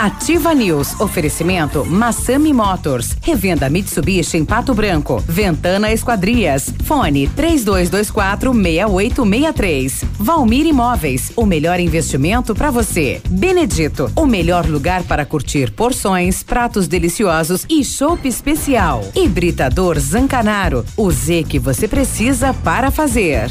Ativa News. Oferecimento Massami Motors. Revenda Mitsubishi em Pato Branco. Ventana Esquadrias. Fone 3224 6863. Valmir Imóveis. O melhor investimento para você. Benedito. O melhor lugar para curtir porções, pratos deliciosos e chopp especial. Hibridador Zancanaro. O Z que você precisa para fazer.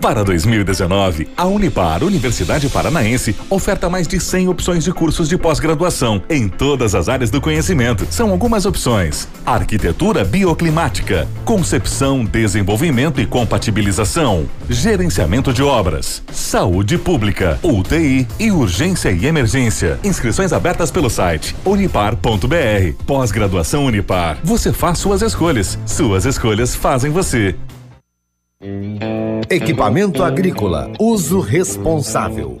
Para 2019, a Unipar, Universidade Paranaense, oferta mais de 100 opções de cursos de pós-graduação em todas as áreas do conhecimento. São algumas opções: arquitetura bioclimática, concepção, desenvolvimento e compatibilização, gerenciamento de obras, saúde pública, UTI e urgência e emergência. Inscrições abertas pelo site unipar.br. Pós-graduação Unipar. Você faz suas escolhas. Suas escolhas fazem você. Equipamento agrícola, uso responsável.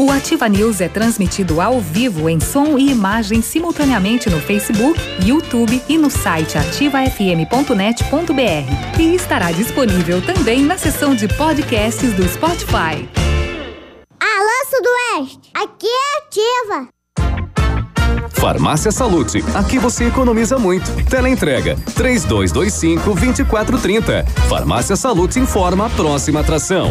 O Ativa News é transmitido ao vivo em som e imagem simultaneamente no Facebook, YouTube e no site ativafm.net.br. E estará disponível também na seção de podcasts do Spotify. Alô Sudoeste, aqui é Ativa. Farmácia Salute, aqui você economiza muito. Teleentrega, três dois, dois cinco, vinte e quatro, trinta. Farmácia Salute informa a próxima atração.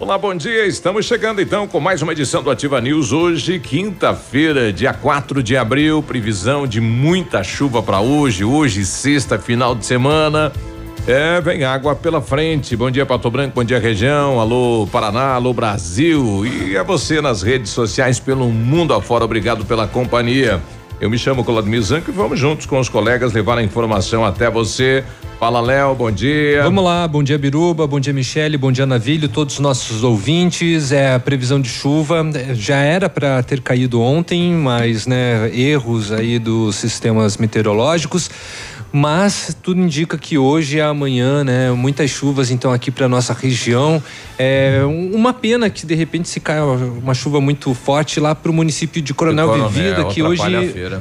Olá, bom dia. Estamos chegando então com mais uma edição do Ativa News. Hoje, quinta-feira, dia 4 de abril. Previsão de muita chuva para hoje. Hoje, sexta, final de semana. É, vem água pela frente. Bom dia, Pato Branco. Bom dia, região. Alô, Paraná. Alô, Brasil. E a você nas redes sociais pelo mundo afora. Obrigado pela companhia. Eu me chamo Vladimir Zanco e vamos juntos com os colegas levar a informação até você Fala, Léo, bom dia. Vamos lá, bom dia, Biruba, bom dia, Michele, bom dia, Navilho, todos os nossos ouvintes. É a previsão de chuva é, já era para ter caído ontem, mas né, erros aí dos sistemas meteorológicos. Mas tudo indica que hoje e amanhã, né, muitas chuvas então aqui para nossa região. É uma pena que de repente se caia uma chuva muito forte lá para o município de Coronel, Coronel, Vivida, que hoje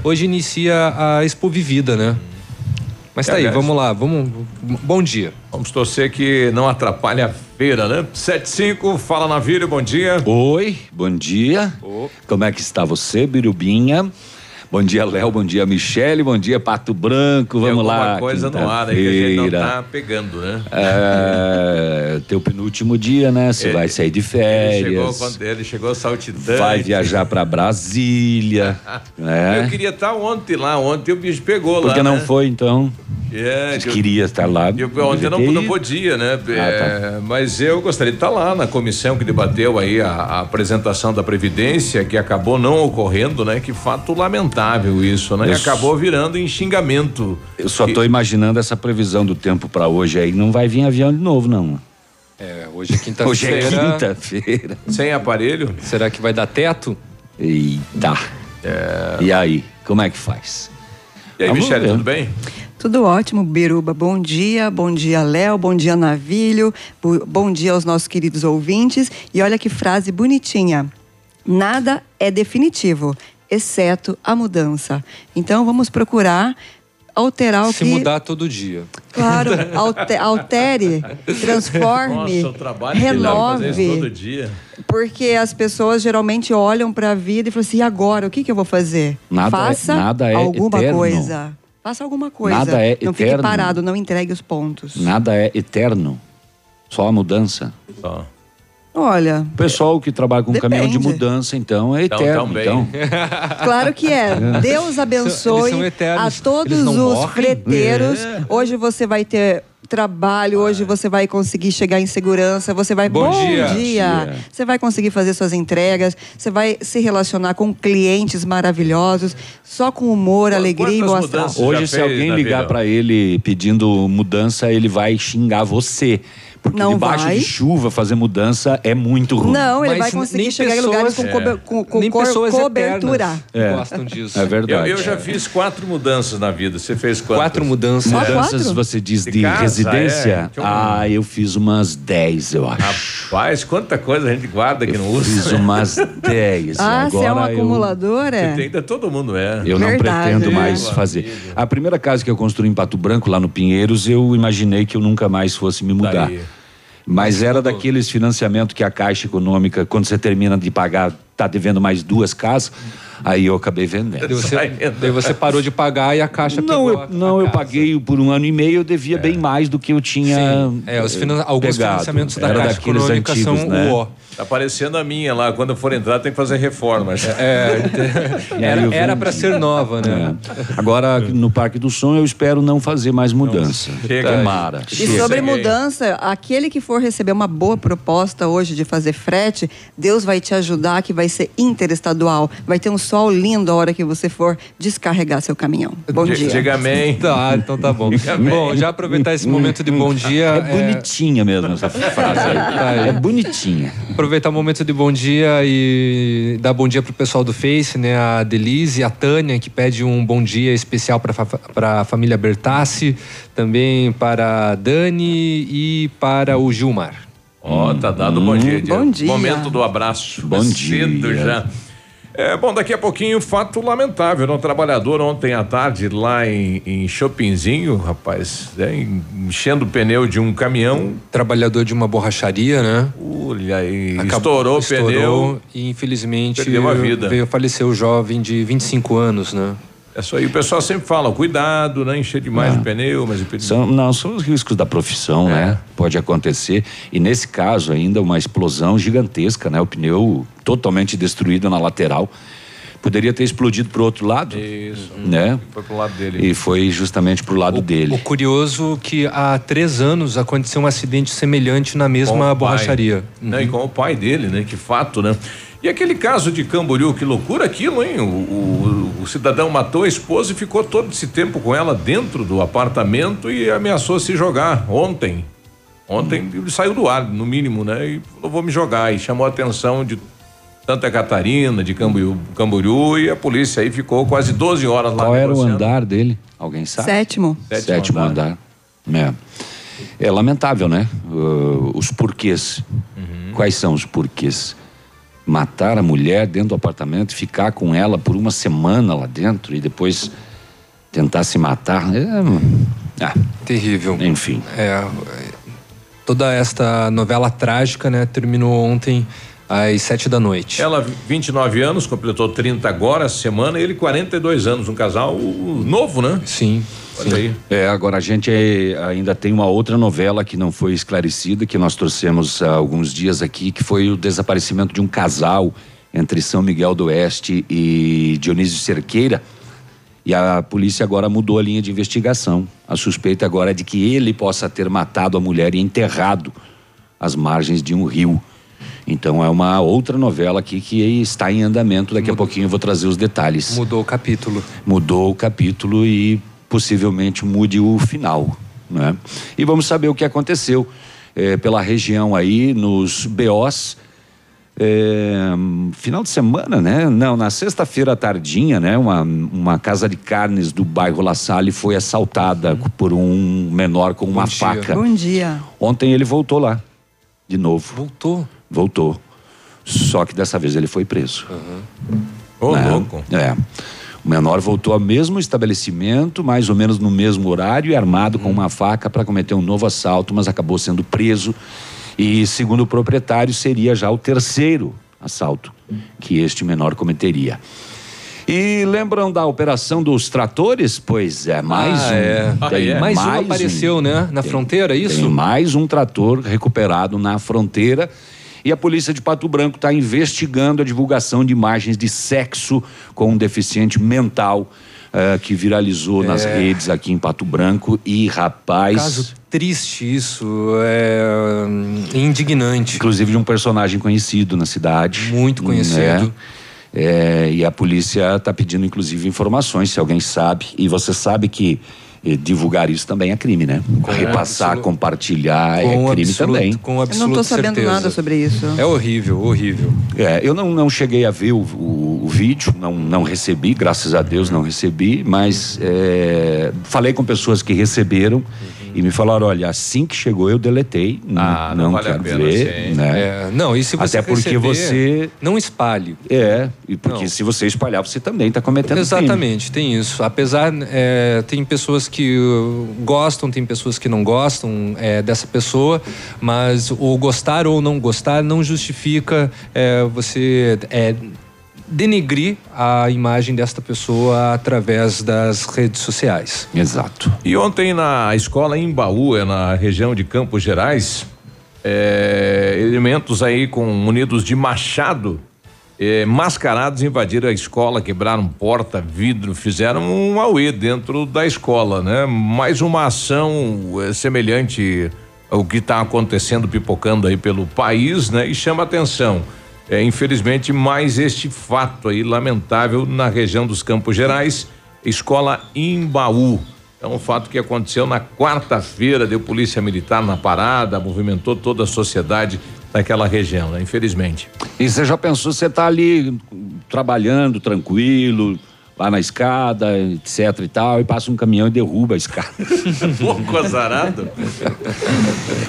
hoje inicia a Expo Vivida, né? Mas tá aí, vamos lá, vamos. Bom dia. Vamos torcer que não atrapalhe a feira, né? 75, fala Navírio, bom dia. Oi, bom dia. Como é que está você, Birubinha? Bom dia, Léo. Bom dia, Michele. Bom dia, Pato Branco. Vamos Tem alguma lá. coisa no ar aí que a gente não tá pegando, né? É, teu penúltimo dia, né? Você vai sair de Ele chegou, férias. ele chegou saltitante. Vai viajar pra Brasília. Eu né? queria estar ontem lá, ontem o bicho pegou Por lá. que não né? foi, então? É, que eu- Queria estar lá. Eu, ontem não, não podia, né? tá. É, mas eu gostaria de estar lá na comissão que debateu aí a, a apresentação da Previdência, que acabou não ocorrendo, né? Que fato lamentável isso, né? E Eu- acabou virando em xingamento. Eu só tô imaginando essa previsão do tempo pra hoje aí. Não vai vir avião de novo, não. É, hoje é quinta-feira. Hoje é quinta-feira. Sem aparelho? Será que vai dar teto? Eita. E aí, como é que faz? E aí, Vamos Michele, ver. tudo bem? Tudo ótimo, Biruba. Bom dia, bom dia, Léo, bom dia, Navilho, bo- bom dia aos nossos queridos ouvintes. E olha que frase bonitinha. Nada é definitivo, exceto a mudança. Então vamos procurar alterar o Se que. mudar todo dia. Claro, alte- altere, transforme, Nossa, o trabalho pra fazer isso todo renove. dia. Porque as pessoas geralmente olham para a vida e falam assim: e agora? O que, que eu vou fazer? Nada é- Faça nada é alguma eterno. coisa. Faça alguma coisa. Nada é não fique eterno. parado, não entregue os pontos. Nada é eterno. Só a mudança. Só. Olha, O pessoal que trabalha com caminhão de Depende. mudança, então, é eterno. também. Então, claro que é. Deus abençoe a todos os morrem? freteiros. É. Hoje você vai ter trabalho, hoje você vai conseguir chegar em segurança, você vai Bom dia. dia. Você vai conseguir fazer suas entregas, você vai se relacionar com clientes maravilhosos, só com humor, alegria e boa astral. hoje, se alguém ligar pra ele pedindo mudança, ele vai xingar você. Porque Não debaixo vai. de chuva fazer mudança é muito ruim. Não, ele Mas vai conseguir chegar em lugares com, pessoas- cobe- com, com Nem cor- pessoas cobertura. É. gostam disso. É verdade. Eu, eu já fiz quatro mudanças na vida. Você fez quantas? Quatro mudanças. Mudanças, você diz de, De casa, residência? é. Tinha um- Ah, eu fiz umas 10, eu acho. Rapaz, quanta coisa a gente guarda que não usa. Fiz umas 10. Ah, você é um Agora eu- acumulador, é? Tem- ainda todo mundo é. Eu não Verdade, pretendo né? mais fazer. A primeira casa que eu construí em Pato Branco, lá no Pinheiros, eu imaginei que eu nunca mais fosse me mudar. Daí. Mas era daqueles financiamentos que a Caixa Econômica, quando você termina de pagar, tá devendo mais duas casas, aí eu acabei vendendo. Daí você, daí você parou de pagar e a caixa Não, eu, a- não, eu paguei por um ano e meio, eu devia bem mais do que eu tinha. Sim, é, os finan- alguns pegado. financiamentos da Era Caixa Econômica antigos, são né? o ó. Tá parecendo a minha lá. Quando for entrar, tem que fazer reformas. É, aí era para ser nova, né? É. Agora, no Parque do Som, eu espero não fazer mais mudança. chega. Tomara. E Chega. sobre mudança, aquele que for receber uma boa proposta hoje de fazer frete, Deus vai te ajudar, que vai ser interestadual. Vai ter um sol lindo a hora que você for descarregar seu caminhão. Bom dia. Diga amém. Tá, então tá bom. Bom, já aproveitar esse momento de bom dia. É bonitinha mesmo essa frase aí. É bonitinha. Aproveitar o momento de bom dia e dar bom dia pro pessoal do Face, né? A Denise, a Tânia, que pede um bom dia especial para a família Bertassi, também para a Dani e para o Gilmar. Ó, tá dado bom dia. Bom dia. Momento do abraço. Bom Cedo dia. já. É, bom, daqui a pouquinho, fato lamentável. Um trabalhador ontem à tarde lá em, em Chopinzinho, rapaz, né, enchendo o pneu de um caminhão. Trabalhador de uma borracharia, né? Olha aí, Acabou- estourou o estourou pneu. E infelizmente Perdeu a vida. veio falecer o jovem de 25 anos, né? É isso aí. O pessoal sempre fala, cuidado, né? Encher demais Ah. o pneu, mas o pneu. São, não, são os riscos da profissão, É. né? Pode acontecer. E nesse caso, ainda uma explosão gigantesca, né? O pneu totalmente destruído na lateral. Poderia ter explodido pro outro lado, Isso. né? Foi pro lado dele. E foi justamente pro lado dele. O curioso que há três anos aconteceu um acidente semelhante na mesma o borracharia. Né, E com o pai dele, né? Que fato, né? E aquele caso de Camboriú, que loucura aquilo, hein? O, o, o, cidadão matou a esposa e ficou todo esse tempo com ela dentro do apartamento e ameaçou se jogar ontem. Ontem ele saiu do ar, no mínimo, né? E falou, vou me jogar. E chamou a atenção de Santa Catarina, de Camboriú, Camboriú e a polícia aí ficou quase 12 horas lá. Qual era o andar dele? Alguém sabe? Sétimo. Sétimo Sétimo andar. É. É lamentável, né? Uh, os porquês. Quais são os porquês? Matar a mulher dentro do apartamento, ficar com ela por uma semana lá dentro e depois tentar se matar. É, ah, Terrível. Enfim. É, toda esta novela trágica, né, terminou ontem às sete da noite. Ela, 29 anos, completou 30 agora, essa semana, e ele 42 anos, um casal novo, né? Sim. Olha aí. É, agora a gente eh, ainda tem uma outra novela que não foi esclarecida, que nós trouxemos há alguns dias aqui, que foi o desaparecimento de um casal entre São Miguel do Oeste e Dionísio Cerqueira. E a polícia agora mudou a linha de investigação. A suspeita agora é de que ele possa ter matado a mulher e enterrado às margens de um rio. Então é uma outra novela aqui que está em andamento. Daqui a pouquinho eu vou trazer os detalhes. Mudou o capítulo. Mudou o capítulo e possivelmente mude o final. Né? E vamos saber o que aconteceu eh, pela região aí, nos BOs. eh, final de semana, né? Não, na sexta-feira tardinha, né? Uma, uma casa de carnes do bairro La Salle foi assaltada por um menor com uma dia. faca. Bom dia. Ontem ele voltou lá, de novo. Voltou? Voltou. Só que dessa vez ele foi preso. Ô, Né? louco. É. O menor voltou ao mesmo estabelecimento, mais ou menos no mesmo horário, e armado com uma faca para cometer um novo assalto, mas acabou sendo preso. E, segundo o proprietário, seria já o terceiro assalto que este menor cometeria. E lembram da operação dos tratores? Pois é, mais Ah, um. é. Ah, Tem é? Mais um apareceu, né? Na fronteira, isso? Tem mais um trator recuperado na fronteira. E a polícia de Pato Branco está investigando a divulgação de imagens de sexo com um deficiente mental eh, que viralizou nas É. redes aqui em Pato Branco. E, rapaz. Caso triste isso, é hum, indignante. Inclusive de um personagem conhecido na cidade. Muito conhecido. né? É, e a polícia está pedindo, inclusive, informações, se alguém sabe. E você sabe que divulgar isso também é crime, né? Repassar, absolu- compartilhar é Com crime absoluto- também. Com Eu não tô sabendo certeza. nada sobre isso. É horrível, horrível. É, eu não, não cheguei a ver o, o- o vídeo, não, não recebi, graças a Deus não recebi, mas é, falei com pessoas que receberam e me falaram, olha, assim que chegou eu deletei, Ah, não não, vale quero pena, ver, né? É, não, e se você Até porque receber, você... Não espalhe. É, e porque Não. se você espalhar, você também está cometendo crime. Exatamente, tem isso. Apesar, é, tem pessoas que uh, gostam, tem pessoas que não gostam é, dessa pessoa, mas o gostar ou não gostar não justifica é, você é, denegrir a imagem desta pessoa através das redes sociais. Exato. E ontem na escola em Baú, é na região de Campos Gerais, é, elementos aí com munidos de machado, é, mascarados invadiram a escola, quebraram porta, vidro, fizeram um auê dentro da escola, né? Mais uma ação é, semelhante ao que está acontecendo, pipocando aí pelo país, né? E chama atenção. É, infelizmente, mais este fato aí lamentável na região dos Campos Gerais, escola Imbaú. É um fato que aconteceu na quarta-feira, deu polícia militar na parada, movimentou toda a sociedade daquela região, né? Infelizmente. E você já pensou, você tá ali trabalhando tranquilo, lá na escada, etc e tal, e passa um caminhão e derruba a escada. Pouco azarado.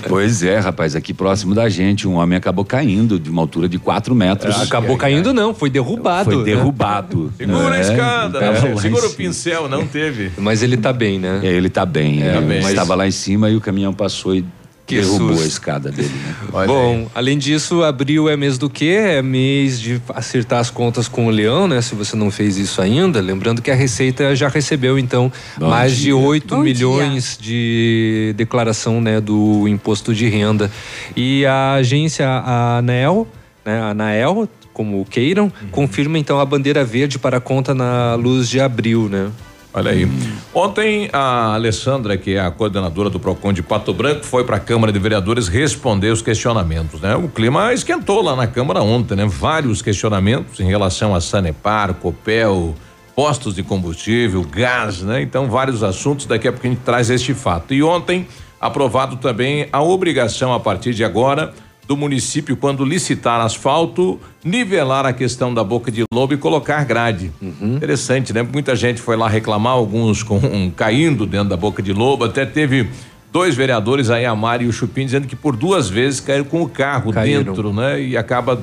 pois é, rapaz, aqui próximo da gente, um homem acabou caindo de uma altura de 4 metros. Acabou caindo, não, foi derrubado. Foi né? derrubado. Segura a É, escada, tava né? Segura o pincel, não teve. Mas ele tá bem, né? É, ele tá bem. É, é, bem. mas estava lá em cima e o caminhão passou e Que derrubou susto. a escada dele. Né? Bom, além disso, abril é mês do quê? É mês de acertar as contas com o leão, né? Se você não fez isso ainda, lembrando que a Receita já recebeu, então, Bom mais dia. de 8 Bom milhões de declaração, né, do imposto de renda. E a agência a ANEL, né, a ANAEL, como queiram, confirma então a bandeira verde para a conta na luz de abril, né? Olha aí. Ontem a Alessandra, que é a coordenadora do Procon de Pato Branco, foi para a Câmara de Vereadores responder os questionamentos, né? O clima esquentou lá na Câmara ontem, né? Vários questionamentos em relação a Sanepar, Copel, postos de combustível, gás, né? Então vários assuntos, daqui a pouco a gente traz este fato. E ontem aprovado também a obrigação a partir de agora do município, quando licitar asfalto, nivelar a questão da boca de lobo e colocar grade. Uhum. Interessante, né? Muita gente foi lá reclamar, alguns com um, caindo dentro da boca de lobo, até teve dois vereadores, aí a Mari e o Chupim, dizendo que por duas vezes caíram com o carro Caíram. dentro, né? E acaba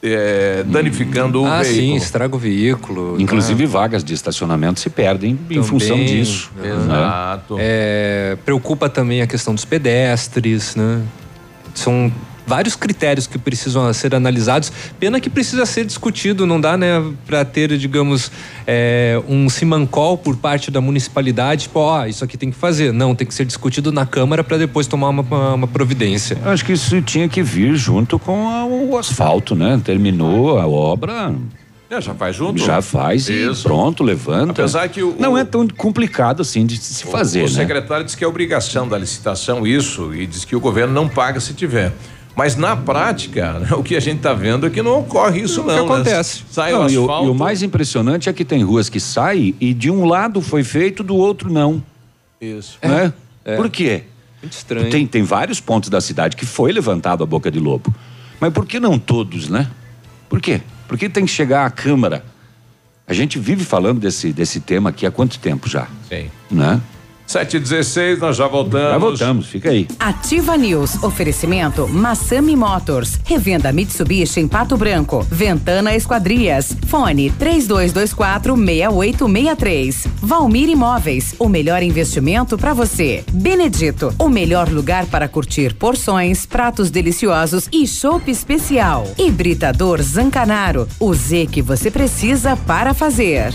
é, danificando ah, o veículo. sim, estraga o veículo. Inclusive né? vagas de estacionamento se perdem em função Também, disso. né? Exato. É, preocupa também a questão dos pedestres, né? São vários critérios que precisam ser analisados. Pena que precisa ser discutido, não dá, né, para ter, digamos, é, um simancol por parte da municipalidade, tipo, ó, isso aqui tem que fazer. Não, tem que ser discutido na Câmara para depois tomar uma, uma, uma providência. Eu acho que isso tinha que vir junto com a- o asfalto, né? Terminou a obra, É, já faz junto? já faz Isso. e pronto, levanta. Apesar que o- Não o- é tão complicado assim de se fazer, o, o né? secretário disse que é obrigação da licitação isso e diz que o governo não paga se tiver. Mas na prática, né, o que a gente está vendo é que não ocorre isso O não. que né? acontece? Sai Não, o e, o, asfalto. e o mais impressionante é que tem ruas que saem e de um lado foi feito, do outro não. Isso. Né? É. Por quê? Muito estranho. Tem, tem vários pontos da cidade que foi levantado a boca de lobo. Mas por que não todos, né? Por quê? Por que tem que chegar à Câmara? A gente vive falando desse, desse tema aqui há quanto tempo já? Sim. Né? 7 e 16 nós já voltamos. Já voltamos, fica aí. Ativa News. Oferecimento Massami Motors. Revenda Mitsubishi em Pato Branco. Ventana Esquadrias. Fone 3224 6863. Valmir Imóveis. O melhor investimento para você. Benedito. O melhor lugar para curtir porções, pratos deliciosos e chopp especial. Hibridador Zancanaro. O Z que você precisa para fazer.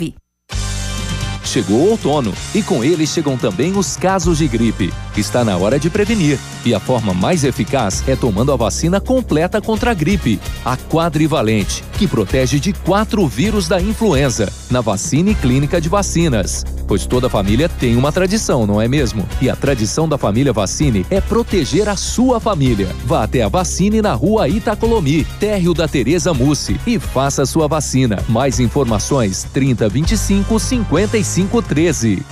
Chegou o outono e com ele chegam também os casos de gripe. Está na hora de prevenir e a forma mais eficaz é tomando a vacina completa contra a gripe, a quadrivalente, que protege de quatro vírus da influenza, na vacina e clínica de vacinas. Pois toda família tem uma tradição, não é mesmo? E a tradição da família Vacine é proteger a sua família. Vá até a Vacine na rua Itacolomi, térreo da Tereza Mussi e faça sua vacina. Mais informações 3025 5513.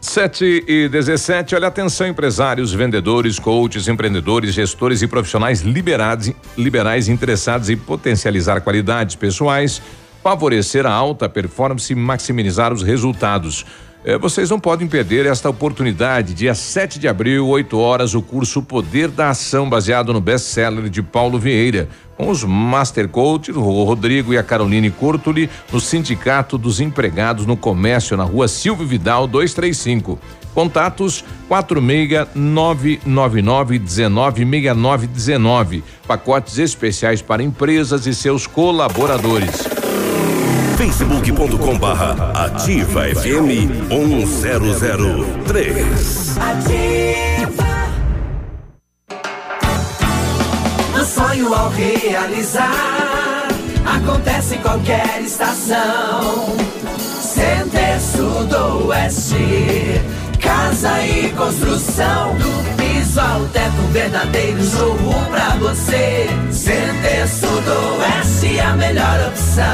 7 e 17, olha atenção, empresários, vendedores, coaches, empreendedores, gestores e profissionais liberados, liberais interessados em potencializar qualidades pessoais, favorecer a alta performance e maximizar os resultados. Eh, vocês não podem perder esta oportunidade. Dia 7 de abril, 8 horas, o curso Poder da Ação, baseado no best-seller de Paulo Vieira, com os Master Coach, o Rodrigo e a Caroline Cortoli, no Sindicato dos Empregados no Comércio, na rua Silvio Vidal 235. Contatos 46999196919. Pacotes especiais para empresas e seus colaboradores. facebook.com barra ativa FM 1003. Do sonho ao realizar, acontece em qualquer estação. Center Sul do Oeste, casa e construção. Do piso ao teto, um verdadeiro showroom pra você. Center Sul do Oeste, a melhor opção.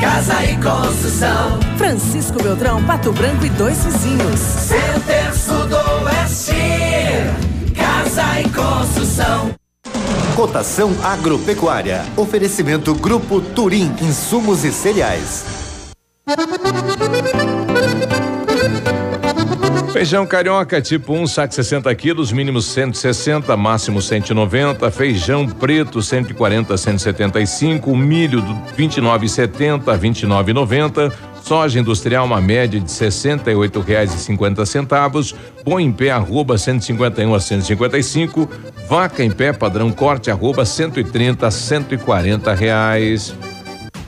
Casa e construção. Francisco Beltrão, Pato Branco e dois vizinhos. Center Sul do Oeste, casa e construção. Cotação agropecuária. Oferecimento Grupo Turim, insumos e cereais. Feijão carioca tipo 1, um, saco 60 quilos, mínimo 160, máximo 190. Feijão preto 140, 175. Milho do 29,70 a 29,90. Soja industrial uma média de R$ 68,50. Bom em pé arroba 151 a 155. Vaca em pé padrão corte arroba 130 a 140 reais.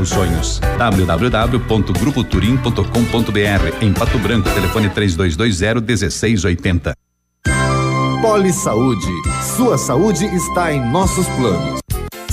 seus sonhos. www.grupoturim.com.br Em Pato Branco, telefone 3220 1680. Poli Saúde. Sua saúde está em nossos planos.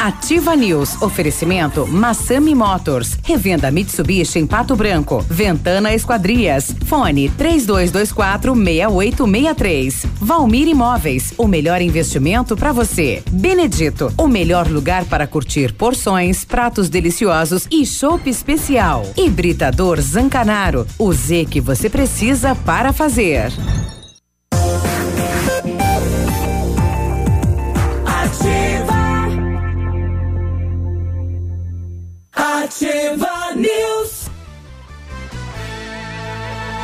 Ativa News. Oferecimento Massami Motors. Revenda Mitsubishi em Pato Branco. Ventana Esquadrias. Fone 3224 6863. Valmir Imóveis. O melhor investimento para você. Benedito. O melhor lugar para curtir porções, pratos deliciosos e chopp especial. Hibridador Zancanaro. O Z que você precisa para fazer. Ativa News.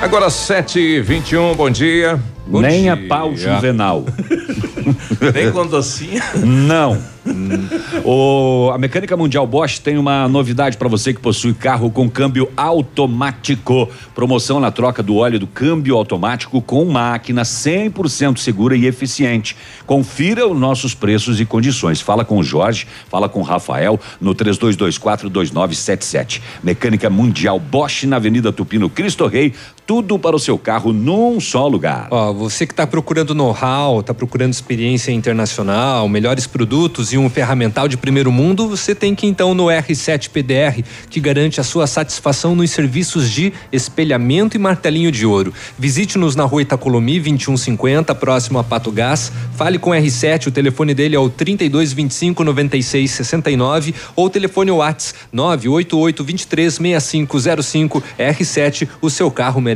Agora 7h21, bom dia. Bom Nem dia. a pau juvenal. Nem com docinho. Não. o, a Mecânica Mundial Bosch tem uma novidade para você que possui carro com câmbio automático. Promoção na troca do óleo do câmbio automático com máquina 100% segura e eficiente. Confira os nossos preços e condições. Fala com o Jorge, fala com o Rafael no 32242977. Mecânica Mundial Bosch na Avenida Tupino Cristo Rei. Tudo para o seu carro num só lugar. Ó, você que está procurando know-how, está procurando experiência internacional, melhores produtos e um ferramental de primeiro mundo, você tem que então no R7 PDR, que garante a sua satisfação nos serviços de espelhamento e martelinho de ouro. Visite-nos na rua Itacolomi 2150, próximo a Pato Gás. Fale com o R7, o telefone dele é o 3225 9669 ou telefone Whats 988 23 6505 R7, o seu carro merece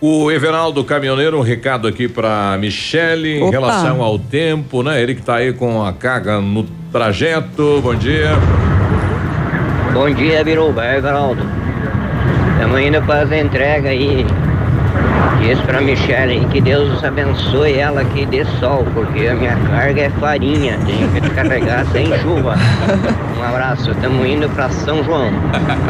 O Everaldo Caminhoneiro, um recado aqui para Michele em Opa. relação ao tempo, né? Ele que tá aí com a carga no trajeto. Bom dia. Bom dia, Biruba, é Everaldo. Estamos indo fazer entrega aí. Diz pra Michelle que Deus abençoe ela que dê sol, porque a minha carga é farinha, tenho que descarregar sem chuva. Um abraço, estamos indo pra São João.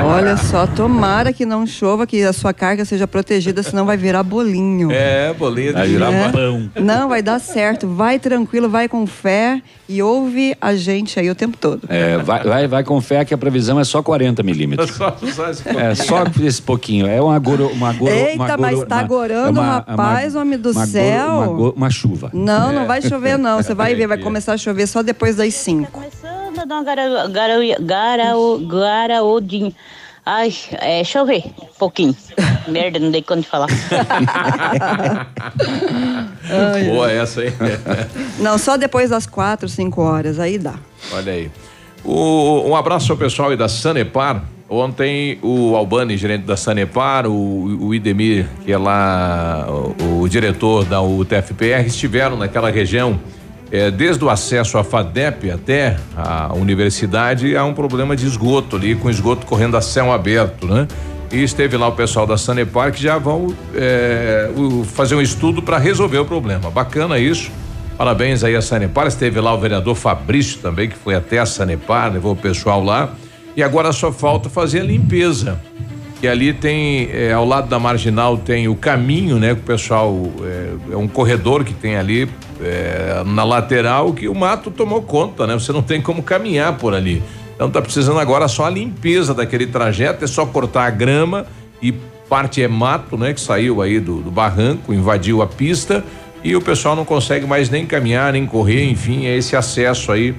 Olha só, tomara que não chova, que a sua carga seja protegida, senão vai virar bolinho. É, bolinha Vai virar É. pão. Não, vai dar certo. Vai tranquilo, vai com fé e ouve a gente aí o tempo todo. É, vai, vai, vai com fé que a previsão é só 40 milímetros. Só, só esse É, só esse pouquinho. É uma goro, uma goro, Eita, uma mas goro- tá uma- é uma- rapaz, homem do uma céu. uma, go- uma chuva. Não, É. não vai chover não. Você vai ver, vai começar a chover só depois das 5. Fernanda Dona Gara, Gara, Gara, Garaudinho. Ai, é, deixa eu ver, um pouquinho. Merda, não dei conta de falar. Boa essa, hein? Não, só depois das quatro, cinco horas, aí dá. Olha aí. O- um abraço ao pessoal aí da Sanepar. Ontem o Albani, gerente da Sanepar, o, o Idemir, que é lá o, o diretor da UTFPR, estiveram naquela região. eh, desde o acesso à FADEP até a universidade, há um problema de esgoto ali, com esgoto correndo a céu aberto, né? E esteve lá o pessoal da Sanepar que já vão eh, o- fazer um estudo para resolver o problema. Bacana isso. Parabéns aí a Sanepar. Esteve lá o vereador Fabrício também, que foi até a Sanepar, levou o pessoal lá. E agora só falta fazer a limpeza. Que ali tem, eh, ao lado da marginal, tem o caminho, né? Que o pessoal. eh, é um corredor que tem ali eh, na lateral que o mato tomou conta, né? Você não tem como caminhar por ali. Então tá precisando agora só a limpeza daquele trajeto, é só cortar a grama e parte é mato, né? Que saiu aí do, do barranco, invadiu a pista e o pessoal não consegue mais nem caminhar, nem correr, enfim, é esse acesso aí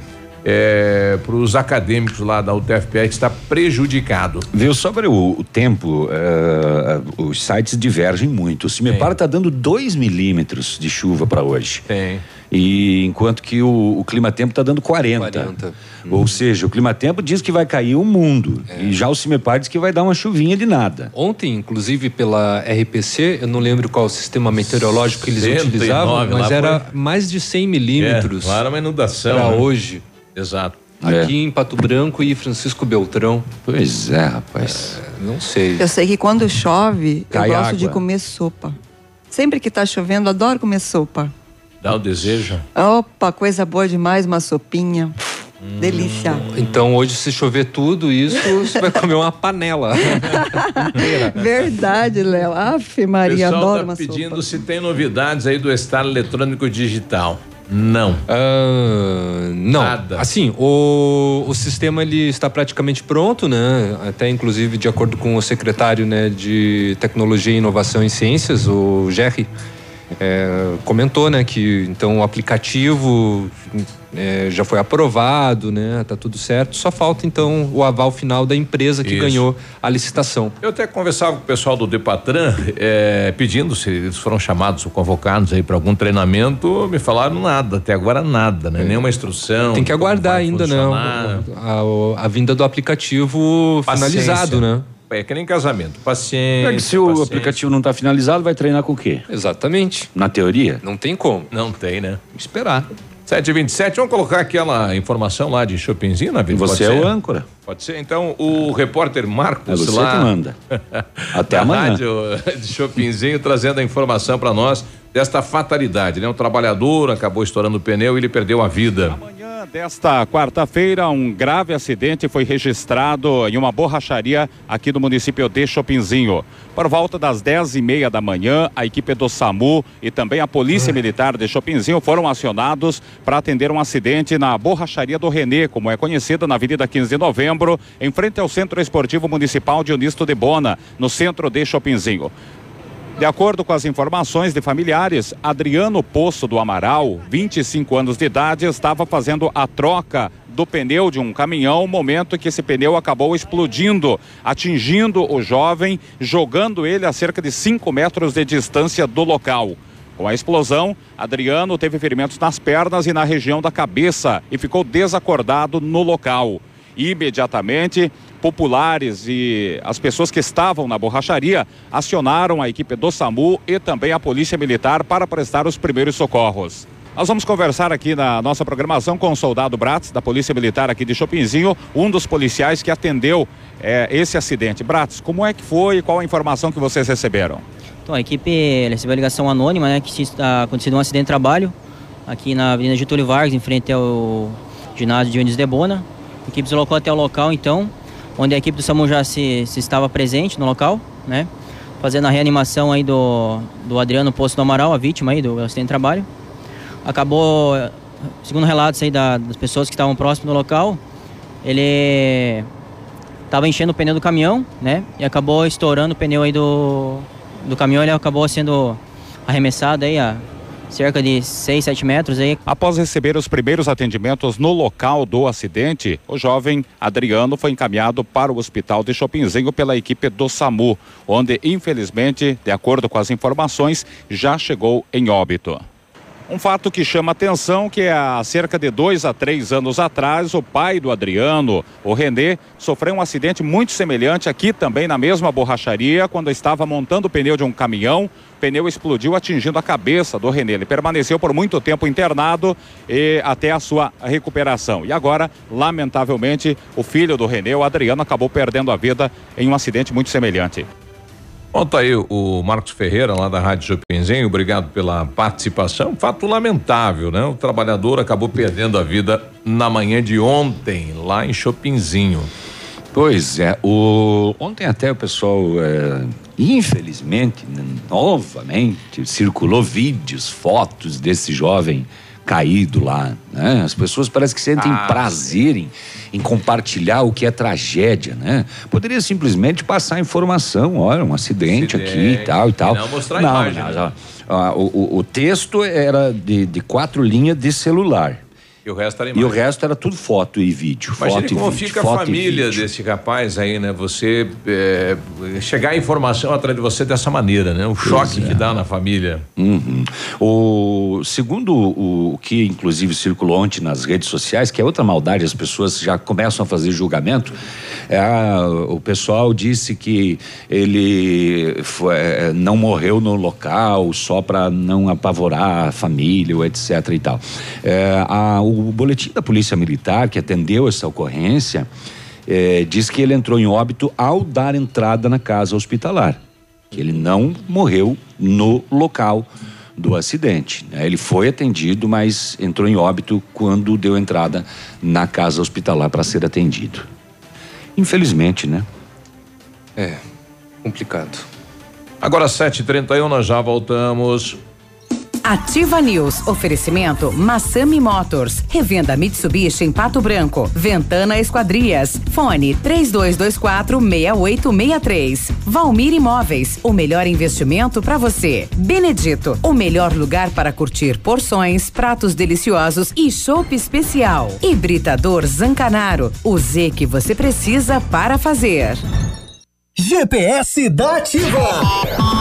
para os acadêmicos lá da UTFPR que está prejudicado. Viu, sobre o, o tempo, eh, os sites divergem muito. O Cimepar está dando 2 milímetros de chuva para hoje. Tem. E enquanto que o, o Clima Tempo está dando 40. 40. Ou seja, o Clima Tempo diz que vai cair o mundo. E já o Cimepar diz que vai dar uma chuvinha de nada. Ontem, inclusive pela RPC, eu não lembro qual sistema meteorológico que eles 109, utilizavam, mas era foi- mais de 100 milímetros. É, uma inundação. Para né? hoje. Exato. Aqui em Pato Branco e Francisco Beltrão. Pois é, rapaz. não sei. Eu sei que quando chove, Cai eu gosto água. de comer sopa. Sempre que tá chovendo, adoro comer sopa. Dá o desejo. Opa, coisa boa demais, uma sopinha. Delícia. Então hoje, se chover tudo isso, você vai comer uma panela. Verdade, Léo. Aff, O Maria, pessoal adoro tá uma pedindo sopa. se tem novidades aí do Estado Eletrônico Digital. Não. Ah, não. Assim, o, o sistema ele está praticamente pronto, né? Até inclusive de acordo com o secretário né, de Tecnologia, Inovação e Ciências, o Jerry, é, comentou, né, que então o aplicativo é, já foi aprovado, né? Tá tudo certo. Só falta então o aval final da empresa que Isso. ganhou a licitação. Eu até conversava com o pessoal do Depatran, eh, pedindo se eles foram chamados ou convocados aí para algum treinamento, me falaram nada, até agora nada, né? Nenhuma instrução. É. Tem que aguardar ainda, né? funcionar. A, a vinda do aplicativo finalizado, Paciência. né? É que nem casamento, paciência. É que se o paciência. aplicativo não está finalizado, vai treinar com o quê? Exatamente. Na teoria? Não tem como. Não tem, né? Esperar. 727, vamos colocar aquela informação lá de Chopinzinho na vida? Você é o âncora. Pode ser. Então, o repórter Marcos É você lá. que manda. Até amanhã. Rádio de Chopinzinho trazendo a informação para nós desta fatalidade, né? Um trabalhador acabou estourando o pneu e ele perdeu a vida. Desta quarta-feira, um grave acidente foi registrado em uma borracharia aqui no município de Chopinzinho. Por volta das 10 e meia da manhã, a equipe do SAMU e também a Polícia Militar de Chopinzinho foram acionados para atender um acidente na borracharia do Renê, como é conhecida na Avenida 15 de Novembro, em frente ao Centro Esportivo Municipal de Unisto de Bona, no centro de Chopinzinho. De acordo com as informações de familiares, Adriano Poço do Amaral, 25 anos de idade, estava fazendo a troca do pneu de um caminhão, momento que esse pneu acabou explodindo, atingindo o jovem, jogando ele a cerca de 5 metros de distância do local. Com a explosão, Adriano teve ferimentos nas pernas e na região da cabeça e ficou desacordado no local. Imediatamente, populares e as pessoas que estavam na borracharia acionaram a equipe do SAMU e também a Polícia Militar para prestar os primeiros socorros. Nós vamos conversar aqui na nossa programação com o soldado Bratz, da Polícia Militar aqui de Chopinzinho, um dos policiais que atendeu eh, esse acidente. Bratz, como é que foi e qual a informação que vocês receberam? Então, a equipe recebeu a ligação anônima, né, que tinha acontecido um acidente de trabalho aqui na Avenida Getúlio Vargas, em frente ao ginásio de Unis de Bona. A equipe deslocou até o local, então, onde a equipe do SAMU já se, se estava presente no local, né, fazendo a reanimação aí do, do Adriano Poço do Amaral, a vítima aí do acidente de trabalho. Acabou, segundo relatos aí da- das pessoas que estavam próximas do local, ele estava enchendo o pneu do caminhão, né? E acabou estourando o pneu aí do, do caminhão, ele acabou sendo arremessado aí a cerca de 6, 7 metros aí. Após receber os primeiros atendimentos no local do acidente, o jovem Adriano foi encaminhado para o hospital de Chopinzinho pela equipe do SAMU, onde infelizmente, de acordo com as informações, já chegou em óbito. Um fato que chama atenção que é há cerca de dois a três anos atrás, o pai do Adriano, o Renê, sofreu um acidente muito semelhante aqui também na mesma borracharia, quando estava montando o pneu de um caminhão. O pneu explodiu atingindo a cabeça do Renê. Ele permaneceu por muito tempo internado e até a sua recuperação. E agora, lamentavelmente, o filho do Renê, o Adriano, acabou perdendo a vida em um acidente muito semelhante. Bom, tá aí o Marcos Ferreira, lá da Rádio Chopinzinho, obrigado pela participação. Fato lamentável, né? O trabalhador acabou perdendo a vida na manhã de ontem, lá em Chopinzinho. Pois é, o, ontem até o pessoal, é, infelizmente, né, novamente, circulou vídeos, fotos desse jovem caído lá, né? As pessoas parecem que sentem Ah, prazer em, em compartilhar o que é tragédia, né? Poderia simplesmente passar informação, olha, um acidente, aqui e Acidente. tal e tal. E não mostrar a imagem, não, né? ah, o, o- o texto era de, de quatro linhas de celular. E o resto era E o imagem. resto era tudo foto e vídeo. Imagine foto e como vídeo, fica a e família desse rapaz aí, né? Você é, chegar a informação atrás de você dessa maneira, né? O choque que dá na família. Uhum. O segundo o, o que inclusive circulou ontem nas redes sociais, que é outra maldade, as pessoas já começam a fazer julgamento. É o pessoal disse que ele foi- é, não morreu no local só para não apavorar a família, ou etc. e tal. É, a- o boletim da Polícia Militar que atendeu essa ocorrência é, diz que ele entrou em óbito ao dar entrada na casa hospitalar que ele não morreu no local do acidente. né? Ele foi atendido, mas entrou em óbito quando deu entrada na casa hospitalar para ser atendido. Infelizmente, né? É, complicado. Agora 7h31, nós já voltamos. Ativa News. Oferecimento Massami Motors. Revenda Mitsubishi em Pato Branco. Ventana Esquadrias. Fone 3224 6863. Valmir Imóveis. O melhor investimento para você. Benedito. O melhor lugar para curtir porções, pratos deliciosos e chopp especial. Hibridador Zancanaro. O Z que você precisa para fazer. GPS da Ativa.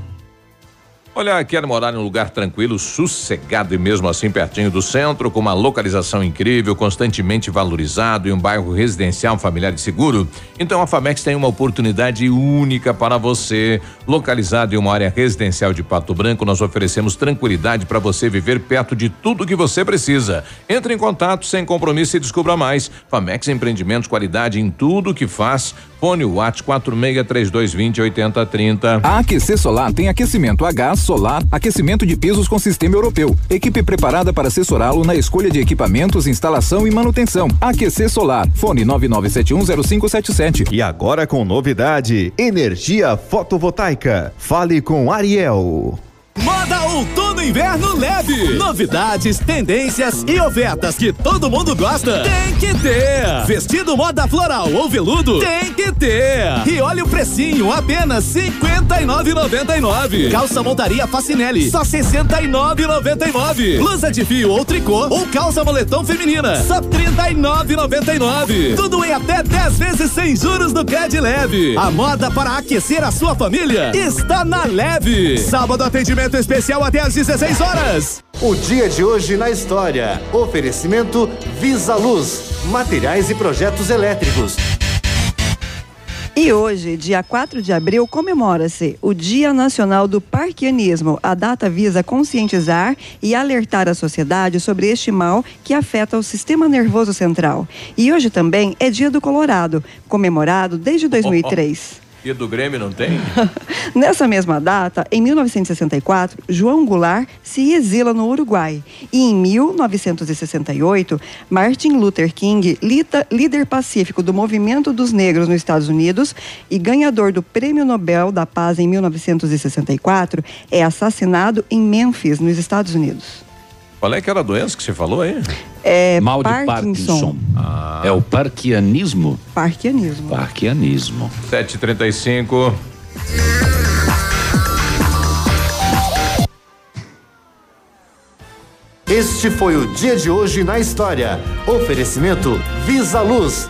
Olha, quer morar em um lugar tranquilo, sossegado e mesmo assim pertinho do centro, com uma localização incrível, constantemente valorizado e um bairro residencial familiar e seguro? Então a Famex tem uma oportunidade única para você. Localizado em uma área residencial de Pato Branco, nós oferecemos tranquilidade para você viver perto de tudo que você precisa. Entre em contato sem compromisso e descubra mais. Famex Empreendimentos, qualidade em tudo que faz. Fone Whats 463220 8030. A Aquecer Solar tem aquecimento a gás, solar, aquecimento de pisos com sistema europeu. Equipe preparada para assessorá-lo na escolha de equipamentos, instalação e manutenção. Aquecer Solar. Fone 99710577. E agora com novidade: energia fotovoltaica. Fale com Ariel. Moda outono e inverno leve. Novidades, tendências e ofertas que todo mundo gosta. Tem que ter. Vestido moda floral ou veludo? Tem que ter. E olha o precinho, apenas 59,99. Calça montaria Facinelli, só 69,99. Blusa de fio ou tricô ou calça moletom feminina, só 39,99. Tudo em até 10 vezes sem juros do Cred Leve. A moda para aquecer a sua família está na Leve. Sábado atendimento especial até às 16 horas. O dia de hoje na história. Oferecimento Visa Luz, materiais e projetos elétricos. E hoje, dia 4 de abril, comemora-se o Dia Nacional do Parquianismo. A data visa conscientizar e alertar a sociedade sobre este mal que afeta o sistema nervoso central. E hoje também é Dia do Colorado, comemorado desde 2003. E do Grêmio não tem? Nessa mesma data, em 1964, João Goulart se exila no Uruguai. E em 1968, Martin Luther King, líder pacífico do movimento dos negros nos Estados Unidos e ganhador do Prêmio Nobel da Paz em 1964, é assassinado em Memphis, nos Estados Unidos. Qual é que era a doença que você falou aí? É Mal de Parkinson. Parkinson. É o parquianismo? Parquianismo. Parquianismo. 735. Este foi o dia de hoje na história. Oferecimento Visa Luz.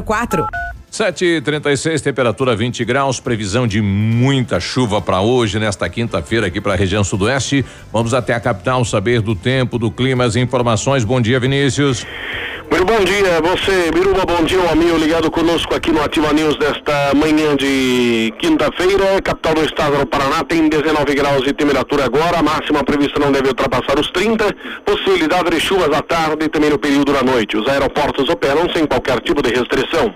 6004. 7h36, temperatura 20 graus, previsão de muita chuva para hoje, nesta quinta-feira, aqui para a região sudoeste. Vamos até a capital saber do tempo, do clima, as informações. Bom dia, Vinícius. Muito bom dia, você, Biruba, bom dia, um amigo ligado conosco aqui no Ativa News desta manhã de quinta-feira. Capital do estado do Paraná tem 19 graus de temperatura agora, a máxima prevista não deve ultrapassar os 30. Possibilidade de chuvas à tarde e também no período da noite. Os aeroportos operam sem qualquer tipo de restrição.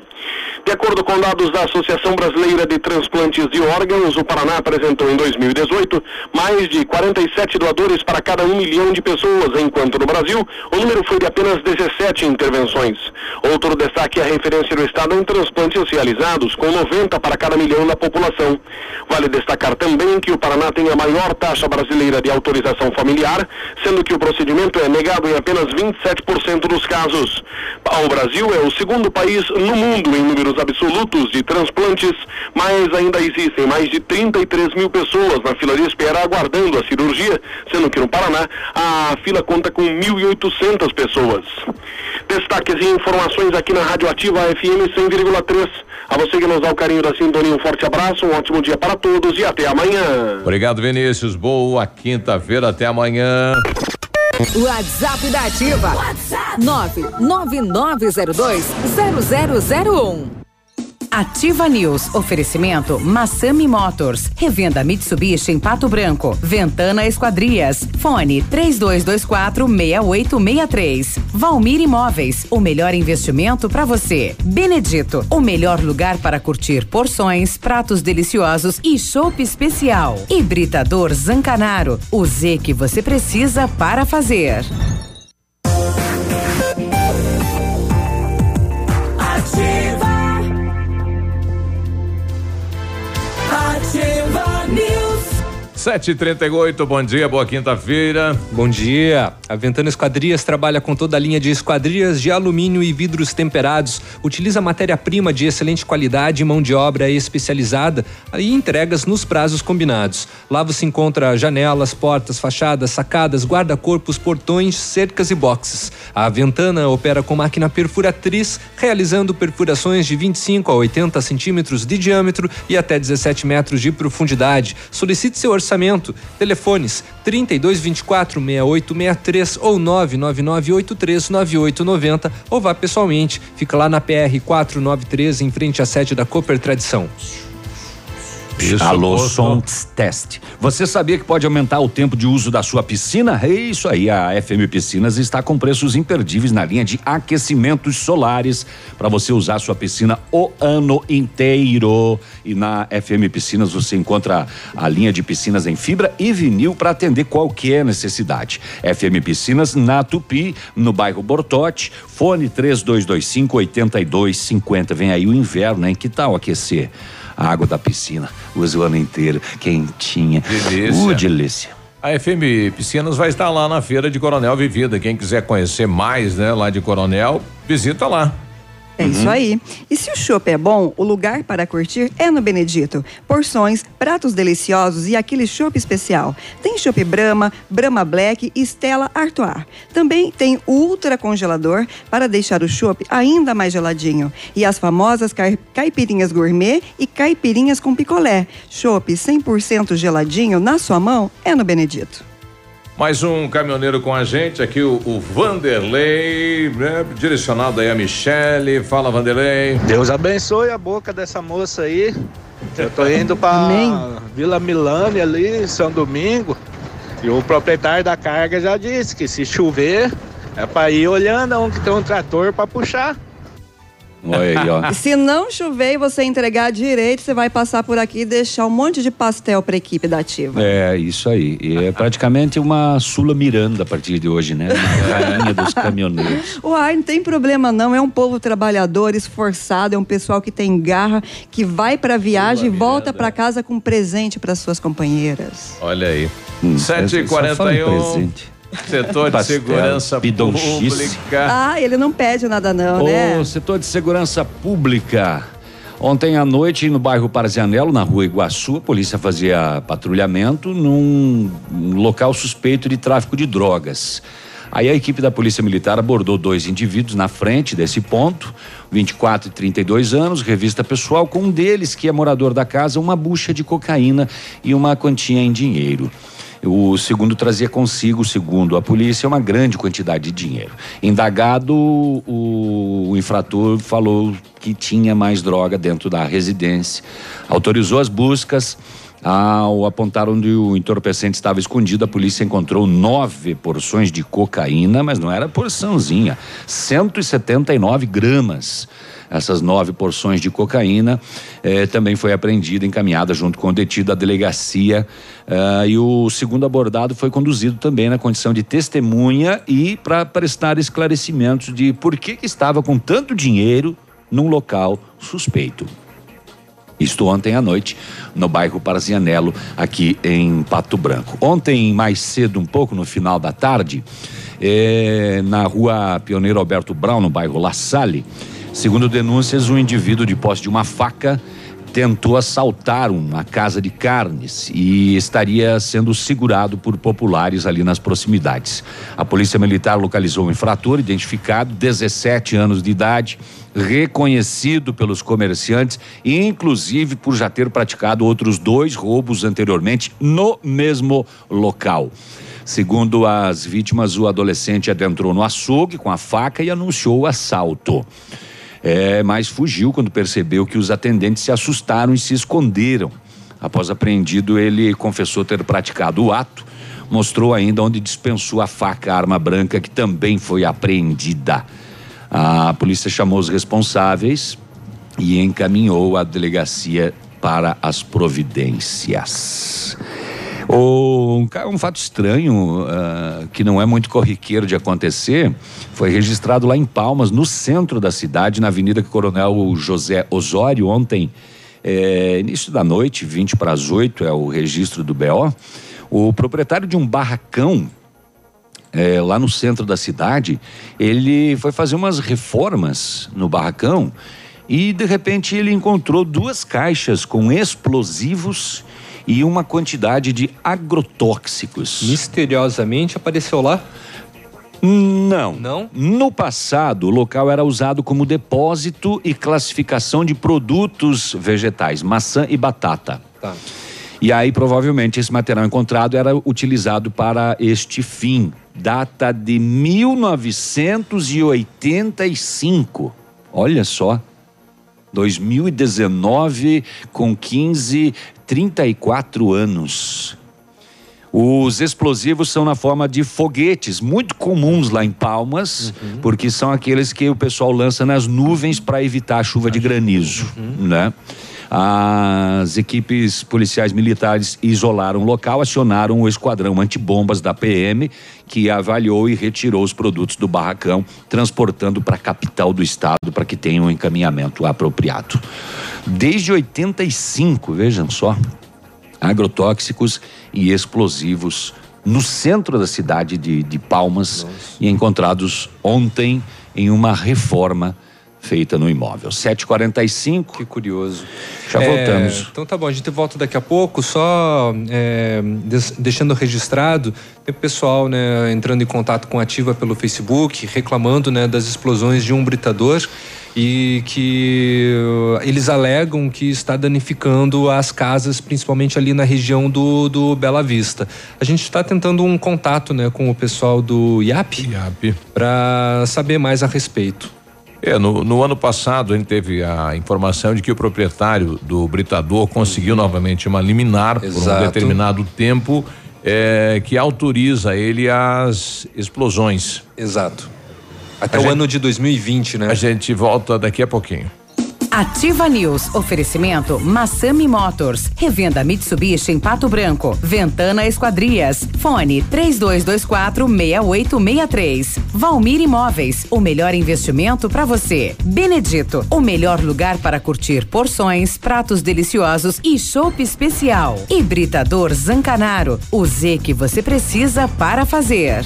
De acordo com dados da Associação Brasileira de Transplantes de Órgãos, o Paraná apresentou em 2018 mais de 47 doadores para cada um milhão de pessoas, enquanto no Brasil o número foi de apenas 17 intervenções. Outro destaque é a referência do Estado em transplantes realizados, com 90 para cada milhão da população. Vale destacar também que o Paraná tem a maior taxa brasileira de autorização familiar, sendo que o procedimento é negado em apenas 27% dos casos. O Brasil é o segundo país no mundo em números absolutos de transplantes, mas ainda existem mais de 33 mil pessoas na fila de espera aguardando a cirurgia, sendo que no Paraná a fila conta com 1.800 pessoas. Destaques e informações aqui na Rádio Ativa FM 100,3. A você que nos dá o carinho da sintonia, um forte abraço, um ótimo dia para todos e até amanhã. Obrigado, Vinícius. Boa quinta-feira, até amanhã. WhatsApp da Ativa. WhatsApp 999020001. Ativa News. Oferecimento Massami Motors. Revenda Mitsubishi em Pato Branco. Ventana Esquadrias. Fone 3224 6863. Valmir Imóveis. O melhor investimento para você. Benedito. O melhor lugar para curtir porções, pratos deliciosos e chopp especial. Hibridador Zancanaro. O Z que você precisa para fazer. 738, bom dia, boa quinta-feira. Bom dia. A Ventana Esquadrias trabalha com toda a linha de esquadrias de alumínio e vidros temperados. Utiliza matéria-prima de excelente qualidade e mão de obra especializada e entregas nos prazos combinados. Lá você encontra janelas, portas, fachadas, sacadas, guarda-corpos, portões, cercas e boxes. A Ventana opera com máquina perfuratriz, realizando perfurações de 25 a 80 centímetros de diâmetro e até 17 metros de profundidade. Solicite seu orçamento Telefones 3224 6863 ou 99983 9890 ou vá pessoalmente. Fica lá na PR 493 em frente à sede da Cooper Tradição. Isso, Alô, som teste. Você sabia que pode aumentar o tempo de uso da sua piscina? É isso aí, a FM Piscinas está com preços imperdíveis na linha de aquecimentos solares para você usar sua piscina o ano inteiro. E na FM Piscinas você encontra a linha de piscinas em fibra e vinil para atender qualquer necessidade. FM Piscinas na Tupi, no bairro Bortote, fone 3225 8250. Vem aí o inverno, hein? Que tal aquecer? A água da piscina. Usa o ano inteiro, quentinha. Delícia. Uh, delícia. A FM Piscinas vai estar lá na feira de Coronel Vivida. Quem quiser conhecer mais, né, lá de Coronel, visita lá. É isso aí. E se o chopp é bom, o lugar para curtir é no Benedito. Porções, pratos deliciosos e aquele chopp especial. Tem chopp Brahma, Brahma Black e Stella Artois. Também tem o ultra congelador para deixar o chopp ainda mais geladinho. E as famosas cai- caipirinhas gourmet e caipirinhas com picolé. Chopp 100% geladinho na sua mão é no Benedito. Mais um caminhoneiro com a gente, aqui o, o Vanderlei, né, direcionado aí a Michele. Fala, Vanderlei. Deus abençoe a boca dessa moça aí. Eu tô indo pra Vila Milane ali, São Domingo. E o proprietário da carga já disse que se chover é pra ir olhando onde que tem um trator pra puxar. Olha aí, ó. Se não chover e você entregar direito, você vai passar por aqui e deixar um monte de pastel para a equipe da Ativa. É, isso aí. E é praticamente uma Sula Miranda a partir de hoje, né? Uma rainha dos caminhoneiros. Uai, não tem problema não, é um povo trabalhador, esforçado, é um pessoal que tem garra, que vai pra viagem e volta pra casa com presente para suas companheiras. Olha aí. Hum, 7h41. Setor de segurança pública. Ah, ele não pede nada não, né? O setor de segurança pública. Ontem à noite, no bairro Parzianello, na rua Iguaçu, a polícia fazia patrulhamento num local suspeito de tráfico de drogas. Aí a equipe da Polícia Militar abordou dois indivíduos na frente desse ponto, 24 e 32 anos, revista pessoal, com um deles, que é morador da casa, uma bucha de cocaína e uma quantia em dinheiro. O segundo trazia consigo, segundo a polícia, uma grande quantidade de dinheiro. Indagado, o, infrator falou que tinha mais droga dentro da residência. Autorizou as buscas. Ao apontar onde o entorpecente estava escondido, a polícia encontrou nove porções de cocaína, mas não era porçãozinha, 179 gramas. Essas nove porções de cocaína eh, também foi apreendida, encaminhada junto com o detido à delegacia. ah, e o segundo abordado foi conduzido também na condição de testemunha e para prestar esclarecimentos de por que, que estava com tanto dinheiro num local suspeito. Isto ontem à noite, no bairro Parzianello, aqui em Pato Branco. Ontem, mais cedo, um pouco no final da tarde, eh, na rua Pioneiro Alberto Brown, no bairro La Salle, segundo denúncias, um indivíduo de posse de uma faca tentou assaltar uma casa de carnes e estaria sendo segurado por populares ali nas proximidades. A polícia militar localizou o infrator, identificado, 17 anos de idade, reconhecido pelos comerciantes inclusive por já ter praticado outros dois roubos anteriormente no mesmo local. Segundo as vítimas, o adolescente adentrou no açougue com a faca e anunciou o assalto. É, mas fugiu quando percebeu que os atendentes se assustaram e se esconderam. Após apreendido, ele confessou ter praticado o ato, mostrou ainda onde dispensou a faca, a arma branca, que também foi apreendida. A polícia chamou os responsáveis e encaminhou a delegacia para as providências. Um, um fato estranho, ah, que não é muito corriqueiro de acontecer, foi registrado lá em Palmas, no centro da cidade, na Avenida Coronel José Osório, ontem, é, início da noite, 20 para as 8 é o registro do BO. O proprietário de um barracão é, lá no centro da cidade, ele foi fazer umas reformas no barracão e de repente ele encontrou duas caixas com explosivos e uma quantidade de agrotóxicos. Misteriosamente apareceu lá? Não. Não? No passado, o local era usado como depósito e classificação de produtos vegetais, maçã e batata. Tá. E aí, provavelmente, esse material encontrado era utilizado para este fim. Data de 1985. Olha só. 2019, com 15, 34 anos. Os explosivos são na forma de foguetes, muito comuns lá em Palmas, Uhum. porque são aqueles que o pessoal lança nas nuvens para evitar a chuva de granizo, Uhum. né? As equipes policiais militares isolaram o local, acionaram o esquadrão antibombas da PM, que avaliou e retirou os produtos do barracão, transportando para a capital do estado para que tenha um encaminhamento apropriado. Desde 85, vejam só, agrotóxicos e explosivos no centro da cidade de, de Palmas e encontrados ontem em uma reforma feita no imóvel. 7h45. Que curioso. Já É, voltamos. Então tá bom, a gente volta daqui a pouco, só é, deixando registrado, tem o pessoal né, entrando em contato com a Ativa pelo Facebook, reclamando né, das explosões de um britador e que uh, eles alegam que está danificando as casas, principalmente ali na região do, do Bela Vista. A gente está tentando um contato né, com o pessoal do IAP, IAP. para saber mais a respeito. É, no, no ano passado a gente teve a informação de que o proprietário do britador conseguiu novamente uma liminar por um Exato. determinado tempo é, que autoriza ele as explosões. Exato. Até o ano de 2020, né? A gente volta daqui a pouquinho. Ativa News. Oferecimento Massami Motors. Revenda Mitsubishi em Pato Branco. Ventana Esquadrias. Fone 3224 6863. Valmir Imóveis. O melhor investimento para você. Benedito. O melhor lugar para curtir porções, pratos deliciosos e chopp especial. Hibridador Zancanaro. O Z que você precisa para fazer.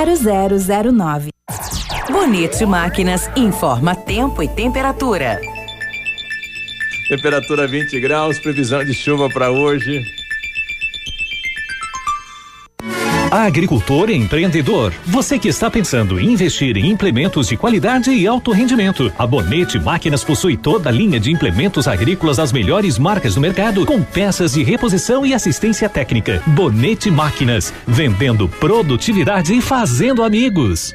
0009. Bonito Máquinas informa tempo e temperatura. Temperatura 20 graus, previsão de chuva para hoje. Agricultor e empreendedor, você que está pensando em investir em implementos de qualidade e alto rendimento, a Bonete Máquinas possui toda a linha de implementos agrícolas das melhores marcas do mercado, com peças de reposição e assistência técnica. Bonete Máquinas, vendendo produtividade e fazendo amigos.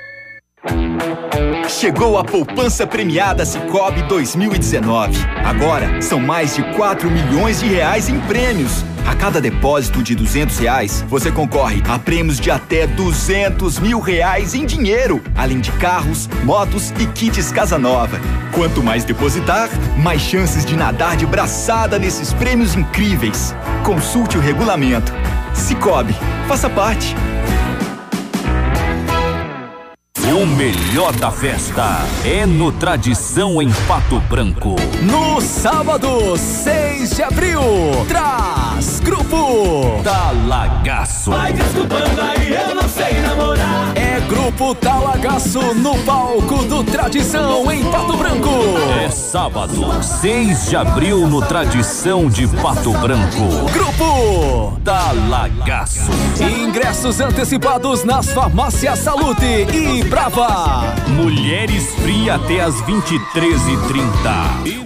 Chegou a poupança premiada Cicobi 2019. Agora são mais de 4 milhões de reais em prêmios. A cada depósito de 200 reais, você concorre a prêmios de até 200 mil reais em dinheiro, além de carros, motos e kits Casa Nova. Quanto mais depositar, mais chances de nadar de braçada nesses prêmios incríveis. Consulte o regulamento. Cicobi, faça parte. O melhor da festa é no Tradição em Pato Branco. No sábado, 6 de abril, traz Grupo Talagaço. Vai desculpando aí, eu não sei namorar. Grupo Talagaço no palco do Tradição em Pato Branco. É sábado, 6 de abril no Tradição de Pato Branco. Grupo Talagaço. Ingressos antecipados nas farmácias Salute e Brava. Mulheres Fria até as 23h30.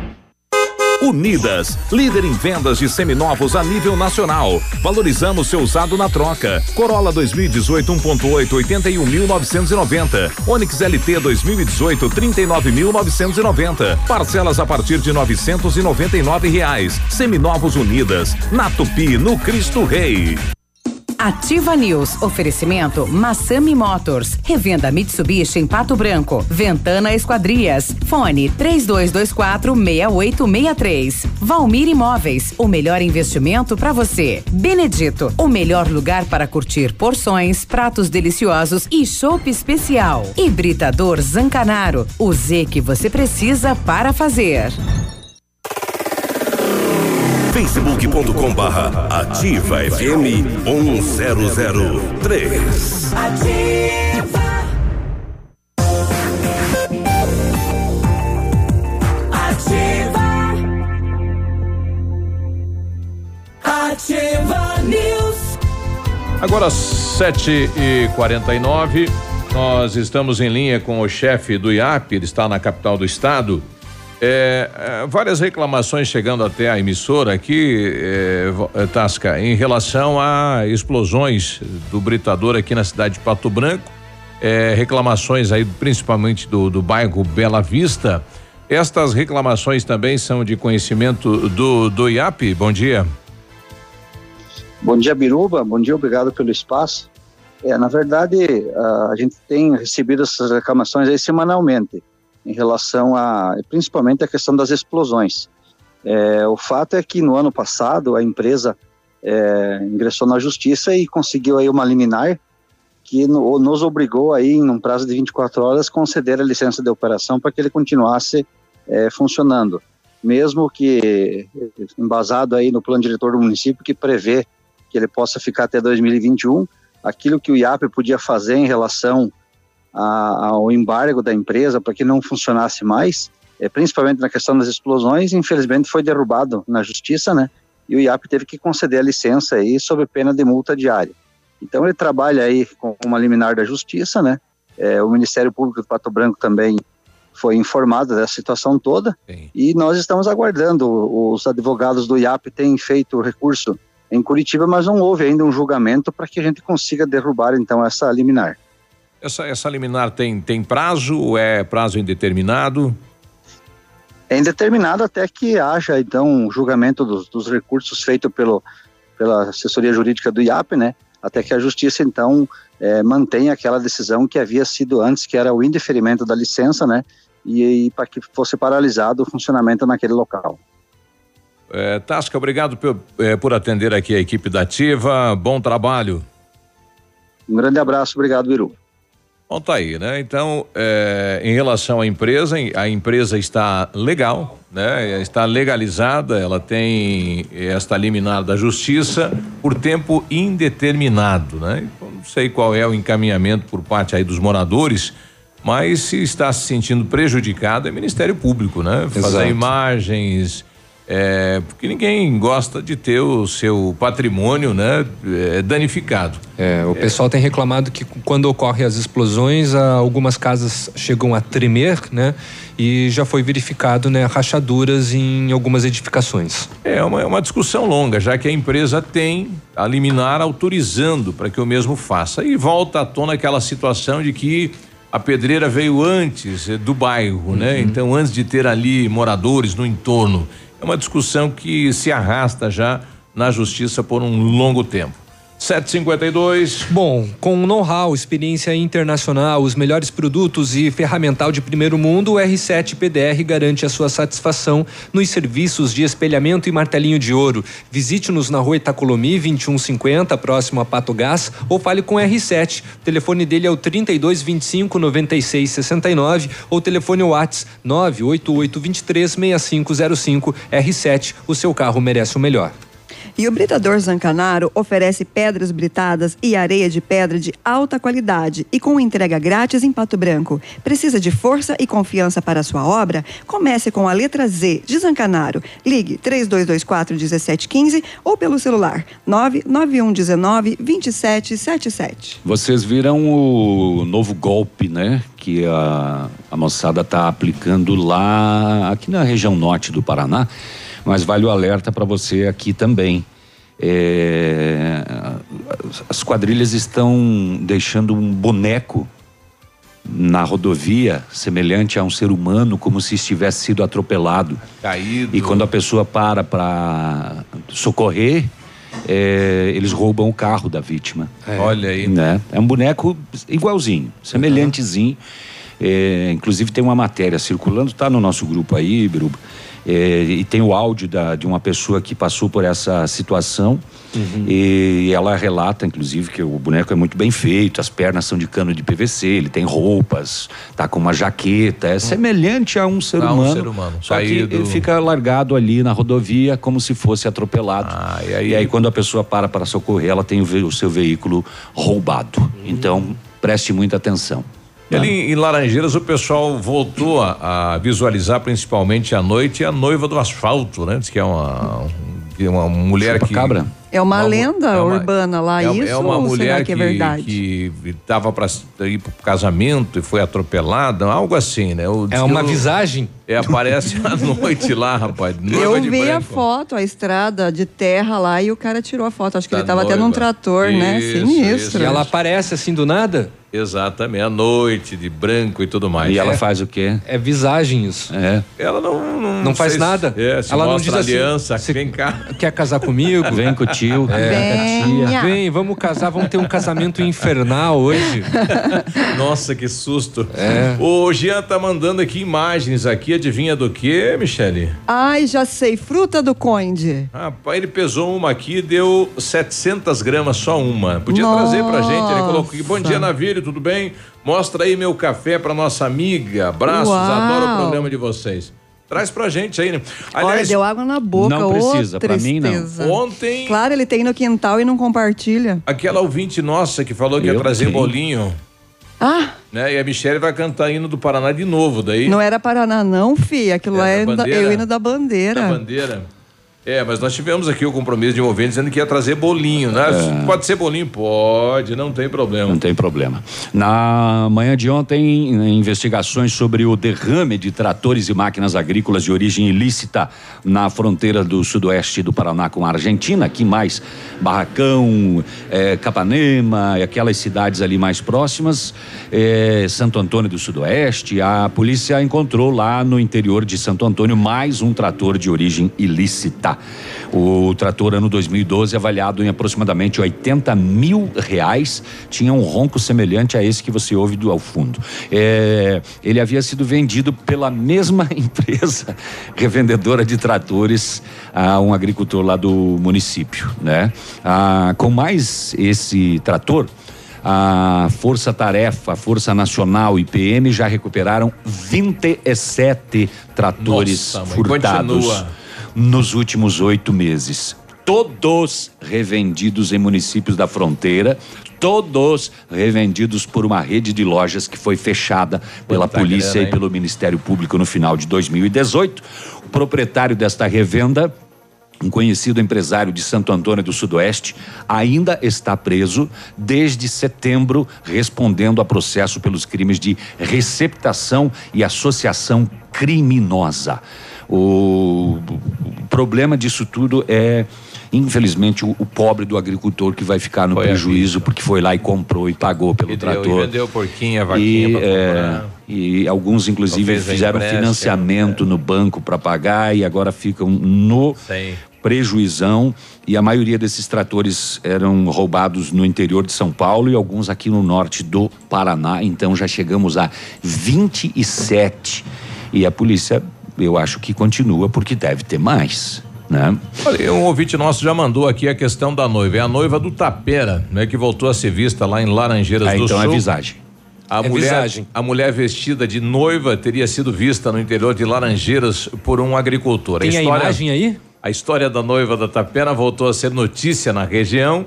Unidas, líder em vendas de seminovos a nível nacional. Valorizamos seu usado na troca. Corolla 2018 1.8 81.990. Onix LT 2018 39.990. Parcelas a partir de 999 reais. Seminovos Unidas, na Tupi, no Cristo Rei. Ativa News. Oferecimento Massami Motors. Revenda Mitsubishi em Pato Branco. Ventana Esquadrias. Fone 3224 6863. Valmir Imóveis. O melhor investimento para você. Benedito. O melhor lugar para curtir porções, pratos deliciosos e chopp especial. Hibridador Zancanaro. O Z que você precisa para fazer facebook.com barra ativa FM 1003. Ativa. Ativa. News. Agora sete e quarenta e nove, nós estamos em linha com o chefe do IAP, ele está na capital do estado. É, é, várias reclamações chegando até a emissora aqui, é, é, Tasca, em relação a explosões do britador aqui na cidade de Pato Branco. É, reclamações aí, principalmente do, do bairro Bela Vista. Estas reclamações também são de conhecimento do, do IAP? Bom dia. Bom dia, Biruba. Bom dia, obrigado pelo espaço. É, na verdade, a gente tem recebido essas reclamações aí semanalmente em relação a, principalmente a questão das explosões. É, o fato é que no ano passado a empresa é, ingressou na justiça e conseguiu aí uma liminar que no, nos obrigou aí em um prazo de 24 horas conceder a licença de operação para que ele continuasse é, funcionando, mesmo que embasado aí no plano diretor do município que prevê que ele possa ficar até 2021, aquilo que o IAP podia fazer em relação a, ao embargo da empresa para que não funcionasse mais, é, principalmente na questão das explosões, infelizmente foi derrubado na justiça, né? E o IAP teve que conceder a licença aí sob pena de multa diária. Então ele trabalha aí com uma liminar da justiça, né? É, o Ministério Público do Pato Branco também foi informado dessa situação toda Sim. e nós estamos aguardando. Os advogados do IAP têm feito recurso em Curitiba, mas não houve ainda um julgamento para que a gente consiga derrubar então essa liminar. Essa, essa liminar tem, tem prazo ou é prazo indeterminado? É indeterminado até que haja, então, um julgamento dos, dos recursos feito pelo, pela assessoria jurídica do IAP, né? Até que a justiça, então, é, mantenha aquela decisão que havia sido antes, que era o indeferimento da licença, né? E, e para que fosse paralisado o funcionamento naquele local. É, Tasca, obrigado por, é, por atender aqui a equipe da Ativa. Bom trabalho. Um grande abraço, obrigado, Viru. Bom, tá aí, né? Então, é, em relação à empresa, a empresa está legal, né? Está legalizada, ela tem esta liminar da justiça por tempo indeterminado, né? Não sei qual é o encaminhamento por parte aí dos moradores, mas se está se sentindo prejudicado é Ministério Público, né? Exato. Fazer imagens, é, porque ninguém gosta de ter o seu patrimônio né, é, danificado. É, o pessoal tem reclamado que quando ocorrem as explosões, algumas casas chegam a tremer, né? E já foi verificado né, rachaduras em algumas edificações. É uma, é uma discussão longa, já que a empresa tem a liminar autorizando para que o mesmo faça. E volta à tona aquela situação de que a pedreira veio antes do bairro, né? uhum. né? Então, antes de ter ali moradores no entorno. É uma discussão que se arrasta já na justiça por um longo tempo. 752. Bom, com know-how, experiência internacional, os melhores produtos e ferramental de primeiro mundo, o R7 PDR garante a sua satisfação nos serviços de espelhamento e martelinho de ouro. Visite-nos na rua Itacolomi 2150, próximo a Pato Gás, ou fale com o R7. O telefone dele é o 3225 9669 ou telefone WhatsApp 98823 6505. R7, o seu carro merece o melhor. E o Britador Zancanaro oferece pedras britadas e areia de pedra de alta qualidade e com entrega grátis em Pato Branco. Precisa de força e confiança para sua obra? Comece com a letra Z de Zancanaro. Ligue 3224 1715 ou pelo celular 99119 2777. Vocês viram o novo golpe, né? Que a, a moçada está aplicando lá, aqui na região norte do Paraná Mas vale o alerta para você aqui também. É, as quadrilhas estão deixando um boneco na rodovia, semelhante a um ser humano, como se estivesse sido atropelado. Caído. E quando a pessoa para para socorrer, é, eles roubam o carro da vítima. É. Olha aí. Né? É um boneco igualzinho, semelhantezinho. É, inclusive tem uma matéria circulando, está no nosso grupo aí, Biruba. É, e tem o áudio da, de uma pessoa que passou por essa situação uhum. e ela relata, inclusive, que o boneco é muito bem feito, as pernas são de cano de PVC, ele tem roupas, tá com uma jaqueta, é semelhante a um ser um humano. ser humano, Só caído. que ele fica largado ali na rodovia como se fosse atropelado. Ah, e, aí... quando a pessoa para para socorrer, ela tem o, o seu veículo roubado. Uhum. Então, preste muita atenção. E Ali em Laranjeiras o pessoal voltou a, a visualizar principalmente à noite a noiva do asfalto, né? Diz que é uma, que é uma mulher que. Cabra? É uma, lenda é uma- urbana lá, é, isso é uma ou mulher será que é verdade? que estava para ir para casamento e foi atropelada, algo assim, né? O- É uma o- visagem? É, aparece à noite lá, rapaz. Eu vi a branco. foto, a estrada de terra lá e o cara tirou a foto. Acho que Da ele tava até num trator, né? Isso, Sinistro. E ela aparece assim do nada? Exatamente, à noite, de branco e tudo mais. E ela É. faz o quê? É visagem isso. É. Ela não. Não, Não faz se- nada? É, se Ela não diz assim, aliança, "Você vem cá. Quer casar comigo? Vem com o tio, É. vem com a tia. Vem, vamos casar, vamos ter um casamento infernal hoje. Nossa, que susto. É. O Jean tá mandando aqui imagens aqui, adivinha do que, Michele? Ai, já sei, fruta do conde. Rapaz, ele pesou uma aqui e deu 700 gramas, só uma. Podia trazer pra gente. Ele colocou aqui, bom dia, Tudo bem? Mostra aí meu café pra nossa amiga. Abraços, Uau. adoro o programa de vocês. Traz pra gente aí, né? Olha, deu água na boca. não precisa, pra mim, não. Ontem- Claro, ele tem no quintal e não compartilha. Aquela ouvinte nossa que falou que ia Eu trazer tenho. bolinho, Ah, né? E a Michelle vai cantar hino do Paraná de novo, daí. não era Paraná não, fi. Aquilo É é, da, bandeira? é o hino da bandeira. Da bandeira. É, mas nós tivemos aqui o compromisso de um ouvinte dizendo que ia trazer bolinho, né? É. Pode ser bolinho? Pode, não tem problema. Não tem problema. Na manhã de ontem, investigações sobre o derrame de tratores e máquinas agrícolas de origem ilícita na fronteira do sudoeste do Paraná com a Argentina, aqui mais Barracão, eh, Capanema e aquelas cidades ali mais próximas, eh, Santo Antônio do Sudoeste. A polícia encontrou lá no interior de Santo Antônio mais um trator de origem ilícita. O trator ano 2012 avaliado em aproximadamente 80 mil reais tinha um ronco semelhante a esse que você ouve do ao fundo. É, ele havia sido vendido pela mesma empresa revendedora de tratores a um agricultor lá do município, né? Ah, com mais esse trator a Força Tarefa, a Força Nacional e PM já recuperaram 27 tratores Nossa, furtados continua. Nos últimos oito meses. Todos revendidos em municípios da fronteira, todos revendidos por uma rede de lojas que foi fechada pela polícia grana, e pelo Ministério Público no final de 2018. O proprietário desta revenda um conhecido empresário de Santo Antônio do Sudoeste ainda está preso desde setembro, respondendo a processo pelos crimes de receptação e associação criminosa. O, problema disso tudo é, infelizmente, o, o pobre do agricultor que vai ficar no Foi a prejuízo porque foi lá e comprou e pagou pelo E deu- trator. e vendeu porquinha, vaquinha E, é, e alguns, inclusive, Talvez a fizeram empréstimo, financiamento no banco para pagar e agora ficam no Tem. prejuizão. E a maioria desses tratores eram roubados no interior de São Paulo e alguns aqui no norte do Paraná. Então já chegamos a 27. E a polícia, eu acho que continua porque deve ter mais. Né? Olha, um ouvinte nosso já mandou aqui a questão da noiva. É a noiva do Tapera, né? Que voltou a ser vista lá em Laranjeiras Ah, do então é Sul. visagem. A É mulher, visagem. a mulher vestida de noiva teria sido vista no interior de Laranjeiras por um agricultor. Tem a imagem aí? A história da noiva da Tapera voltou a ser notícia na região.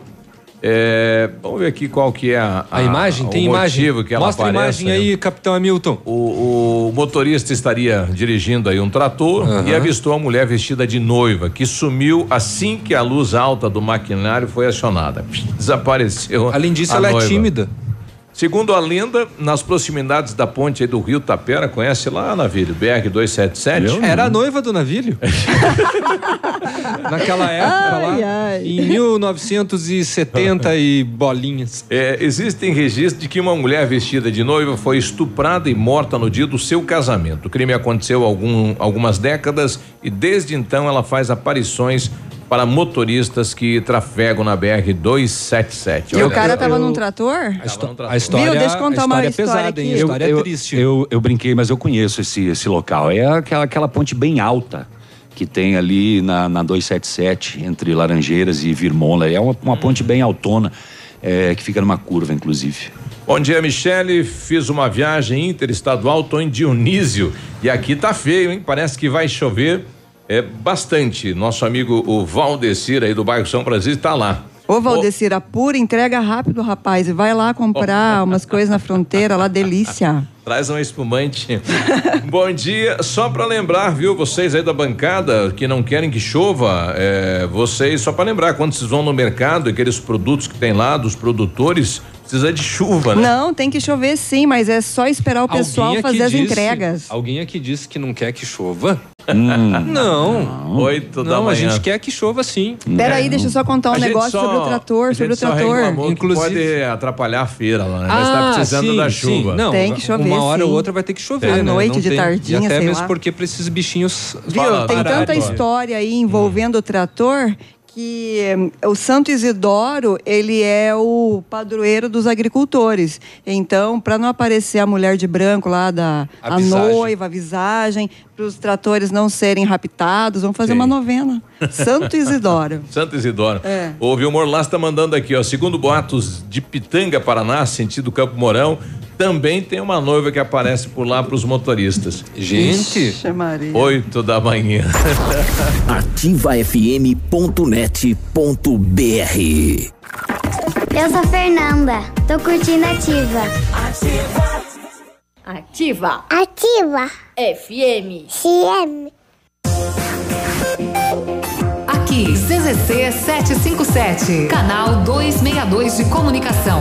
É, vamos ver aqui qual que é a, A imagem? o Tem imagem? que ela Mostra a imagem aí, capitão Hamilton. O, o motorista estaria dirigindo aí um trator Aham. e avistou a mulher vestida de noiva, que sumiu assim que a luz alta do maquinário foi acionada. Desapareceu. Além disso, a ela é noiva. tímida. Segundo a lenda, nas proximidades da ponte do Rio Tapera, conhece lá, Navírio, BR 277? Era a noiva do navilho. Naquela época Ai, lá, ai. em 1970 e bolinhas. É, existem registros de que uma mulher vestida de noiva foi estuprada e morta no dia do seu casamento. O crime aconteceu há algum, algumas décadas e desde então ela faz aparições para motoristas que trafegam na BR 277. E o cara tava num trator? A história, Viu? Deixa eu contar a uma história é história pesada, hein? A aqui. história eu, é triste. Eu, eu brinquei, mas eu conheço esse, esse local. É aquela, aquela ponte bem alta que tem ali na, na 277, entre Laranjeiras e Virmonla. É uma, uma ponte bem autona, é, que fica numa curva, inclusive. Bom dia, Michele. Fiz uma viagem interestadual, tô em Dionísio e aqui tá feio, hein? Parece que vai chover é bastante. Nosso amigo o Valdecir aí do bairro São Francisco tá lá. Ô, Valdecir, apura, entrega rápido, rapaz. E vai lá comprar umas coisas na fronteira lá, delícia. Traz um espumante. Bom dia. Só para lembrar, viu, vocês aí da bancada que não querem que chova, é, vocês, só para lembrar, quando vocês vão no mercado, aqueles produtos que tem lá dos produtores, precisa de chuva, né? Não, tem que chover sim, mas é só esperar o pessoal fazer as disse- entregas. Alguém aqui disse que não quer que chova? Hum. Não. Oito da Não, a manhã. gente quer que chova sim. Peraí, deixa eu só contar um A negócio só- sobre o trator, a sobre o trator. que pode atrapalhar a feira lá, né? Mas tá precisando Ah, sim, da sim. chuva. Não, Tem que chover, Uma hora sim. ou outra vai ter que chover, À né? noite, Não de tem- tardinha, E até sei mesmo lá. porque para esses bichinhos Viu? Tem tanta história aí envolvendo o trator que hum, o Santo Isidoro, ele é o padroeiro dos agricultores. Então, para não aparecer a mulher de branco lá da A a noiva, a visagem, para os tratores não serem raptados, vamos fazer Sim. uma novena. Santo Isidoro. Santo Isidoro. É. O Vilmor Lass está mandando aqui, ó. Segundo boatos de Pitanga, Paraná, sentido Campo Mourão, também tem uma noiva que aparece por lá para os motoristas. Gente. Oito da manhã. ativafm.net.br Eu sou a Fernanda, tô curtindo ativa. Ativa. Ativa. FM. CM. Aqui, CZC 757, canal 262 de comunicação.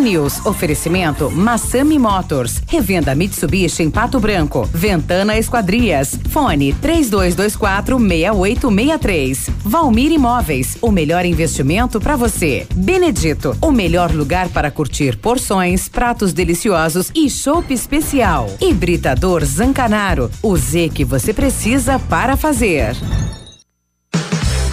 News. Oferecimento Massami Motors. Revenda Mitsubishi em Pato Branco. Ventana Esquadrias. Fone 3224 6863. Valmir Imóveis. O melhor investimento para você. Benedito. O melhor lugar para curtir porções, pratos deliciosos e chopp especial. Hibridador Zancanaro. O Z que você precisa para fazer.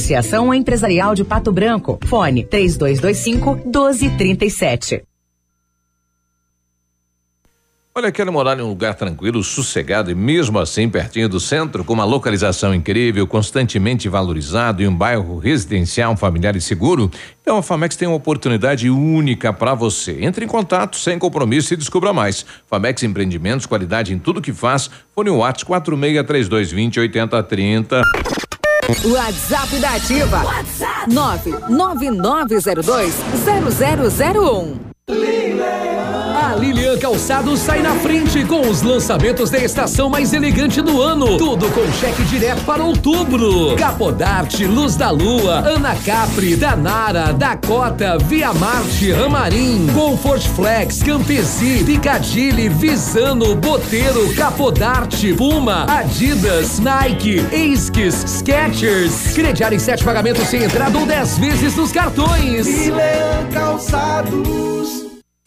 Associação Empresarial de Pato Branco. Fone 3225 1237. Olha, quero morar em um lugar tranquilo, sossegado e mesmo assim pertinho do centro, com uma localização incrível, constantemente valorizado e um bairro residencial, familiar e seguro? Então a Famex tem uma oportunidade única para você. Entre em contato sem compromisso e descubra mais. Famex Empreendimentos, qualidade em tudo que faz. Fone Whats 463220 8030. WhatsApp da Ativa. WhatsApp 99902 0001. A Lilian Calçados sai na frente com os lançamentos da estação mais elegante do ano. Tudo com cheque direto para outubro. Capodarte, Luz da Lua, Ana Capri, Danara, Dakota, Via Marte, Ramarim, Comfort Flex, Campesi, Picadilly, Visano, Boteiro, Capodarte, Puma, Adidas, Nike, Esquis, Skechers. Crediar em sete pagamentos sem entrada ou dez vezes nos cartões. Milan Calçados.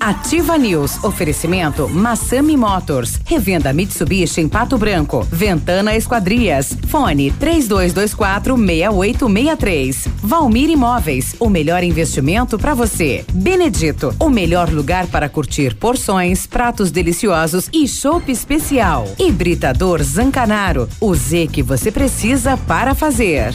Ativa News. Oferecimento Massami Motors. Revenda Mitsubishi em Pato Branco. Ventana Esquadrias. Fone 3224 6863. Valmir Imóveis. O melhor investimento para você. Benedito. O melhor lugar para curtir porções, pratos deliciosos e chopp especial. Hibridador Zancanaro. O Z que você precisa para fazer.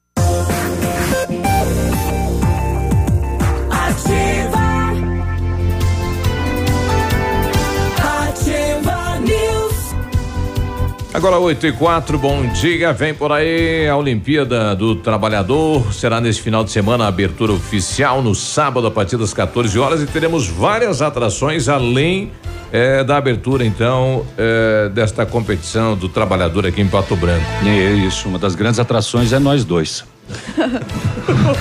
Agora 8 e 4, bom dia. Vem por aí a Olimpíada do Trabalhador. Será nesse final de semana a abertura oficial no sábado a partir das 14 horas e teremos várias atrações além eh, da abertura, então, eh, desta competição do trabalhador aqui em Pato Branco. É isso, uma das grandes atrações é nós dois.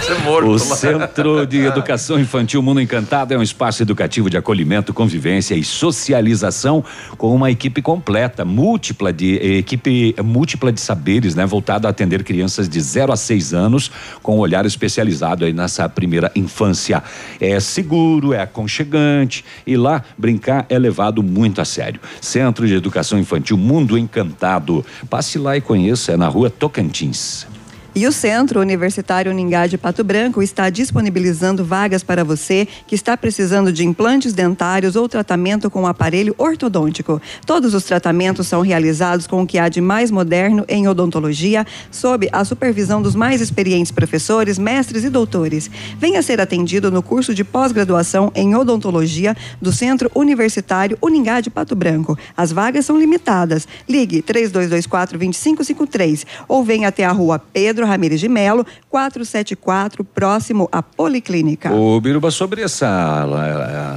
É morto O. Centro de Educação Infantil Mundo Encantado é um espaço educativo de acolhimento, convivência e socialização com uma equipe completa, múltipla de equipe múltipla de saberes, né, voltada a atender crianças de 0 a 6 anos com um olhar especializado aí nessa primeira infância. É seguro, é aconchegante e lá brincar é levado muito a sério. Centro de Educação Infantil Mundo Encantado. Passe lá e conheça, é na Rua Tocantins. E o Centro Universitário Uningá de Pato Branco está disponibilizando vagas para você que está precisando de implantes dentários ou tratamento com aparelho ortodôntico. Todos os tratamentos são realizados com o que há de mais moderno em odontologia, sob a supervisão dos mais experientes professores, mestres e doutores. Venha ser atendido no curso de pós-graduação em odontologia do Centro Universitário Uningá de Pato Branco. As vagas são limitadas. Ligue 3224 2553 ou venha até a rua Pedro Ramires de Melo, 474, próximo à Policlínica. Ô, Biruba, sobre essa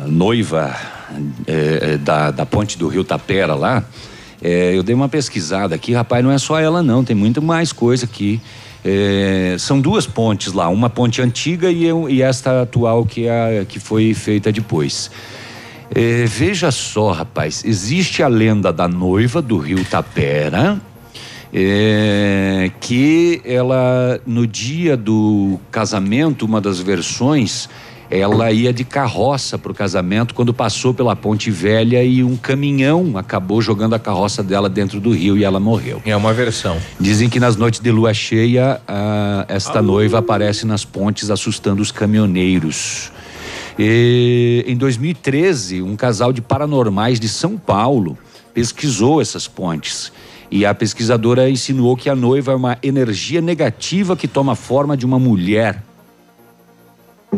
noiva eh, eh, da, da ponte do Rio Tapera lá, eh, eu dei uma pesquisada aqui, rapaz, não é só ela não, tem muito mais coisa aqui. Eh, são duas pontes lá, uma ponte antiga e, e esta atual que, é a, que foi feita depois. Eh, veja só, rapaz, existe a lenda da noiva do Rio Tapera, é, que ela no dia do casamento, uma das versões, ela ia de carroça para o casamento quando passou pela Ponte Velha e um caminhão acabou jogando a carroça dela dentro do rio e ela morreu. É uma versão. Dizem que nas noites de lua cheia, ah, esta noiva aparece nas pontes assustando os caminhoneiros. E, em 2013, um casal de paranormais de São Paulo pesquisou essas pontes. E a pesquisadora insinuou que a noiva é uma energia negativa que toma forma de uma mulher.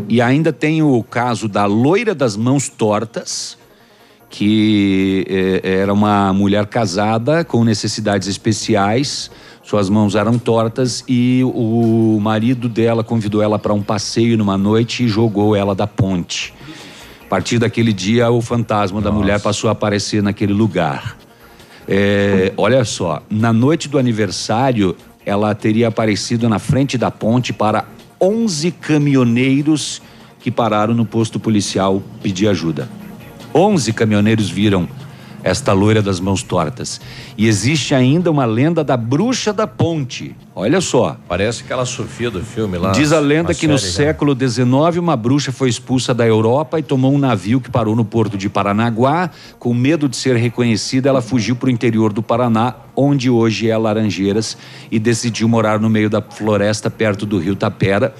E ainda tem o caso da loira das mãos tortas, que eh, era uma mulher casada com necessidades especiais, suas mãos eram tortas e o marido dela convidou ela para um passeio numa noite e jogou ela da ponte. A partir daquele dia, o fantasma da mulher passou a aparecer naquele lugar. É, olha só, na noite do aniversário, ela teria aparecido na frente da ponte para 11 caminhoneiros que pararam no posto policial pedir ajuda. 11 caminhoneiros viram esta loira das mãos tortas. E existe ainda uma lenda da bruxa da ponte. Olha só. Parece aquela Sofia do filme lá. Diz a lenda que no né? século XIX uma bruxa foi expulsa da Europa e tomou um navio que parou no porto de Paranaguá. Com medo de ser reconhecida, ela fugiu para o interior do Paraná, onde hoje é Laranjeiras, e decidiu morar no meio da floresta perto do rio Tapera.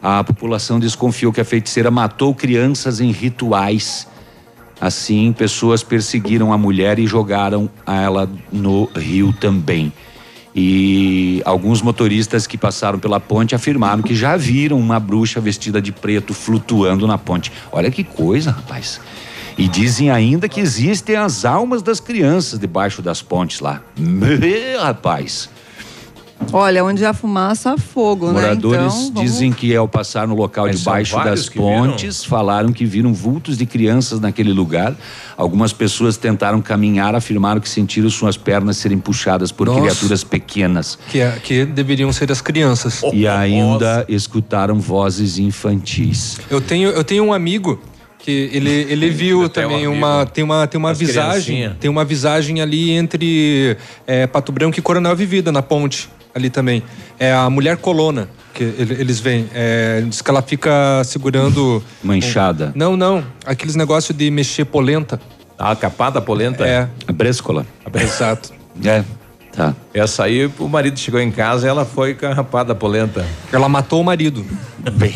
A população desconfiou que a feiticeira matou crianças em rituais. Assim, pessoas perseguiram a mulher e jogaram ela no rio também. E alguns motoristas que passaram pela ponte afirmaram que já viram uma bruxa vestida de preto flutuando na ponte. Olha que coisa, rapaz. E dizem ainda que existem as almas das crianças debaixo das pontes lá. Meu, rapaz. Olha, onde há fumaça, há fogo, Moradores né? Então, vamos- dizem que ao passar no local Mas debaixo das que pontes, falaram que viram vultos de crianças naquele lugar. Algumas pessoas tentaram caminhar, afirmaram que sentiram suas pernas serem puxadas por Nossa. criaturas pequenas. Que, é- que deveriam ser as crianças. E ainda escutaram vozes infantis. Eu tenho, eu tenho um amigo que ele, ele viu um também amigo. uma tem uma tem uma As visagem criancinha. tem uma visagem ali entre é, Pato Branco e Coronel Vivida na ponte ali também é a mulher colona que ele- eles veem é, diz que ela fica segurando Uma enxada. não não aqueles negócios de mexer polenta A capada polenta? é A bréscola. exato É. Tá. Essa aí, o marido chegou em casa e ela foi com a rapada polenta. ela matou o marido Bem,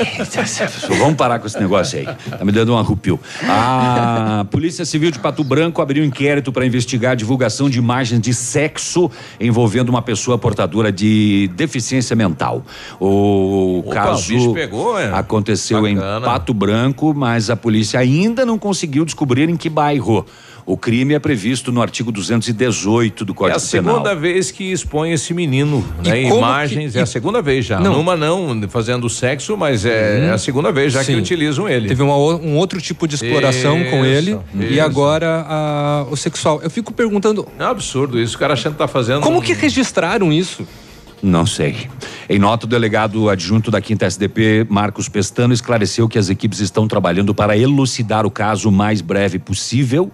vamos parar com esse negócio aí. Tá me dando um arrupio. A Polícia Civil de Pato Branco abriu um inquérito para investigar a divulgação de imagens de sexo envolvendo uma pessoa portadora de deficiência mental. O Opa, caso o pegou, é? aconteceu Bacana. em Pato Branco, mas a polícia ainda não conseguiu descobrir em que bairro. O crime é previsto no artigo 218 do É Código a segunda Penal. vez que expõe esse menino, E né? Imagens, que- é a segunda vez já. Não. Numa não, fazendo sexo, mas é, Uhum. a segunda vez já que Sim. utilizam ele. Teve uma um outro tipo de exploração com Isso, ele e isso. agora a- o sexual. Eu fico perguntando, É um absurdo isso, o cara achando que tá fazendo. como um- que registraram isso? Não sei. Em nota, o delegado adjunto da Quinta SDP, Marcos Pestano, esclareceu que as equipes estão trabalhando para elucidar o caso o mais breve possível.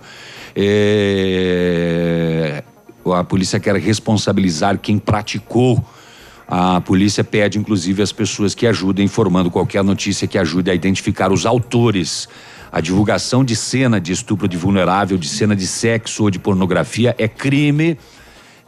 É, A polícia quer responsabilizar quem praticou. A polícia pede, inclusive, às pessoas que ajudem, informando qualquer notícia que ajude a identificar os autores. A divulgação de cena de estupro de vulnerável, de cena de sexo ou de pornografia é crime.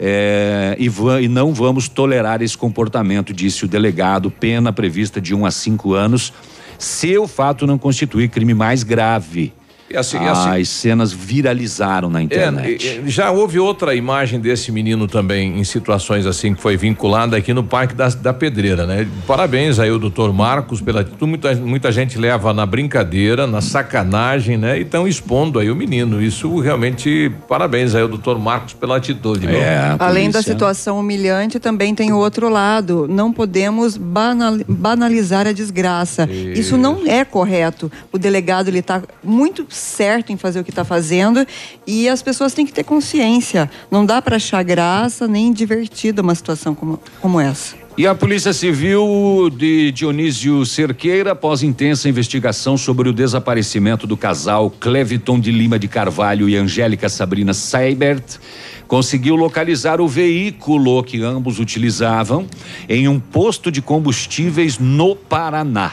É, e, e não vamos tolerar esse comportamento, disse o delegado. Pena prevista de um a cinco anos, se o fato não constituir crime mais grave. E assim- e assim- As cenas viralizaram na internet. É, já houve outra imagem desse menino também em situações assim que foi vinculada aqui no Parque da, da Pedreira, né? Parabéns aí o doutor Marcos pela atitude. Muita, muita gente leva na brincadeira, na sacanagem, né? E estão expondo aí o menino. Isso realmente, parabéns aí ao doutor Marcos pela atitude. É, Além da situação humilhante, também tem o outro lado. Não podemos banal- banalizar a desgraça. Isso, não é correto. O delegado ele está muito certo em fazer o que está fazendo e as pessoas têm que ter consciência. Não dá para achar graça nem divertida uma situação como, como essa. E a Polícia Civil de Dionísio Cerqueira, após intensa investigação sobre o desaparecimento do casal Cleviton de Lima de Carvalho e Angélica Sabrina Seibert, conseguiu localizar o veículo que ambos utilizavam em um posto de combustíveis no Paraná.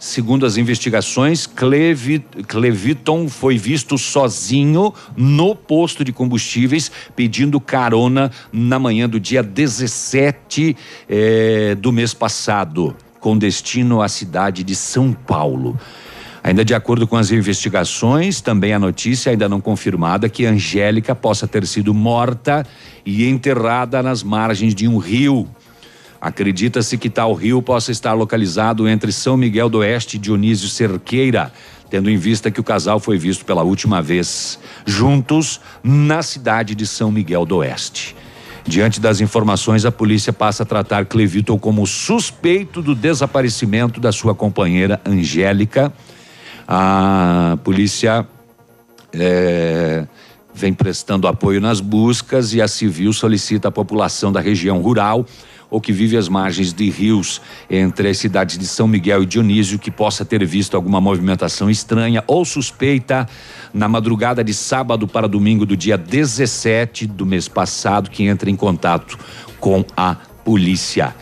Segundo as investigações, Clevi, Cleviton foi visto sozinho no posto de combustíveis pedindo carona na manhã do dia 17 eh, do mês passado, com destino à cidade de São Paulo. Ainda de acordo com as investigações, também a notícia ainda não confirmada que Angélica possa ter sido morta e enterrada nas margens de um rio. Acredita-se que tal rio possa estar localizado entre São Miguel do Oeste e Dionísio Cerqueira, tendo em vista que o casal foi visto pela última vez juntos na cidade de São Miguel do Oeste. Diante das informações, a polícia passa a tratar Cleviton como suspeito do desaparecimento da sua companheira Angélica. A polícia é, vem prestando apoio nas buscas e a civil solicita à população da região rural ou que vive às margens de rios entre as cidades de São Miguel e Dionísio que possa ter visto alguma movimentação estranha ou suspeita na madrugada de sábado para domingo do dia 17 do mês passado, que entre em contato com a polícia.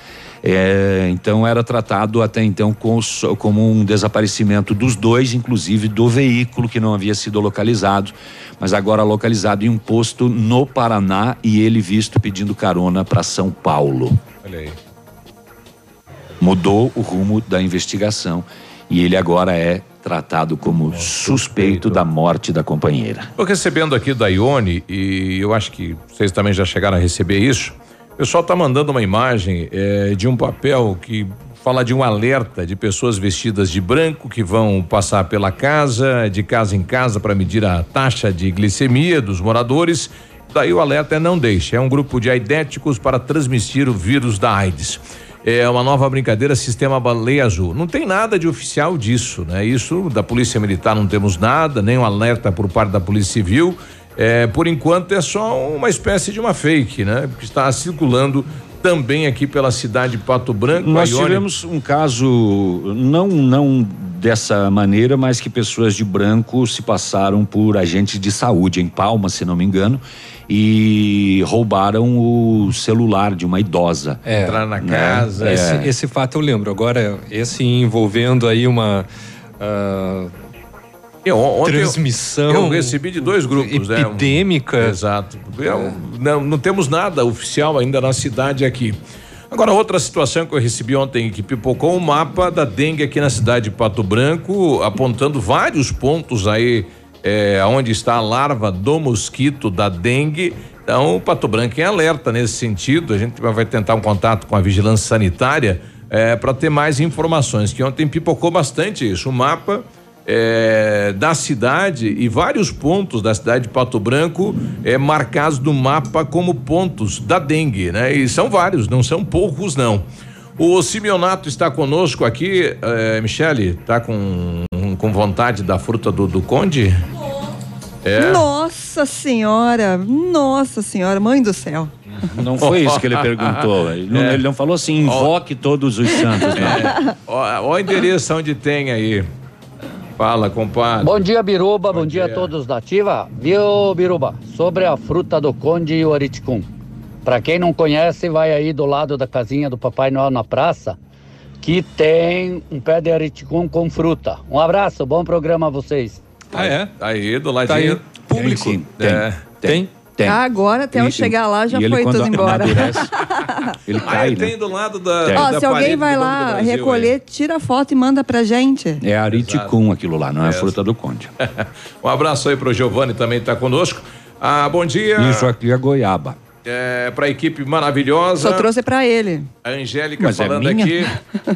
É, então era tratado até então com, como um desaparecimento dos dois, inclusive do veículo que não havia sido localizado, mas agora localizado em um posto no Paraná e ele visto pedindo carona para São Paulo. Olha aí. Mudou o rumo da investigação e ele agora é tratado como suspeito da morte da companheira. Estou recebendo aqui da Ione e eu acho que vocês também já chegaram a receber isso. Pessoal está mandando uma imagem é, de um papel que fala de um alerta de pessoas vestidas de branco que vão passar pela casa, de casa em casa, para medir a taxa de glicemia dos moradores. Daí o alerta é não deixe. É um grupo de aidéticos para transmitir o vírus da AIDS é uma nova brincadeira, sistema baleia azul. Não tem nada de oficial disso, né? Isso da Polícia Militar não temos nada, nem um alerta por parte da Polícia Civil. É, por enquanto é só uma espécie de uma fake, né? Que está circulando também aqui pela cidade de Pato Branco. Nós tivemos um caso, não, não dessa maneira, mas que pessoas de branco se passaram por agentes de saúde em Palma, se não me engano, e roubaram o celular de uma idosa. É, Entrar na né? casa. Esse, é. esse, fato eu lembro. Agora, esse envolvendo aí uma. Uh, eu, transmissão. Eu, eu, recebi de dois grupos, né? epidêmica. né? Exato. Eu, não, não temos nada oficial ainda na cidade aqui. Agora, outra situação que eu recebi ontem que pipocou um mapa da dengue aqui na cidade de Pato Branco, apontando vários pontos aí é, onde está a larva do mosquito da dengue. Então, o Pato Branco em alerta nesse sentido. A gente vai tentar um contato com a vigilância sanitária é, para ter mais informações. Que ontem pipocou bastante isso. O mapa é, da cidade e vários pontos da cidade de Pato Branco é, marcados no mapa como pontos da dengue, né? E são vários, não são poucos, não. O Simeonato está conosco aqui, é, Michele, tá com, com vontade da fruta do, do Conde? É. Nossa senhora, nossa senhora, mãe do céu. Não foi isso que ele perguntou. Ele, não, é. ele não falou assim, invoque todos os santos. Né? Olha o endereço onde tem aí. Fala, compadre. Bom dia, Biruba. Bom, Bom dia. dia. a todos da Ativa. Viu, Biruba? Sobre a fruta do conde e o ariticum. Para quem não conhece, vai aí do lado da casinha do Papai Noel na praça, que tem um pé de ariticum com fruta. Um abraço, bom programa a vocês. Ah, é? Aí, do ladinho. Tá aí. Público. Tem, sim. Tem. É. tem. Tem. Ah, agora, até e, eu chegar lá, já foi tudo embora. ele cai, ah, né? tem do lado da. Ó, da se alguém vai lá Brasil, recolher, aí. tira foto e manda pra gente. É ariticum aquilo lá, não é, é fruta do conde. um abraço aí pro Giovanni, também tá conosco. Ah, bom dia. Isso aqui é goiaba. É, para a equipe maravilhosa. Só trouxe para ele. A Angélica Mas é falando é aqui.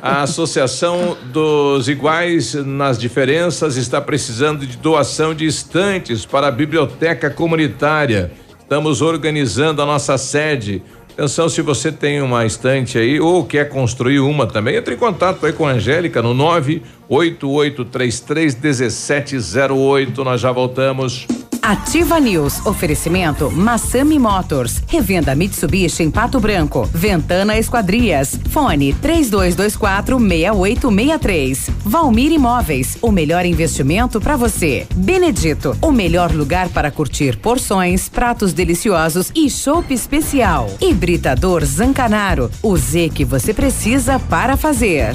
A Associação dos Iguais nas Diferenças está precisando de doação de estantes para a biblioteca comunitária. Estamos organizando a nossa sede. Atenção, se você tem uma estante aí ou quer construir uma também, entre em contato aí com a Angélica no 98833 1708. Nós já voltamos. Ativa News. Oferecimento Massami Motors. Revenda Mitsubishi em Pato Branco. Ventana Esquadrias. Fone 3224 6863. Valmir Imóveis. O melhor investimento para você. Benedito. O melhor lugar para curtir porções, pratos deliciosos e chopp especial. Hibridador Zancanaro. O Z que você precisa para fazer.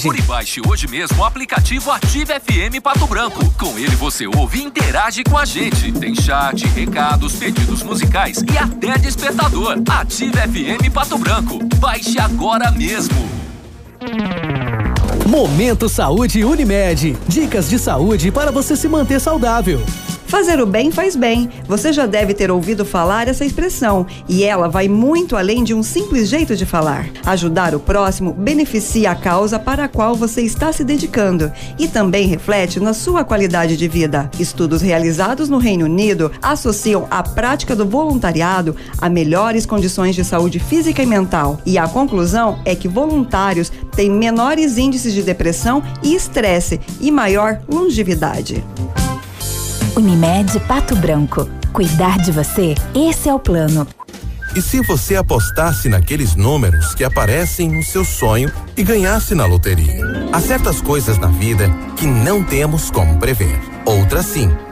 Procure e baixe hoje mesmo o aplicativo Ative FM Pato Branco. Com ele você ouve e interage com a gente. Tem chat, recados, pedidos musicais e até despertador. Ative FM Pato Branco. Baixe agora mesmo. Momento Saúde Unimed. Dicas de saúde para você se manter saudável. Fazer o bem faz bem. Você já deve ter ouvido falar essa expressão e ela vai muito além de um simples jeito de falar. Ajudar o próximo beneficia a causa para a qual você está se dedicando e também reflete na sua qualidade de vida. Estudos realizados no Reino Unido associam a prática do voluntariado a melhores condições de saúde física e mental. E a conclusão é que voluntários têm menores índices de depressão e estresse e maior longevidade. Unimed Pato Branco. Cuidar de você, esse é o plano. E se você apostasse naqueles números que aparecem no seu sonho e ganhasse na loteria? Há certas coisas na vida que não temos como prever. Outras sim.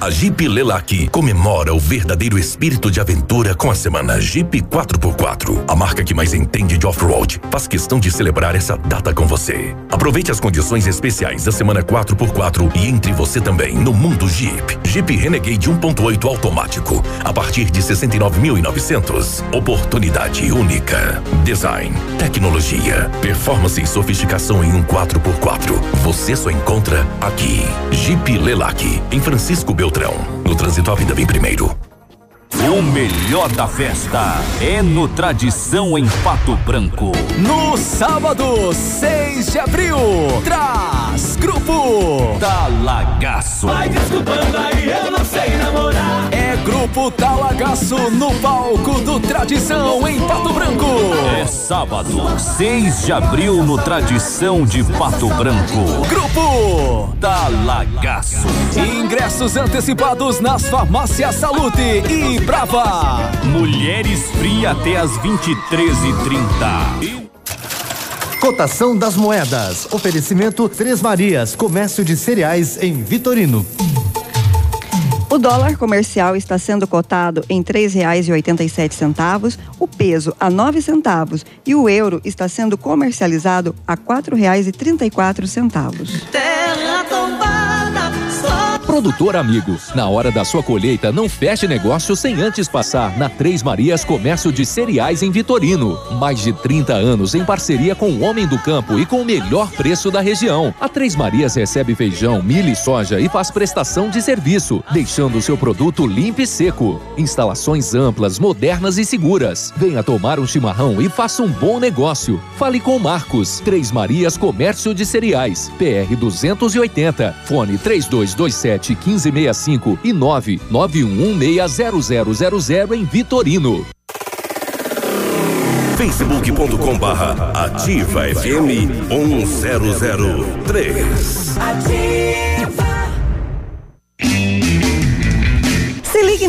A Jeep Lelac comemora o verdadeiro espírito de aventura com a semana Jeep 4x4. A marca que mais entende de off-road faz questão de celebrar essa data com você. Aproveite as condições especiais da semana 4x4 e entre você também no mundo Jeep. Jeep Renegade 1.8 automático a partir de 69.900. Oportunidade única. Design, tecnologia, performance e sofisticação em um 4x4. Você só encontra aqui. Jeep Lelac em Francisco Beltrão. No trânsito, a vida vem primeiro. O melhor da festa é no Tradição em Pato Branco. No sábado, 6 de abril, traz Grupo Talagaço. Vai desculpando aí, eu não sei namorar. É Grupo Talagaço no palco do Tradição em Pato Branco. É sábado, 6 de abril, no Tradição de Pato Branco. Grupo Talagaço. Ingressos antecipados nas farmácias Salute e Brava. Mulheres Fria até as 23h30. Cotação das moedas. Oferecimento Três Marias, comércio de cereais em Vitorino. O dólar comercial está sendo cotado em R$ 3,87, o peso a 9 centavos e o euro está sendo comercializado a R$ 4,34. Produtor amigo, na hora da sua colheita, não feche negócio sem antes passar na Três Marias Comércio de Cereais em Vitorino. Mais de 30 anos em parceria com o Homem do Campo e com o melhor preço da região. A Três Marias recebe feijão, milho e soja e faz prestação de serviço, deixando o seu produto limpo e seco. Instalações amplas, modernas e seguras. Venha tomar um chimarrão e faça um bom negócio. Fale com Marcos. Três Marias Comércio de Cereais. PR 280. Fone 3227 1565 e 991160000 em Vitorino. facebook.com barra ativa FM 1003. Se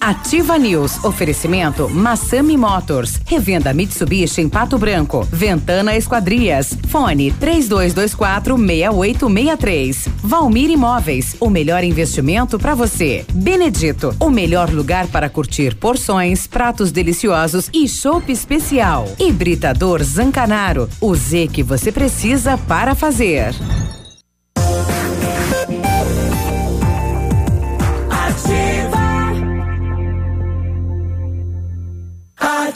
Ativa News. Oferecimento Massami Motors. Revenda Mitsubishi em Pato Branco. Ventana Esquadrias. Fone 3224 6863. Valmir Imóveis. O melhor investimento para você. Benedito. O melhor lugar para curtir porções, pratos deliciosos e chopp especial. Hibridador Zancanaro. O Z que você precisa para fazer.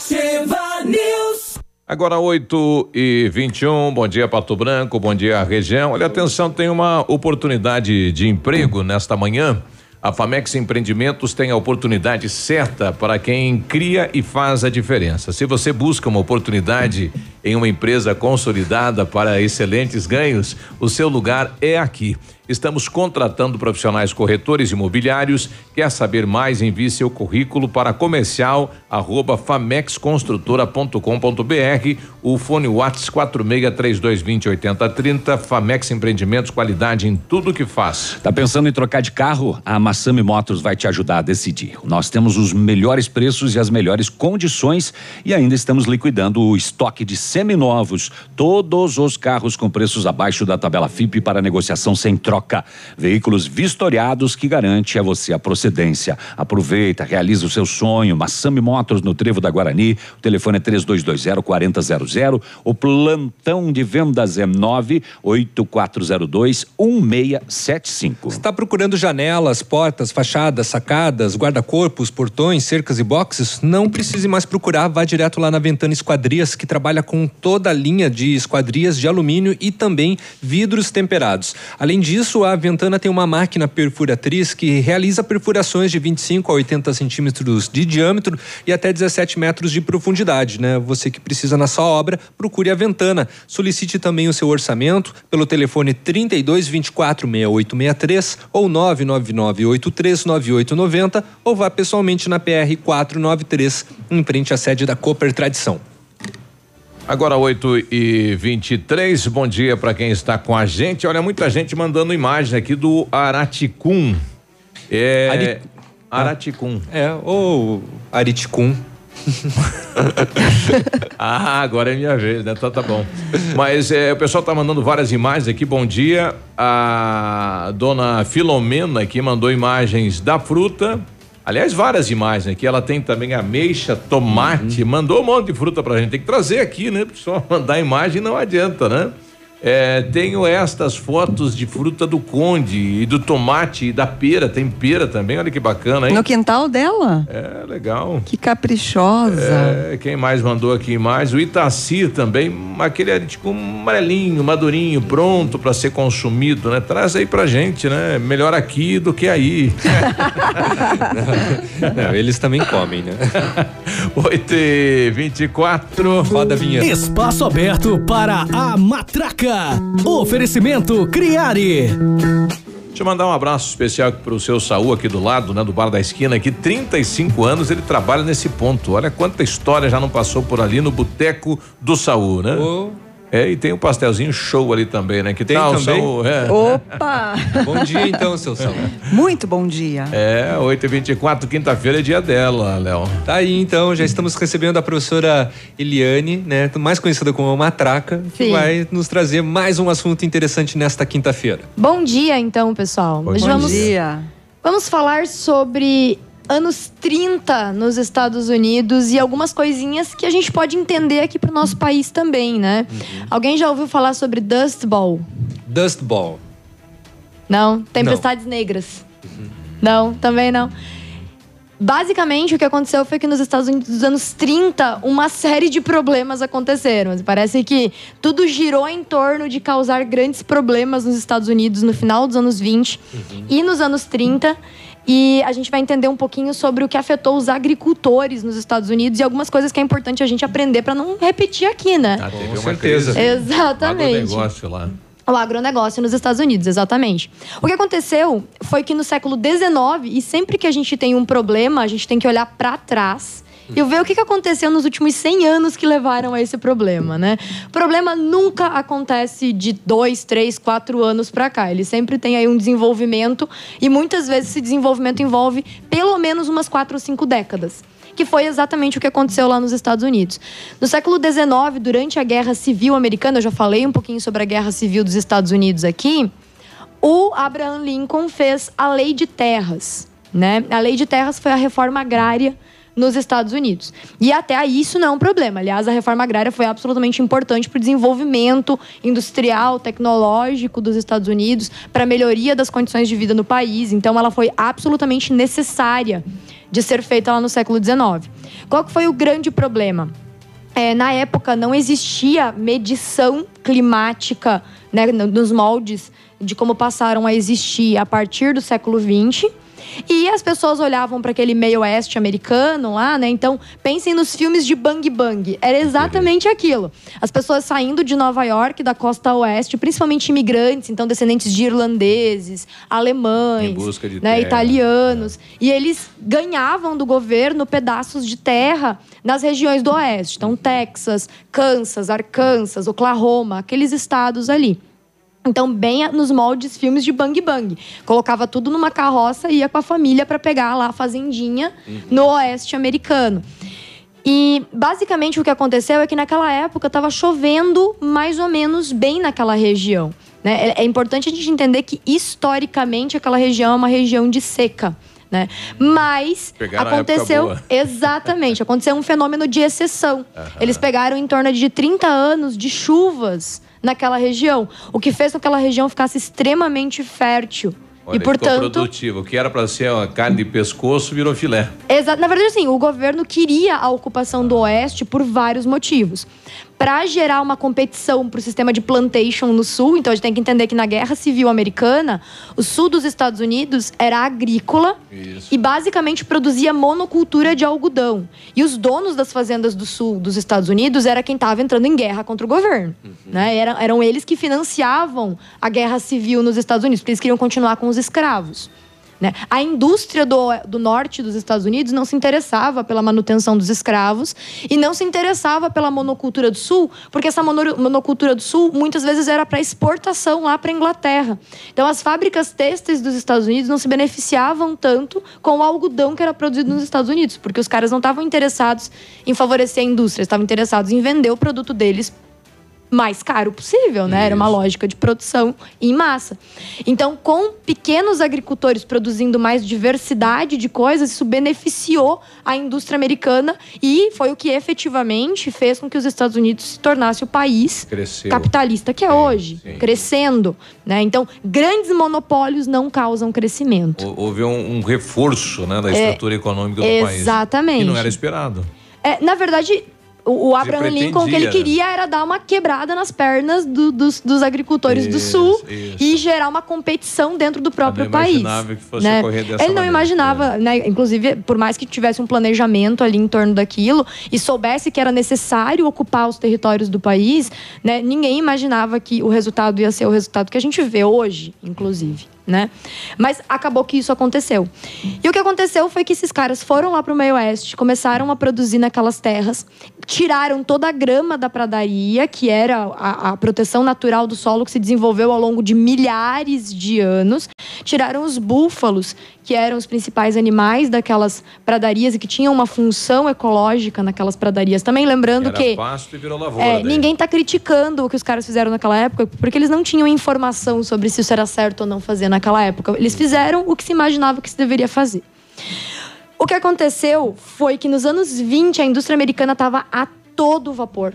Ativa News. Agora 8 e 21 bom dia Pato Branco, bom dia região. Olha, atenção, tem uma oportunidade de emprego nesta manhã. A Famex Empreendimentos tem a oportunidade certa para quem cria e faz a diferença. Se você busca uma oportunidade em uma empresa consolidada para excelentes ganhos, o seu lugar é aqui. Estamos contratando profissionais corretores imobiliários. Quer saber mais? Envie seu currículo para comercial arroba famexconstrutora.com.br. O fone Whats 4632208030. Famex Empreendimentos, qualidade em tudo que faz. Tá pensando em trocar de carro? A Massami Motors vai te ajudar a decidir. Nós temos os melhores preços e as melhores condições e ainda estamos liquidando o estoque de seminovos. Todos os carros com preços abaixo da tabela FIP para negociação sem troca troca. Veículos vistoriados que garante a você a procedência. Aproveita, realiza o seu sonho. Massami Motors no Trevo da Guarani. O telefone é 3220 4000. O plantão de vendas é 98402 1675. Está procurando janelas, portas, fachadas, sacadas, guarda-corpos, portões, cercas e boxes? Não precise mais procurar, vá direto lá na Ventana Esquadrias, que trabalha com toda a linha de esquadrias de alumínio e também vidros temperados. Além disso, isso, a Ventana tem uma máquina perfuratriz que realiza perfurações de 25 a 80 centímetros de diâmetro e até 17 metros de profundidade, né? Você que precisa na sua obra, procure a Ventana. Solicite também o seu orçamento pelo telefone 32 24 6863 ou 999 83 9890 ou vá pessoalmente na PR 493, em frente à sede da Cooper Tradição. Agora 8 e 23 bom dia para quem está com a gente. Olha, muita gente mandando imagem aqui do Araticum. É. Ari... Araticum. É, ou Ariticum. ah, agora é minha vez, né? Então tá bom. Mas é, o pessoal tá mandando várias imagens aqui. Bom dia. A dona Filomena aqui mandou imagens da fruta Aliás, várias imagens aqui. Ela tem também ameixa, tomate, uhum. mandou um monte de fruta pra gente. Tem que trazer aqui, né? Só mandar imagem não adianta, né? É, tenho estas fotos de fruta do conde e do tomate e da pera. Tem pera também, olha que bacana, hein? No quintal dela? É, legal. Que caprichosa. É, quem mais mandou aqui mais? O Itaci também, aquele aritico amarelinho, madurinho, pronto para ser consumido, né? Traz aí pra gente, né? Melhor aqui do que aí. Não, eles também comem, né? 8 e 24 Roda a vinheta. Espaço aberto para a matraca. Oferecimento Criare. Deixa eu mandar um abraço especial para o seu Saúl aqui do lado, né, do bar da esquina, aqui 35 anos ele trabalha nesse ponto. Olha quanta história já não passou por ali no boteco do Saúl, né? Oh. É, e tem um pastelzinho show ali também, né? Que tem tal, também? São, é. Opa! bom dia então, seu Sal. Muito bom dia. É, 8h24, quinta-feira é dia dela, Léo. Tá aí então, já estamos recebendo a professora Eliane, né? Mais conhecida como Matraca, que Sim. vai nos trazer mais um assunto interessante nesta quinta-feira. Bom dia então, pessoal. Bom, Hoje vamos, dia. Vamos falar sobre anos 30 nos Estados Unidos e algumas coisinhas que a gente pode entender aqui pro nosso país também, né? Uhum. Alguém já ouviu falar sobre Dust Bowl? Dust Bowl. Não? Tempestades não. Negras. Uhum. Não, também não. Basicamente, o que aconteceu foi que nos Estados Unidos dos anos 30, uma série de problemas aconteceram. Parece que tudo girou em torno de causar grandes problemas nos Estados Unidos no final dos anos 20 uhum. e nos anos 30. E a gente vai entender um pouquinho sobre o que afetou os agricultores nos Estados Unidos e algumas coisas que é importante a gente aprender para não repetir aqui, né? Ah, teve uma certeza. Crise. Exatamente. negócio lá. O agronegócio nos Estados Unidos, exatamente. O que aconteceu foi que no século XIX, e sempre que a gente tem um problema, a gente tem que olhar para trás e ver o que aconteceu nos últimos 100 anos que levaram a esse problema, né? O problema nunca acontece de dois, três, quatro anos para cá. Ele sempre tem aí um desenvolvimento e muitas vezes esse desenvolvimento envolve pelo menos umas quatro ou cinco décadas que foi exatamente o que aconteceu lá nos Estados Unidos. No século XIX, durante a Guerra Civil Americana, eu já falei um pouquinho sobre a Guerra Civil dos Estados Unidos aqui, o Abraham Lincoln fez a Lei de Terras. Né? A Lei de Terras foi a reforma agrária nos Estados Unidos. E até aí isso não é um problema. Aliás, a reforma agrária foi absolutamente importante para o desenvolvimento industrial, tecnológico dos Estados Unidos, para a melhoria das condições de vida no país. Então, ela foi absolutamente necessária de ser feita lá no século XIX. Qual que foi o grande problema? É, na época não existia medição climática né, nos moldes de como passaram a existir a partir do século XX E as pessoas olhavam para aquele meio oeste americano lá, né? Então, pensem nos filmes de Bang Bang. Era exatamente aquilo. As pessoas saindo de Nova York, da costa oeste, principalmente imigrantes, então descendentes de irlandeses, alemães, de né, italianos. E eles ganhavam do governo pedaços de terra nas regiões do oeste. Então, Texas, Kansas, Arkansas, Oklahoma, aqueles estados ali. Então, bem nos moldes filmes de Bang Bang. Colocava tudo numa carroça e ia com a família para pegar lá a fazendinha no oeste americano. E basicamente o que aconteceu é que naquela época estava chovendo mais ou menos bem naquela região. né? É, é importante a gente entender que historicamente aquela região é uma região de seca. Né? Mas Pegaram aconteceu. Exatamente, aconteceu um fenômeno de exceção. Eles pegaram em torno de 30 anos de chuvas naquela região, o que fez com que aquela região ficasse extremamente fértil. Olha, e portanto, produtivo. O que era para ser uma carne de pescoço virou filé. Exa Na verdade, assim, o governo queria a ocupação do Oeste por vários motivos. Para gerar uma competição para o sistema de plantation no Sul, então a gente tem que entender que na Guerra Civil Americana, o sul dos Estados Unidos era agrícola e basicamente produzia monocultura de algodão. E os donos das fazendas do sul dos Estados Unidos era quem estava entrando em guerra contra o governo. Né? Era- eram eles que financiavam a Guerra Civil nos Estados Unidos, porque eles queriam continuar com os escravos. Né? A indústria do, do norte dos Estados Unidos não se interessava pela manutenção dos escravos e não se interessava pela monocultura do sul, porque essa mono- monocultura do sul muitas vezes era para exportação lá para a Inglaterra. Então, as fábricas têxteis dos Estados Unidos não se beneficiavam tanto com o algodão que era produzido nos Estados Unidos, porque os caras não estavam interessados em favorecer a indústria, estavam interessados em vender o produto deles mais caro possível, né? Era uma lógica de produção em massa. Então, com pequenos agricultores produzindo mais diversidade de coisas, isso beneficiou a indústria americana e foi o que efetivamente fez com que os Estados Unidos se tornasse o país Cresceu. capitalista que é hoje, sim. crescendo, né? Então, grandes monopólios não causam crescimento. Hou- Houve um, um reforço né, da É, estrutura econômica do país. exatamente. Que não era esperado. É, na verdade, o, o Abraham Lincoln, o que ele né? queria era dar uma quebrada nas pernas do- dos, dos agricultores do Isso, Sul isso. e gerar uma competição dentro do próprio não país. imaginava que fosse né? ocorrer dessa Ele não maneira. imaginava, né? Inclusive, por mais que tivesse um planejamento ali em torno daquilo e soubesse que era necessário ocupar os territórios do país, né? Ninguém imaginava que o resultado ia ser o resultado que a gente vê hoje, inclusive. Né? Mas acabou que isso aconteceu. E o que aconteceu foi que esses caras foram lá para o meio oeste, começaram a produzir naquelas terras, tiraram toda a grama da pradaria, que era a, a proteção natural do solo que se desenvolveu ao longo de milhares de anos, tiraram os búfalos, que eram os principais animais daquelas pradarias e que tinham uma função ecológica naquelas pradarias também. Lembrando Era que pasto e virou lavoura. é, ninguém está criticando o que os caras fizeram naquela época, porque eles não tinham informação sobre se isso era certo ou não fazer naquela época. Eles fizeram o que se imaginava que se deveria fazer. O que aconteceu foi que nos anos 20 a indústria americana estava a todo vapor.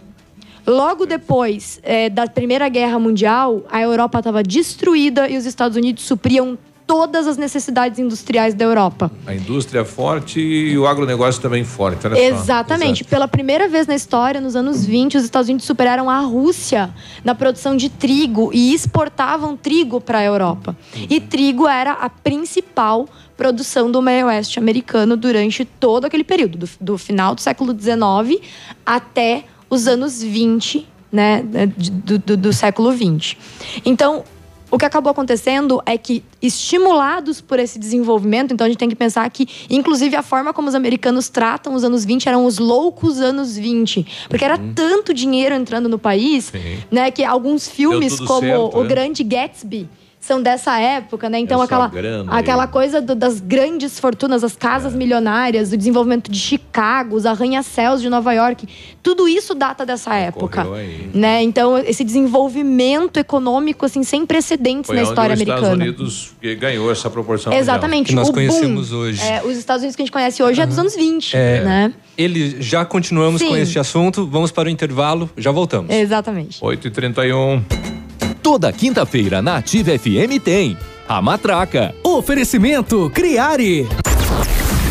Logo depois é, da Primeira Guerra Mundial, a Europa estava destruída e os Estados Unidos supriam todas as necessidades industriais da Europa. A indústria forte e o agronegócio também forte. Olha. Exatamente. Pela primeira vez na história, nos anos 20, os Estados Unidos superaram a Rússia na produção de trigo e exportavam trigo para a Europa. E trigo era a principal produção do meio oeste americano durante todo aquele período, do, do final do século XIX até os anos 20, né, do, do, do século 20. Então, o que acabou acontecendo é que, estimulados por esse desenvolvimento, então a gente tem que pensar que, inclusive, a forma como os americanos tratam os anos 20 eram os loucos anos 20. Porque era tanto dinheiro entrando no país, né, que alguns filmes, como certo, O né? Grande Gatsby. São dessa época, né? Então, só aquela, grana aquela aí. coisa do- das grandes fortunas, as É. casas milionárias, o desenvolvimento de Chicago, os arranha-céus de Nova York, tudo isso data dessa época. aí. Né? Então, esse desenvolvimento econômico, assim, sem precedentes Foi na onde história os Estados americana. Unidos que ganhou essa proporção. Exatamente. Que nós o conhecemos boom, hoje. é, os Estados Unidos que a gente conhece hoje é dos anos 20, É, né? Ele já continuamos Sim. com este assunto. Vamos para o intervalo, já voltamos. Exatamente. 8h31. Toda quinta-feira na Ativa FM tem a Matraca. Oferecimento Criare.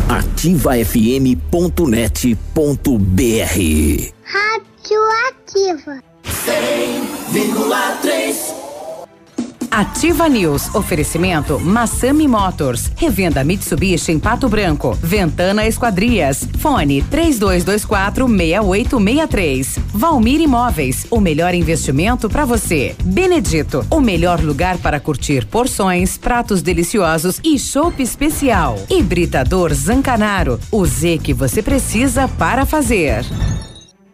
ativafm.net.br Radioativa. 100,3 Ativa News. Oferecimento Massami Motors. Revenda Mitsubishi em Pato Branco. Ventana Esquadrias. Fone 3224 6863. Valmir Imóveis. O melhor investimento para você. Benedito. O melhor lugar para curtir porções, pratos deliciosos e chopp especial. Hibridador Zancanaro. O Z que você precisa para fazer.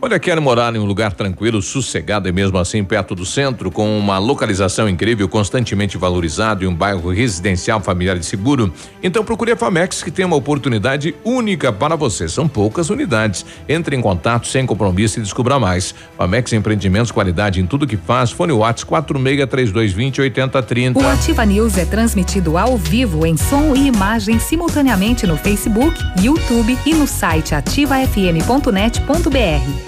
Olha, quer morar em um lugar tranquilo, sossegado e mesmo assim perto do centro, com uma localização incrível, constantemente valorizado e um bairro residencial familiar e seguro? Então procure a Famex que tem uma oportunidade única para você. São poucas unidades. Entre em contato sem compromisso e descubra mais. Famex Empreendimentos, qualidade em tudo que faz. Fone Whats 463220 8030. O Ativa News é transmitido ao vivo em som e imagem simultaneamente no Facebook, YouTube e no site ativafm.net.br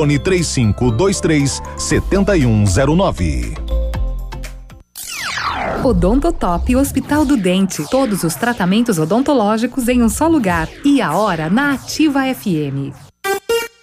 Fone 3523 7109. Odontotop Hospital do Dente. Todos os tratamentos odontológicos em um só lugar. E a hora na Ativa FM.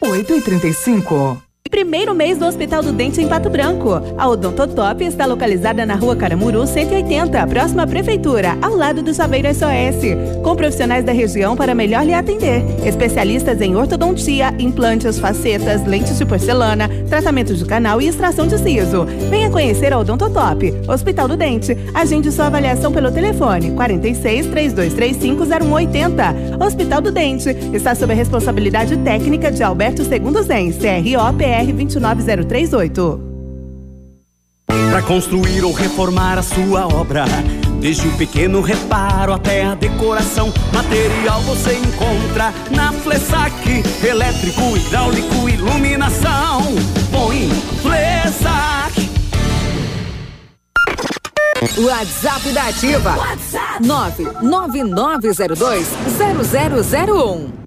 8 e 35 Primeiro mês do Hospital do Dente em Pato Branco. A Odontotop está localizada na rua Caramuru 180, próxima à Prefeitura, ao lado do Saveiro SOS. Com profissionais da região para melhor lhe atender. Especialistas em ortodontia, implantes, facetas, lentes de porcelana, tratamento de canal e extração de siso. Venha conhecer a Odontotop, Hospital do Dente. Agende sua avaliação pelo telefone 46 3235 0180. Hospital do Dente está sob a responsabilidade técnica de Alberto Segundo Zen, CROPR. BR 29038. Para construir ou reformar a sua obra, desde o pequeno reparo até a decoração, material você encontra na Flessac, elétrico, hidráulico, iluminação. Põe Flessac. WhatsApp da Ativa. WhatsApp 99902 0001.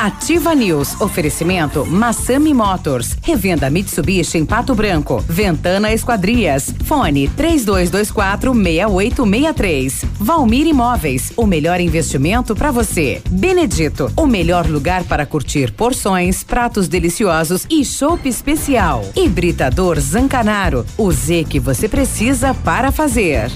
Ativa News. Oferecimento Massami Motors. Revenda Mitsubishi em Pato Branco. Ventana Esquadrias. Fone 3224 6863. Valmir Imóveis. O melhor investimento para você. Benedito. O melhor lugar para curtir porções, pratos deliciosos e chopp especial. Hibridador Zancanaro. O Z que você precisa para fazer.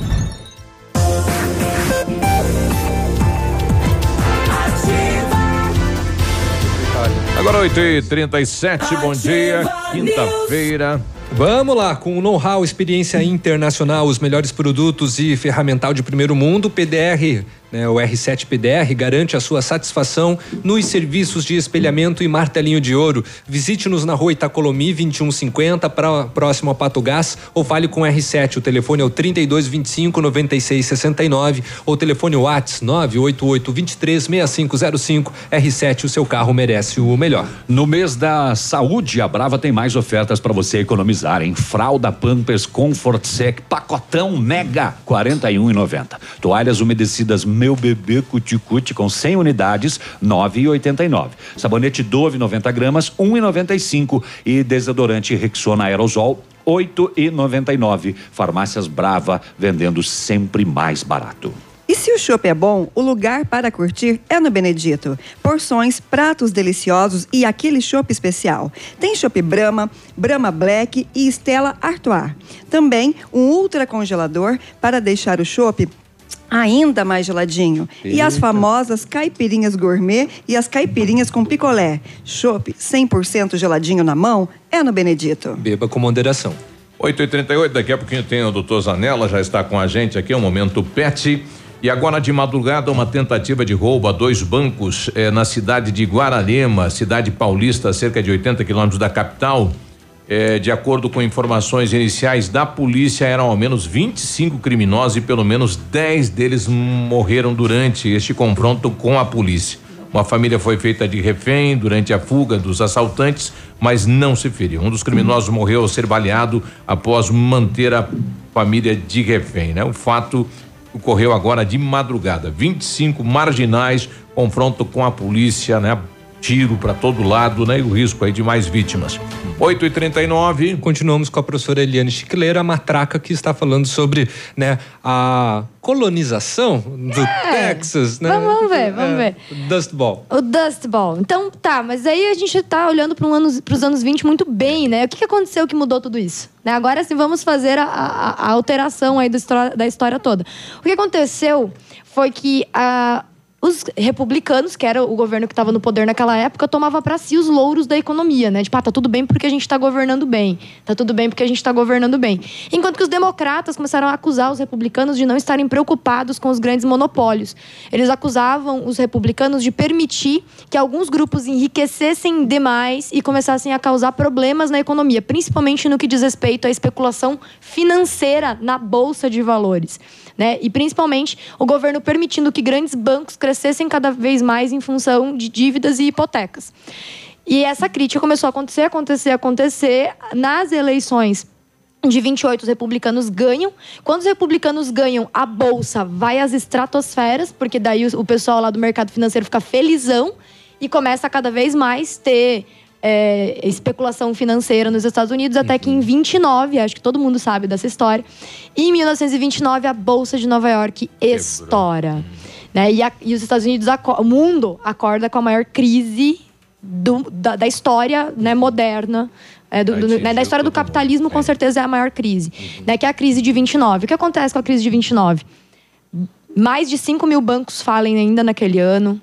Agora 8h37, bom dia. Quinta-feira. Vamos lá, com o know-how, experiência internacional, os melhores produtos e ferramental de primeiro mundo, PDR o R7 PDR garante a sua satisfação nos serviços de espelhamento e martelinho de ouro. Visite-nos na rua Itacolomi 2150, pra, próximo a Pato Gás, ou fale com o R7. O telefone é o 3225 9669 ou telefone Whats 988 23 6505. R7, o seu carro merece o melhor. No mês da saúde, a Brava tem mais ofertas para você economizar em fralda Pampers Comfort Sec pacotão mega 41,90. Toalhas umedecidas meu bebê cuticute com 100 unidades, 9,89. Sabonete Dove 90 gramas, 1,95 e desodorante Rexona Aerosol 8,99. Farmácias Brava vendendo sempre mais barato. E se o chopp é bom, o lugar para curtir é no Benedito. Porções, pratos deliciosos e aquele chopp especial. Tem chopp Brahma, Brahma Black e Stella Artois. Também um ultra congelador para deixar o chopp ainda mais geladinho. Eita. E as famosas caipirinhas gourmet e as caipirinhas com picolé. Chopp 100% geladinho na mão é no Benedito. Beba com moderação. 8h38, daqui a pouquinho tem o doutor Zanella, já está com a gente aqui, é o momento PET. E agora de madrugada, uma tentativa de roubo a dois bancos eh, na cidade de Guararema, cidade paulista, cerca de 80 quilômetros da capital. É, de acordo com informações iniciais da polícia, eram ao menos 25 criminosos e pelo menos 10 deles morreram durante este confronto com a polícia. Uma família foi feita de refém durante a fuga dos assaltantes, mas não se feriu. Um dos criminosos morreu ao ser baleado após manter a família de refém. Né? O fato ocorreu agora de madrugada. 25 marginais, confronto com a polícia, né? Tiro para todo lado, né? E o risco aí de mais vítimas. 8 e 39 Continuamos com a professora Eliane Chicleira, a matraca que está falando sobre, né, a colonização do é, Texas, né? Vamos, ver, vamos é, ver. O Dust Ball. O Dust Ball. Então, tá, mas aí a gente está olhando para um ano, os anos 20 muito bem, né? O que, que aconteceu que mudou tudo isso? Né? Agora sim, vamos fazer a, a, a alteração aí da história, da história toda. O que aconteceu foi que a os republicanos, que era o governo que estava no poder naquela época, tomava para si os louros da economia, né? Tipo, ah, tá tudo bem porque a gente está governando bem. Tá tudo bem porque a gente está governando bem. Enquanto que os democratas começaram a acusar os republicanos de não estarem preocupados com os grandes monopólios. Eles acusavam os republicanos de permitir que alguns grupos enriquecessem demais e começassem a causar problemas na economia, principalmente no que diz respeito à especulação financeira na bolsa de valores né? E principalmente o governo permitindo que grandes bancos crescessem cada vez mais em função de dívidas e hipotecas. E essa crítica começou a acontecer, acontecer, acontecer nas eleições de 28 os republicanos ganham. Quando os republicanos ganham, a bolsa vai às estratosferas, porque daí o pessoal lá do mercado financeiro fica felizão e começa a cada vez mais ter é, especulação financeira nos Estados Unidos, até que em 29, acho que todo mundo sabe dessa história, em 1929 a Bolsa de Nova York estoura. Né? E, a, e, os Estados Unidos, o mundo acorda com a maior crise do, da, da, história né, moderna. É, do, do, né, da história do capitalismo, com certeza, é a maior crise. Uhum. Né, que é a crise de 29. O que acontece com a crise de 29? Mais de 5 mil bancos falem ainda naquele ano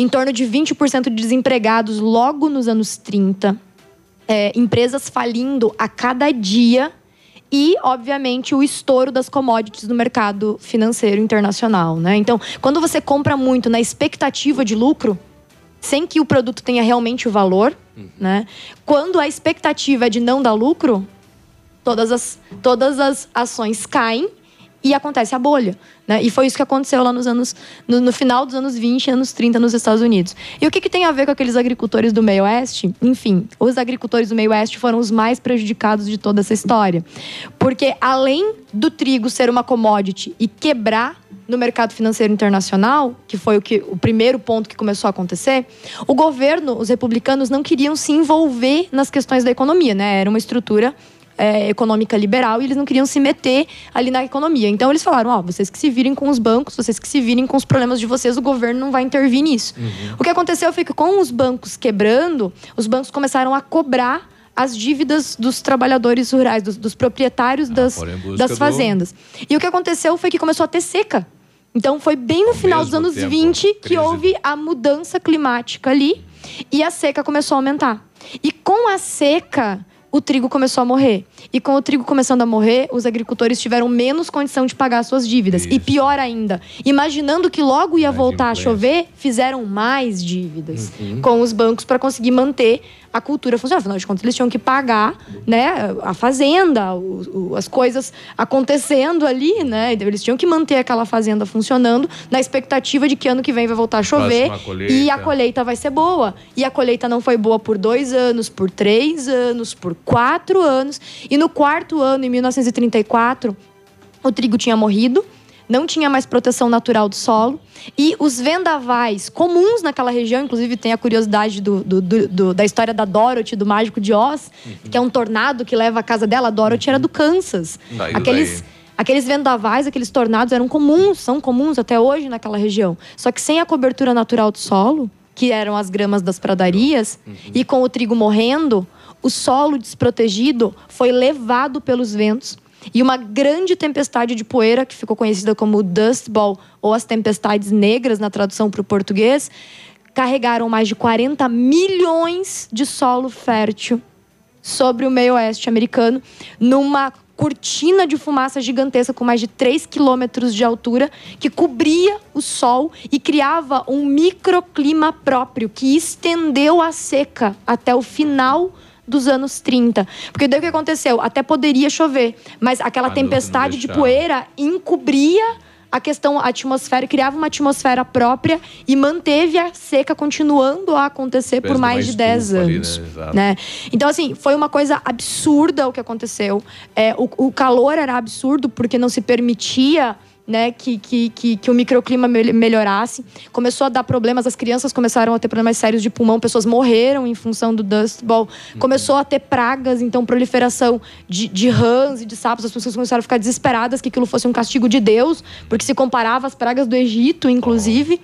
em torno de 20% de desempregados logo nos anos 30, é, empresas falindo a cada dia e, obviamente, o estouro das commodities no mercado financeiro internacional. Né? Então, quando você compra muito na expectativa de lucro, sem que o produto tenha realmente o valor, uhum. né? quando a expectativa é de não dar lucro, todas as, todas as ações caem e acontece a bolha. Né? E foi isso que aconteceu lá nos anos. No, no, final dos anos 20, anos 30 nos Estados Unidos. E o que, que tem a ver com aqueles agricultores do meio oeste? Enfim, os agricultores do meio oeste foram os mais prejudicados de toda essa história. Porque além do trigo ser uma commodity e quebrar no mercado financeiro internacional, que foi o, que, o primeiro ponto que começou a acontecer, o governo, os republicanos, não queriam se envolver nas questões da economia, né? Era uma estrutura é, econômica liberal e eles não queriam se meter ali na economia. Então eles falaram: ó, oh, vocês que se virem com os bancos, vocês que se virem com os problemas de vocês, o governo não vai intervir nisso. Uhum. O que aconteceu foi que com os bancos quebrando, os bancos começaram a cobrar as dívidas dos trabalhadores rurais, dos, dos proprietários ah, das, das fazendas. Do... E o que aconteceu foi que começou a ter seca. Então foi bem no final dos anos tempo, 20 que crise. houve a mudança climática ali e a seca começou a aumentar. E com a seca, o trigo começou a morrer. E com o trigo começando a morrer, os agricultores tiveram menos condição de pagar suas dívidas. Isso. E pior ainda, imaginando que logo ia voltar a chover, fizeram mais dívidas uhum. com os bancos para conseguir manter a cultura funcionando. Afinal de contas, eles tinham que pagar né, a fazenda, o, o, as coisas acontecendo ali, né? Eles tinham que manter aquela fazenda funcionando na expectativa de que ano que vem vai voltar a chover e a colheita vai ser boa. E a colheita não foi boa por dois anos, por três anos, por quatro anos. E no quarto ano, em 1934, o trigo tinha morrido não tinha mais proteção natural do solo. E os vendavais comuns naquela região, inclusive tem a curiosidade do, do, do, da história da Dorothy, do Mágico de Oz, uhum. que é um tornado que leva a casa dela. A Dorothy era do Kansas. Daí, aqueles, daí. aqueles vendavais, aqueles tornados eram comuns, são comuns até hoje naquela região. Só que sem a cobertura natural do solo, que eram as gramas das pradarias, uhum. e com o trigo morrendo, o solo desprotegido foi levado pelos ventos e uma grande tempestade de poeira, que ficou conhecida como Dust Bowl, ou as tempestades negras na tradução para o português, carregaram mais de 40 milhões de solo fértil sobre o meio oeste americano, numa cortina de fumaça gigantesca com mais de 3 quilômetros de altura, que cobria o sol e criava um microclima próprio que estendeu a seca até o final dos anos 30. Porque daí o que aconteceu? Até poderia chover, mas aquela ah, tempestade de poeira encobria a questão a atmosfera, criava uma atmosfera própria e manteve a seca continuando a acontecer por mais de 10 anos. Ali, né? né? Então, assim, foi uma coisa absurda o que aconteceu. É, o, o calor era absurdo porque não se permitia né, que, que, que, que o microclima melhorasse. Começou a dar problemas, as crianças começaram a ter problemas sérios de pulmão, pessoas morreram em função do Dust Bowl. Começou a ter pragas, então proliferação de, de rãs e de sapos. As pessoas começaram a ficar desesperadas que aquilo fosse um castigo de Deus, porque se comparava às pragas do Egito, inclusive.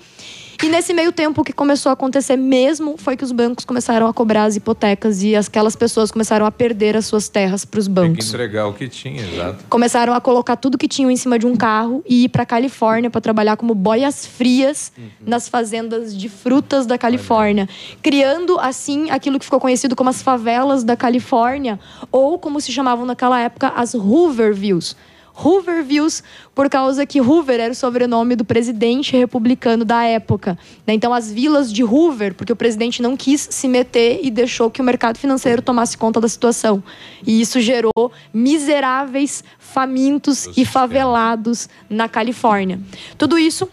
E nesse meio tempo, o que começou a acontecer mesmo foi que os bancos começaram a cobrar as hipotecas e aquelas pessoas começaram a perder as suas terras para os bancos. Tem que entregar o que tinha, exato. Começaram a colocar tudo que tinham em cima de um carro e ir para Califórnia para trabalhar como boias frias uhum. nas fazendas de frutas da Califórnia, criando assim aquilo que ficou conhecido como as favelas da Califórnia ou como se chamavam naquela época as Hoovervilles Hoovervilles, por causa que Hoover era o sobrenome do presidente republicano da época. Né? Então, as vilas de Hoover, porque o presidente não quis se meter e deixou que o mercado financeiro tomasse conta da situação. E isso gerou miseráveis famintos e favelados na Califórnia. Tudo isso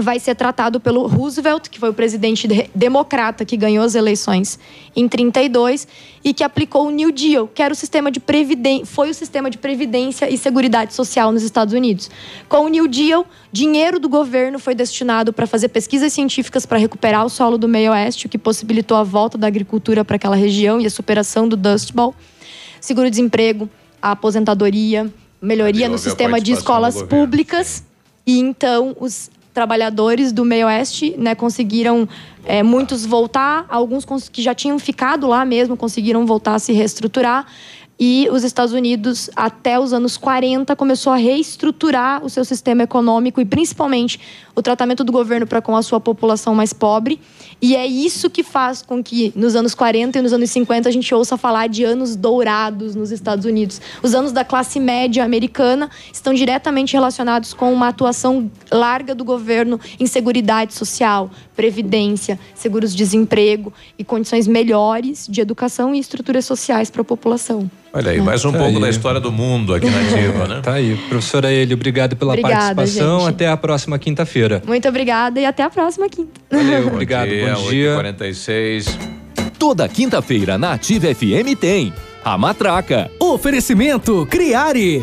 vai ser tratado pelo Roosevelt, que foi o presidente de democrata que ganhou as eleições em 32 e que aplicou o New Deal, que era o sistema de previdência, foi o sistema de previdência e seguridade social nos Estados Unidos. Com o New Deal, dinheiro do governo foi destinado para fazer pesquisas científicas para recuperar o solo do meio oeste, o que possibilitou a volta da agricultura para aquela região e a superação do Dust Bowl. Seguro-desemprego, a aposentadoria, melhoria no sistema de escolas públicas. E então os trabalhadores do meio oeste né, conseguiram é, muitos voltar, alguns que já tinham ficado lá mesmo conseguiram voltar a se reestruturar. E os Estados Unidos, até os anos 40, começou a reestruturar o seu sistema econômico e, principalmente, o tratamento do governo para com a sua população mais pobre. E é isso que faz com que, nos anos 40 e nos anos 50, a gente ouça falar de anos dourados nos Estados Unidos. Os anos da classe média americana estão diretamente relacionados com uma atuação larga do governo em seguridade social, previdência, seguros de desemprego e condições melhores de educação e estruturas sociais para a população. Olha aí, mais um Tá pouco aí. da história do mundo aqui na Ativa, né? Tá aí. Professora Eli, obrigado pela Obrigada, participação. gente. Até a próxima quinta-feira. Muito obrigada e até a próxima quinta. Valeu, obrigado. dia, bom dia. 46 Toda quinta-feira na Ativa FM tem a Matraca. Oferecimento Criare.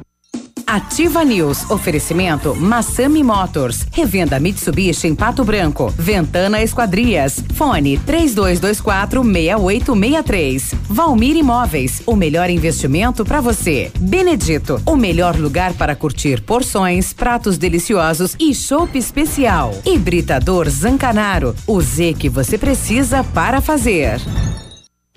Ativa News. Oferecimento Massami Motors. Revenda Mitsubishi em Pato Branco. Ventana Esquadrias. Fone 3224 6863. Valmir Imóveis. O melhor investimento para você. Benedito. O melhor lugar para curtir porções, pratos deliciosos e chopp especial. Hibridador Zancanaro. O Z que você precisa para fazer.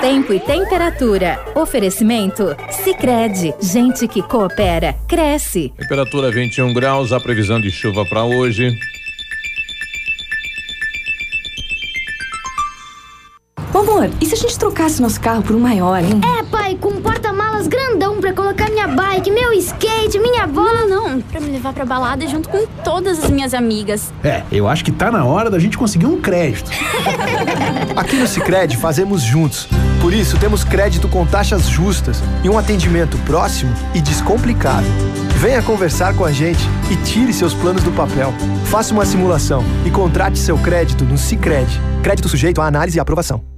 Tempo e temperatura. Oferecimento? Sicredi Gente que coopera, cresce. Temperatura 21 graus, a previsão de chuva para hoje. Ô, amor, e se a gente trocasse nosso carro por um maior, hein? É, pai, com um porta-malas grandão pra colocar minha bike, meu skate, minha bola. Não, não, pra me levar pra balada junto com todas as minhas amigas. É, eu acho que tá na hora da gente conseguir um crédito. Aqui no Sicredi fazemos juntos. Por isso temos crédito com taxas justas e um atendimento próximo e descomplicado. Venha conversar com a gente e tire seus planos do papel. Faça uma simulação e contrate seu crédito no Sicredi. Crédito sujeito à análise e aprovação.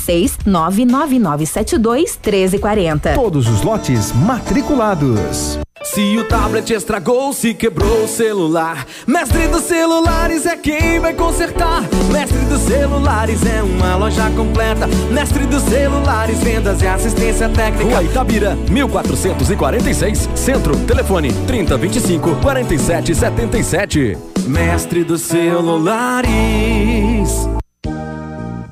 46 99972 1340. Todos os lotes matriculados. Se o tablet estragou, se quebrou o celular, Mestre dos Celulares é quem vai consertar. Mestre dos Celulares é uma loja completa. Mestre dos Celulares, vendas e assistência técnica. Rua Itabira, 1446, Centro, telefone 3025 4777. Mestre dos Celulares.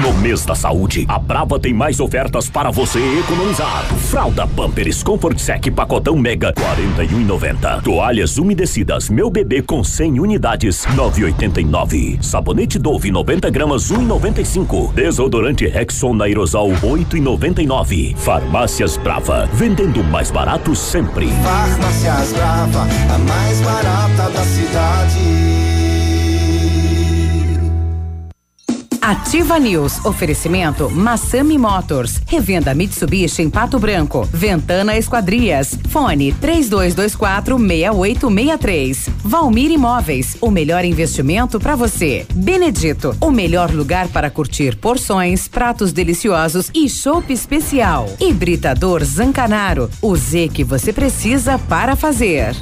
No mês da saúde, a Brava tem mais ofertas para você economizar. Fralda Pampers Comfort Sec Pacotão Mega 41,90. Toalhas umedecidas Meu Bebê com 100 unidades 9,89. Sabonete Dove 90 gramas 1,95. Desodorante Rexona Aerosol 8,99. Farmácias Brava, vendendo mais barato sempre. Farmácias Brava, a mais barata da cidade. Ativa News. Oferecimento Massami Motors. Revenda Mitsubishi em Pato Branco. Ventana Esquadrias. Fone 3224 6863. Valmir Imóveis. O melhor investimento para você. Benedito. O melhor lugar para curtir porções, pratos deliciosos e chopp especial. Hibridador Zancanaro. O Z que você precisa para fazer.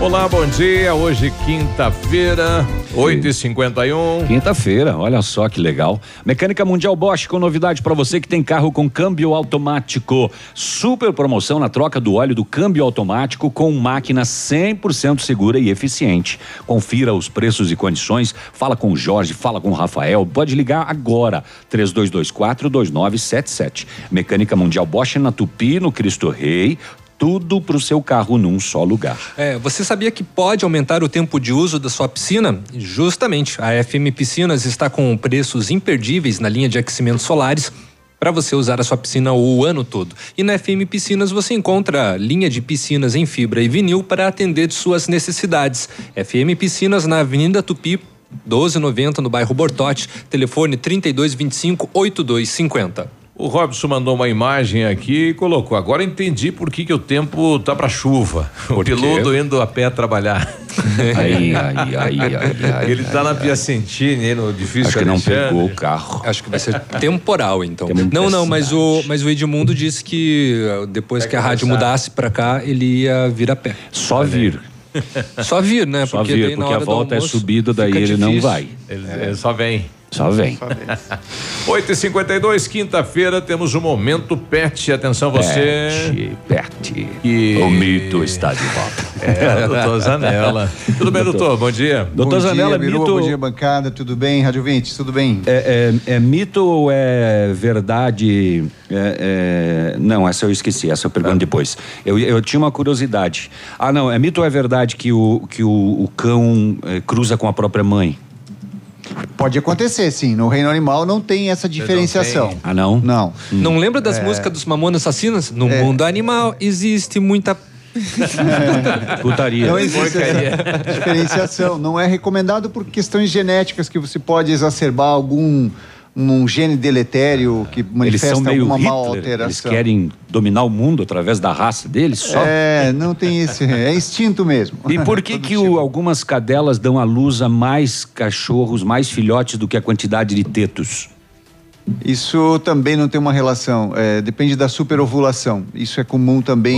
Olá, bom dia. Hoje, quinta-feira, 8h51. Quinta-feira, olha só que legal. Mecânica Mundial Bosch com novidade para você que tem carro com câmbio automático. Super promoção na troca do óleo do câmbio automático com máquina 100% segura e eficiente. Confira os preços e condições. Fala com o Jorge, fala com o Rafael. Pode ligar agora. 3224 2977. Mecânica Mundial Bosch na Tupi, no Cristo Rei tudo para o seu carro num só lugar. É, você sabia que pode aumentar o tempo de uso da sua piscina? Justamente, a FM Piscinas está com preços imperdíveis na linha de aquecimentos solares para você usar a sua piscina o ano todo. E na FM Piscinas você encontra linha de piscinas em fibra e vinil para atender de suas necessidades. FM Piscinas na Avenida Tupi 1290 no bairro Bortote, telefone 3225 8250. O Robson mandou uma imagem aqui e colocou. Agora entendi por que, que o tempo tá para chuva. O piloto indo a pé trabalhar. Ai, ai, ai, ai, Ele tá na Piacentini, no difícil Acho que não pegou o carro. Acho que vai ser temporal, então. Muita Não, não, mas o, mas o Edmundo disse que uh, depois que a rádio mudasse para cá, ele ia vir a pé. Só vir. Só vir, né? Só porque vir, porque a volta é subida, daí ele não vai. Ele, ele só vem. Só vem. 8h52, quinta-feira, temos o Momento Pet. Atenção você. Pet, Pet. Que... O mito está de volta. É, doutor Zanella. Tudo bem, doutor? Bom dia. Doutor bom Zanella, dia, mito- Bom dia, bancada. Tudo bem? Rádio 20, tudo bem? É, é- é mito ou é verdade? É- é- não, essa eu esqueci, essa eu pergunto depois. Eu, eu tinha uma curiosidade. Ah, não, é mito ou é verdade que o, que o, o cão eh, cruza com a própria mãe? Pode acontecer, sim. No reino animal não tem essa diferenciação. Ah, não? Não. Não lembra das É. músicas dos Mamonas Assassinas? No É. mundo animal existe muita. Putaria. Não existe essa diferenciação. Não é recomendado por questões genéticas que você pode exacerbar algum um gene deletério que Eles manifesta são meio alguma mal Hitler, alteração. eles querem dominar o mundo através da raça deles só? É, não tem esse. É instinto mesmo. E por que que o- algumas cadelas dão à luz a mais cachorros, mais filhotes do que a quantidade de tetos? Isso também não tem uma relação. é, depende da superovulação. Isso é comum também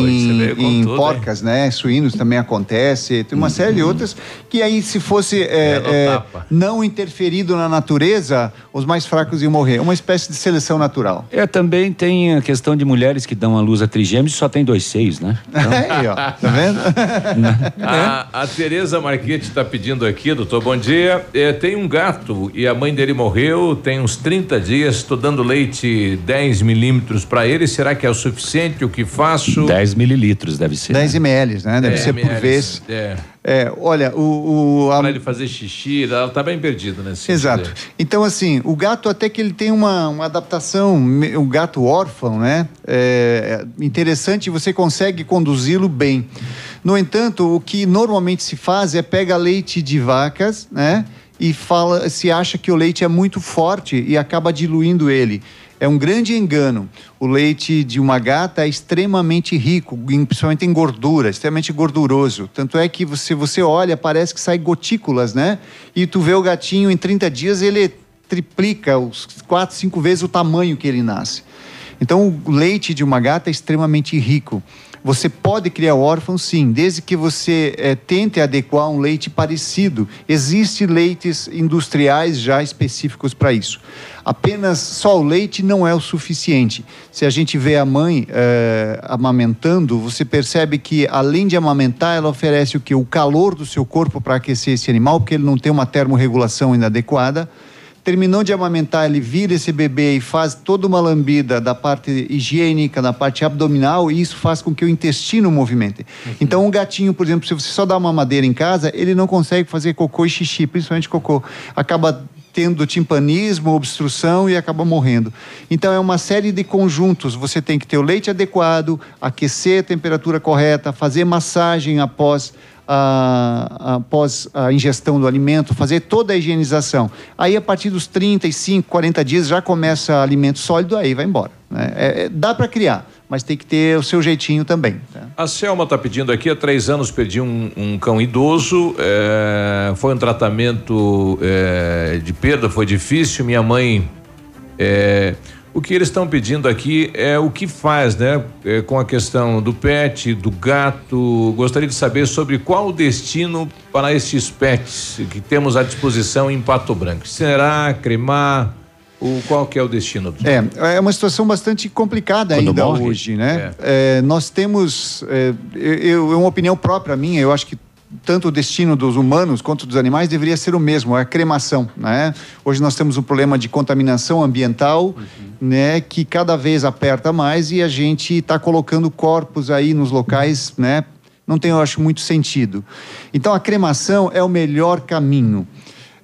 Pô, com em tudo, porcas, né? Suínos também acontece. Tem uma série de outras que aí, se fosse é, é, tapa. não interferido na natureza, os mais fracos iam morrer. Uma espécie de seleção natural. É, também tem a questão de mulheres que dão à luz a trigêmeos e só tem dois seios, né? Aí, ó, tá vendo? A, a Tereza Marquete está pedindo aqui, doutor, bom dia. É, tem um gato e a mãe dele morreu, tem uns 30 dias, estou dando leite 10 milímetros para ele. Será que é o suficiente? O que faço? 10 mililitros deve ser. 10 ml, né? Deve É, ser por ml, vez. É. É, olha, o. o a- Para ele fazer xixi, ela tá bem perdida, né? Exato. Então, assim, o gato até que ele tem uma, uma adaptação, o gato órfão, né? É é interessante, você consegue conduzi-lo bem. No entanto, o que normalmente se faz é pega leite de vacas, né? E fala, se acha que o leite é muito forte e acaba diluindo ele. É um grande engano. O leite de uma gata é extremamente rico, principalmente em gordura, extremamente gorduroso. Tanto é que você, você olha, parece que sai gotículas, né? E tu vê o gatinho em 30 dias, ele triplica os quatro, cinco vezes o tamanho que ele nasce. Então, o leite de uma gata é extremamente rico. Você pode criar órfão, sim, desde que você eh, tente adequar um leite parecido. Existem leites industriais já específicos para isso. Apenas só o leite não é o suficiente. Se a gente vê a mãe eh, amamentando, você percebe que além de amamentar, ela oferece o que? O calor do seu corpo para aquecer esse animal, porque ele não tem uma termorregulação inadequada. Terminou de amamentar, ele vira esse bebê e faz toda uma lambida da parte higiênica, da parte abdominal, e isso faz com que o intestino movimente. Então, um gatinho, por exemplo, se você só dá uma madeira em casa, ele não consegue fazer cocô e xixi, principalmente cocô. Acaba tendo timpanismo, obstrução e acaba morrendo. Então, é uma série de conjuntos. Você tem que ter o leite adequado, aquecer a temperatura correta, fazer massagem após a- após a ingestão do alimento, fazer toda a higienização. Aí, a partir dos 35, 40 dias, já começa alimento sólido, aí vai embora. né? É- é- dá para criar, mas tem que ter o seu jeitinho também. tá? A Selma está pedindo aqui, há três anos perdi um, um cão idoso, é, foi um tratamento é, de perda, foi difícil. Minha mãe é, O que eles estão pedindo aqui é o que faz, né? É, com a questão do pet, do gato. Gostaria de saber sobre qual o destino para estes pets que temos à disposição em Pato Branco. Será cremar? O, qual que é o destino? Do... É, é uma situação bastante complicada Quando ainda morre? hoje, né? É, nós temos, é, eu, é uma opinião própria minha, eu acho que tanto o destino dos humanos quanto dos animais deveria ser o mesmo, a cremação, né? Hoje nós temos um problema de contaminação ambiental, né, que cada vez aperta mais e a gente está colocando corpos aí nos locais, né? Não tem, eu acho, muito sentido. Então a cremação é o melhor caminho.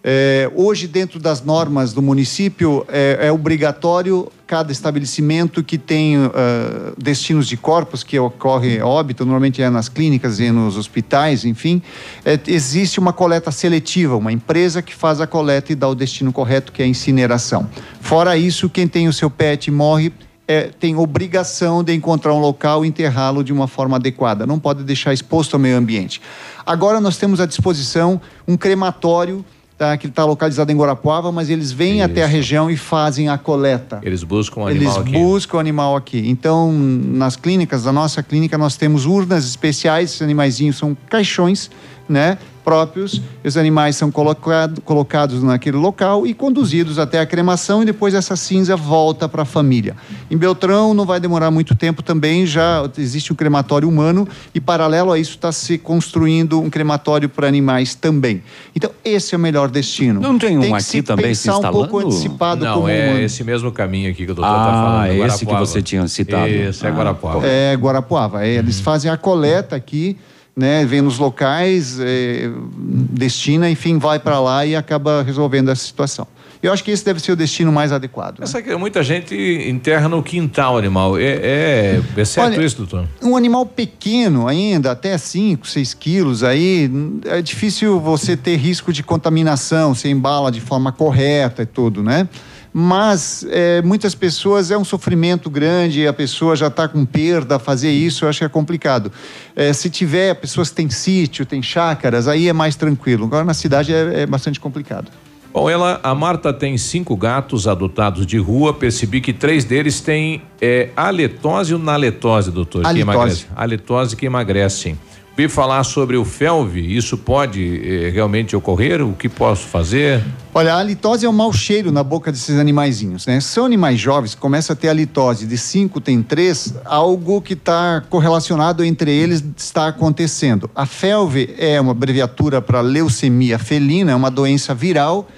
É, hoje, dentro das normas do município, é, é obrigatório cada estabelecimento que tem ah, destinos de corpos, que ocorre óbito, normalmente é nas clínicas e nos hospitais, enfim, é, existe uma coleta seletiva, uma empresa que faz a coleta e dá o destino correto, que é a incineração. Fora isso, quem tem o seu pet morre é, tem obrigação de encontrar um local e enterrá-lo de uma forma adequada. Não pode deixar exposto ao meio ambiente. Agora nós temos à disposição um crematório tá, que está localizado em Guarapuava, mas eles vêm até a região e fazem a coleta. Eles buscam o Eles animal aqui. buscam o animal aqui. Então, nas clínicas, da nossa clínica, nós temos urnas especiais, esses animaizinhos são caixões, né? Próprios, os animais são colocado, colocados naquele local e conduzidos até a cremação e depois essa cinza volta para a família. Em Beltrão não vai demorar muito tempo também, já existe um crematório humano e paralelo a isso está se construindo um crematório para animais também. Então esse é o melhor destino. Não tem um que aqui se também se pensar um pouco instalando? antecipado Não, como é humano. esse mesmo caminho aqui que o doutor está Ah, falando. esse que você tinha citado. Esse é Ah. Guarapuava. É, Guarapuava. É, Eles fazem a coleta aqui, né? Vem nos locais, é, destina, enfim, vai para lá e acaba resolvendo essa situação. Eu acho que esse deve ser o destino mais adequado. né? Que muita gente enterra no quintal o animal. É, é, é certo Olha, isso, doutor? Um animal pequeno ainda, até 5, 6 quilos, aí é difícil você ter risco de contaminação, se embala de forma correta e tudo, né? Mas é, muitas pessoas é um sofrimento grande, a pessoa já está com perda, fazer isso eu acho que é complicado. É, se tiver pessoas que têm sítio, têm chácaras, aí é mais tranquilo. Agora na cidade é, é bastante complicado. Bom, ela, a Marta tem cinco gatos adotados de rua. Percebi que três deles têm é, aletose ou naletose, doutor? Que Halitose. emagrece. Aletose que emagrece. Vi falar sobre o felve. Isso pode eh, realmente ocorrer? O que posso fazer? Olha, a halitose é um mau cheiro na boca desses animaizinhos, né? São animais jovens, começa a ter halitose de 5, tem 3, algo que está correlacionado entre eles está acontecendo. A FeLV é uma abreviatura para leucemia felina, é uma doença viral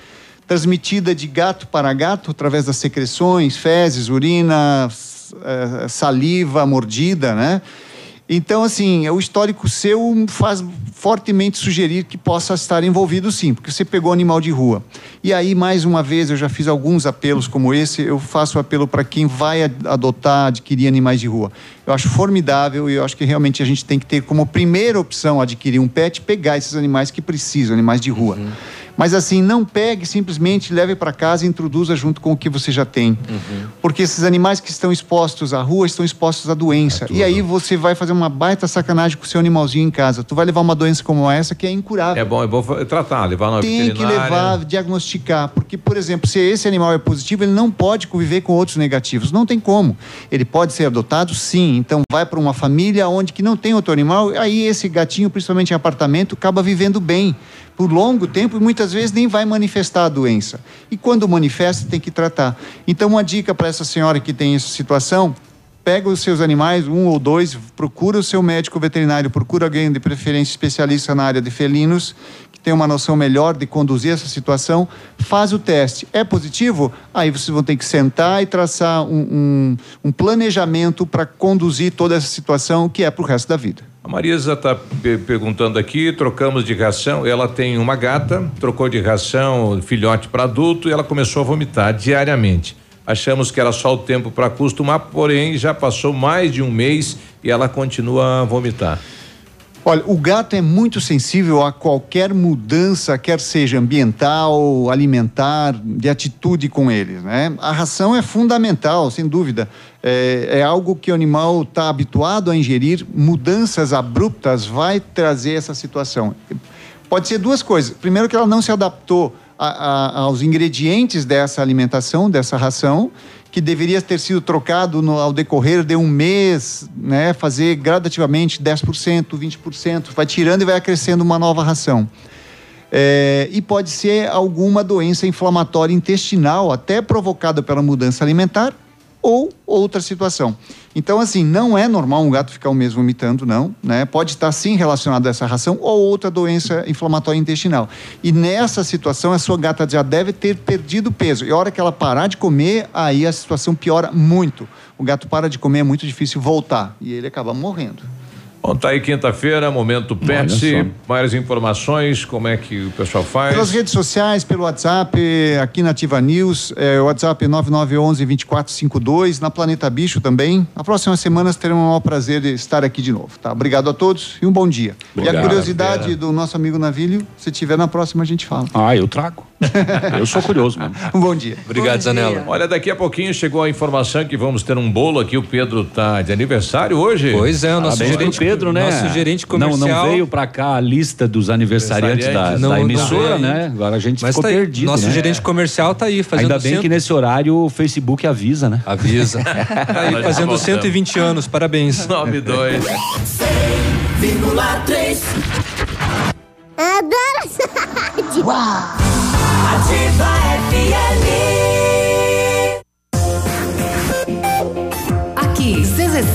transmitida de gato para gato através das secreções, fezes, urina, eh, saliva, mordida, né? Então, assim, o histórico seu faz fortemente sugerir que possa estar envolvido sim, porque você pegou animal de rua. E aí, mais uma vez, eu já fiz alguns apelos como esse, eu faço apelo para quem vai ad- adotar, adquirir animais de rua. Eu acho formidável e eu acho que realmente a gente tem que ter como primeira opção adquirir um pet, pegar esses animais que precisam, animais de rua. Mas assim, não pegue simplesmente, leve para casa e introduza junto com o que você já tem. Porque esses animais que estão expostos à rua estão expostos à doença. e aí você vai fazer uma baita sacanagem com o seu animalzinho em casa. Tu vai levar uma doença como essa que é incurável. É bom, é bom tratar, levar na Tem que levar, diagnosticar. Porque, por exemplo, se esse animal é positivo, ele não pode conviver com outros negativos. Não tem como. Ele pode ser adotado, sim. Então, vai para uma família onde que não tem outro animal. Aí, esse gatinho, principalmente em apartamento, acaba vivendo bem por longo tempo e muitas vezes nem vai manifestar a doença. E quando manifesta, tem que tratar. Então, uma dica para essa senhora que tem essa situação: pega os seus animais, um ou dois, procura o seu médico veterinário, procura alguém de preferência especialista na área de felinos, que tem uma noção melhor de conduzir essa situação, faz o teste. É positivo? Aí vocês vão ter que sentar e traçar um, um, um planejamento para conduzir toda essa situação que é para o resto da vida. A Marisa está perguntando aqui, trocamos de ração. Ela tem uma gata, trocou de ração, filhote para adulto, e ela começou a vomitar diariamente. Achamos que era só o tempo para acostumar, porém já passou mais de um mês e ela continua a vomitar. Olha, o gato é muito sensível a qualquer mudança, quer seja ambiental, alimentar, de atitude com eles, né? A ração é fundamental, sem dúvida. É, é algo que o animal está habituado a ingerir. Mudanças abruptas vai trazer essa situação. Pode ser duas coisas. Primeiro, que ela não se adaptou a- a- aos ingredientes dessa alimentação, dessa ração. Que deveria ter sido trocado no, ao decorrer de um mês, né, fazer gradativamente 10%, 20%, vai tirando e vai acrescendo uma nova ração. É, e pode ser alguma doença inflamatória intestinal, até provocada pela mudança alimentar, ou outra situação. Então, assim, não é normal um gato ficar um mês vomitando, não, né? Pode estar sim relacionado a essa ração ou outra doença inflamatória intestinal. E nessa situação, a sua gata já deve ter perdido peso. E a hora que ela parar de comer, aí a situação piora muito. O gato para de comer, é muito difícil voltar e ele acaba morrendo. Bom, tá aí quinta-feira, momento pet. Mais informações, como é que o pessoal faz? Pelas redes sociais, pelo WhatsApp, aqui na Ativa News, é, o WhatsApp 9911-2452, na Planeta Bicho também. Na próxima semana teremos o maior prazer de estar aqui de novo, tá? Obrigado a todos e um bom dia. Obrigado, e a curiosidade Vera. do nosso amigo Navilho, se tiver na próxima a gente fala. Ah, eu trago. eu sou curioso mesmo. Um bom dia. Obrigado, Zanella. Olha, daqui a pouquinho chegou a informação que vamos ter um bolo aqui. O Pedro tá de aniversário hoje. Pois é, o nosso gerente- Pedro, né? nosso gerente Não, não comercial- veio pra cá a lista dos aniversariantes da, Aniversariantes. da Não, não emissora, veio. né? Agora a gente Mas ficou tá perdido, Nosso né? gerente comercial tá aí fazendo Ainda bem cento- que nesse horário o Facebook avisa, né? Avisa. Tá aí fazendo 120 anos, parabéns. 92. 100,3 Adoro essa rádio. Uau. Ativa FM.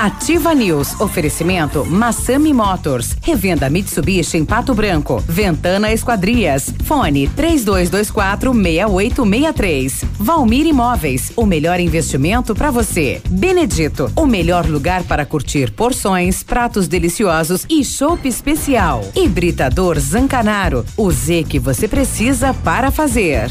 Ativa News. Oferecimento Massami Motors. Revenda Mitsubishi em Pato Branco. Ventana Esquadrias. Fone 3224 6863. Valmir Imóveis. O melhor investimento para você. Benedito. O melhor lugar para curtir porções, pratos deliciosos e chopp especial. Hibridador Zancanaro. O Z que você precisa para fazer.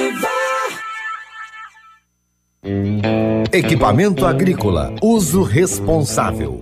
Equipamento agrícola, uso responsável.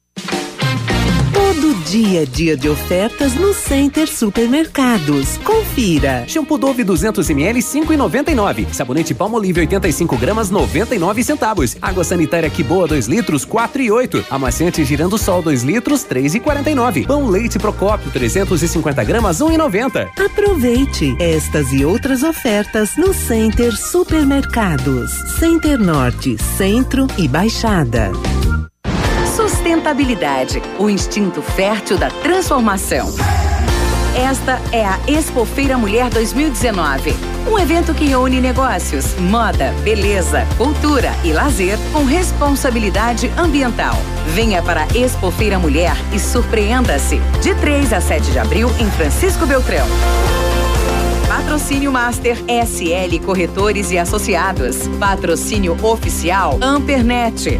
dia é dia de ofertas no Center Supermercados. Confira. Shampoo Dove 200ml 5,99. Sabonete Palmolive 85 gramas 99 centavos. Água sanitária que boa 2 litros 4,8. Amaciante girando sol 2 litros 3,49. Pão leite Procópio 350 gramas 1,90. Aproveite estas e outras ofertas no Center Supermercados. Center Norte, Centro e Baixada. Sustentabilidade, o instinto fértil da transformação. Esta é a Expofeira Mulher 2019. Um evento que reúne negócios, moda, beleza, cultura e lazer com responsabilidade ambiental. Venha para a Expofeira Mulher e surpreenda-se. De 3 a 7 de abril em Francisco Beltrão. Patrocínio Master SL Corretores e Associados. Patrocínio Oficial Ampernet.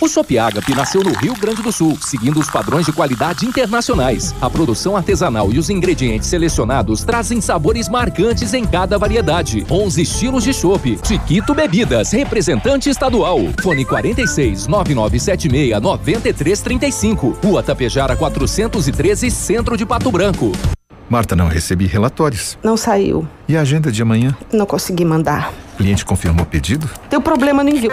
O Shop Agape nasceu no Rio Grande do Sul, seguindo os padrões de qualidade internacionais. A produção artesanal e os ingredientes selecionados trazem sabores marcantes em cada variedade. 11 estilos de chopp. Chiquito Bebidas, representante estadual. Fone 46 9976 9335. Rua Tapejara 413, Centro de Pato Branco. Marta, não recebi relatórios. Não saiu. E a agenda de amanhã? Não consegui mandar. O cliente confirmou o pedido? Deu problema no envio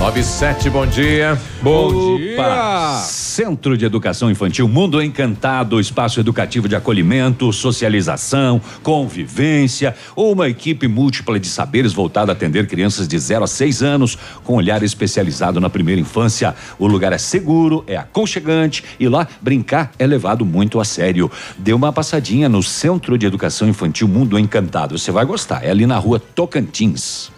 Nove sete, bom dia. Bom Opa. dia. Centro de Educação Infantil Mundo Encantado, espaço educativo de acolhimento, socialização, convivência, uma equipe múltipla de saberes voltada a atender crianças de 0 a 6 anos, com olhar especializado na primeira infância. O lugar é seguro, é aconchegante e lá brincar é levado muito a sério. Dê uma passadinha no Centro de Educação Infantil Mundo Encantado. Você vai gostar. É ali na rua Tocantins.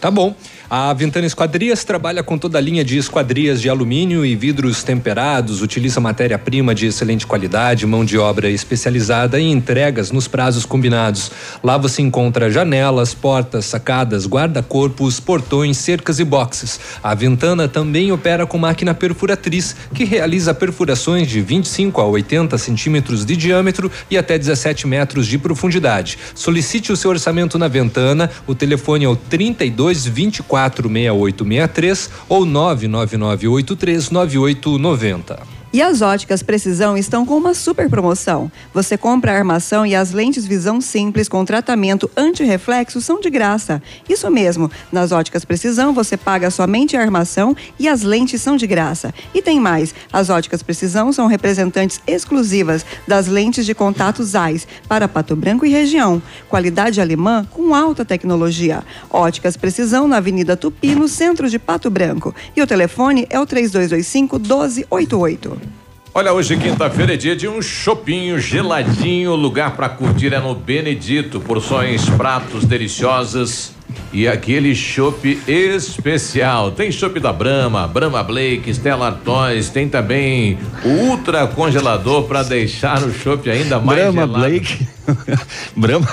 Tá bom. A Ventana Esquadrias trabalha com toda a linha de esquadrias de alumínio e vidros temperados, utiliza matéria-prima de excelente qualidade, mão de obra especializada e entregas nos prazos combinados. Lá você encontra janelas, portas, sacadas, guarda-corpos, portões, cercas e boxes. A Ventana também opera com máquina perfuratriz, que realiza perfurações de 25 a 80 centímetros de diâmetro e até 17 metros de profundidade. Solicite o seu orçamento na Ventana. O telefone é o 32 24 6863 ou 99983 9890. E as óticas Precisão estão com uma super promoção. Você compra a armação e as lentes visão simples com tratamento anti-reflexo são de graça. Isso mesmo, nas óticas Precisão você paga somente a armação e as lentes são de graça. E tem mais, as óticas Precisão são representantes exclusivas das lentes de contato ZEISS para Pato Branco e região. Qualidade alemã com alta tecnologia. Óticas Precisão na Avenida Tupi, no centro de Pato Branco. E o telefone é o 3225 1288. Olha, hoje quinta-feira é dia de um chopinho geladinho, lugar para curtir é no Benedito, porções, pratos deliciosos e aquele chopp especial. Tem chopp da Brahma, Brahma Blake, Stella Artois, tem também o ultra congelador para deixar o chopp ainda mais Brahma gelado. Blake. Brahma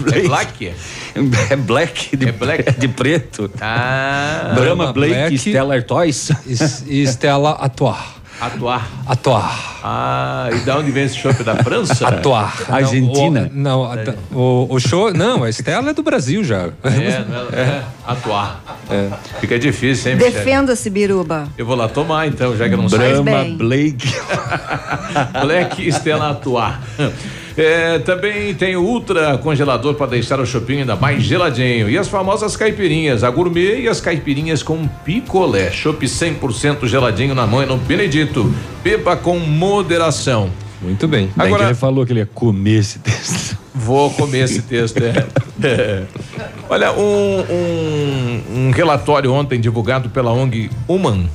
Blake. É black? É black de, é black. de preto. Ah. Brahma Blake, Black, Stella Artois e Stella Atois. Atuar. Atuar. Ah, e da onde vem esse chopp? Da França? Atuar. Argentina? Não, o, não, o, o show. Não, a Estela é do Brasil já. É, não é, é. Atuar. É. Fica difícil, hein, Defenda-se, Biruba. Eu vou lá tomar então, já que eu não Brahma Blake. Black Estela Atuar. É, também tem o ultra congelador para deixar o shopping ainda mais geladinho. E as famosas caipirinhas, a gourmet e as caipirinhas com picolé. Chopp 100% geladinho na mão e no Benedito. Beba com moderação. Muito bem. Agora ele falou que ele ia comer esse texto. Vou comer esse texto, é. é. Olha, um, um, um, relatório ontem divulgado pela ONG Human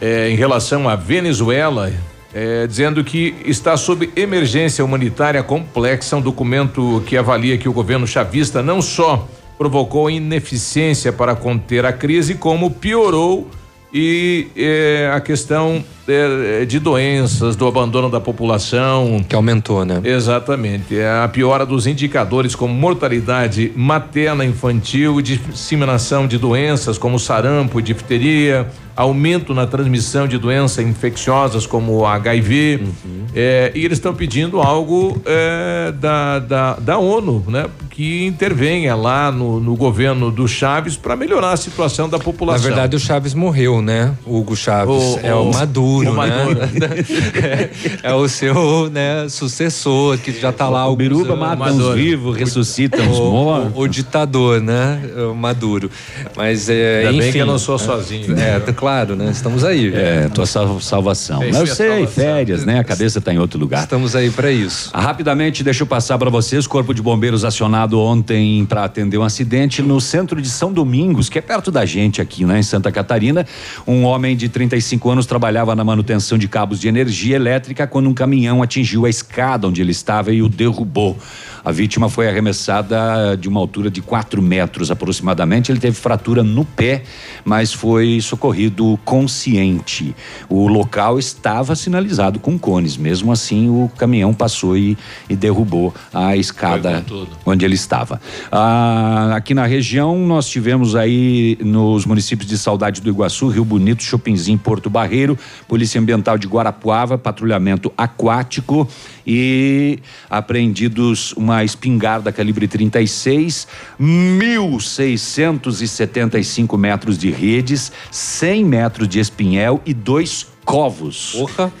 é, em relação à Venezuela é, dizendo que está sob emergência humanitária complexa, um documento que avalia que o governo chavista não só provocou ineficiência para conter a crise, como piorou e é, a questão é, de doenças, do abandono da população. Que aumentou, né? Exatamente. É a piora dos indicadores como mortalidade materna infantil, disseminação de doenças como sarampo e difteria, aumento na transmissão de doenças infecciosas como HIV. Uhum. É, e eles estão pedindo algo é, da, da, da ONU, né? Que intervenha lá no, no governo do Chaves para melhorar a situação da população. Na verdade, o Chaves morreu, né? Hugo Chaves. O, é o, o Maduro, o Maduro. né? é, é, o seu né, sucessor, que já está lá. O Biruba mata uns vivos, ressuscita uns mortos. O, ditador, né? O Maduro. Mas, é, Ainda enfim. bem que eu não sou sozinho. É, né? claro, né? Estamos aí. É, tua salvação. Mas eu sei, férias, né? A cabeça está em outro lugar. Estamos aí para isso. Rapidamente, deixa eu passar para vocês. Corpo de Bombeiros acionado ontem para atender um acidente no centro de São Domingos, que é perto da gente aqui, né? Em Santa Catarina. Um homem de 35 anos trabalhava na manutenção de cabos de energia elétrica quando um caminhão atingiu a escada onde ele estava e o derrubou. A vítima foi arremessada de uma altura de 4 metros aproximadamente. Ele teve fratura no pé, mas foi socorrido consciente. O local estava sinalizado com cones. Mesmo assim, o caminhão passou e, e derrubou a escada onde ele estava. Ah, aqui na região, nós tivemos aí nos municípios de Saudade do Iguaçu, Rio Bonito, Chopinzinho, Porto Barreiro, Polícia Ambiental de Guarapuava, patrulhamento aquático e apreendidos uma espingarda calibre 36, 1.675 metros de redes, 100 metros de espinhel e dois covos. Porra!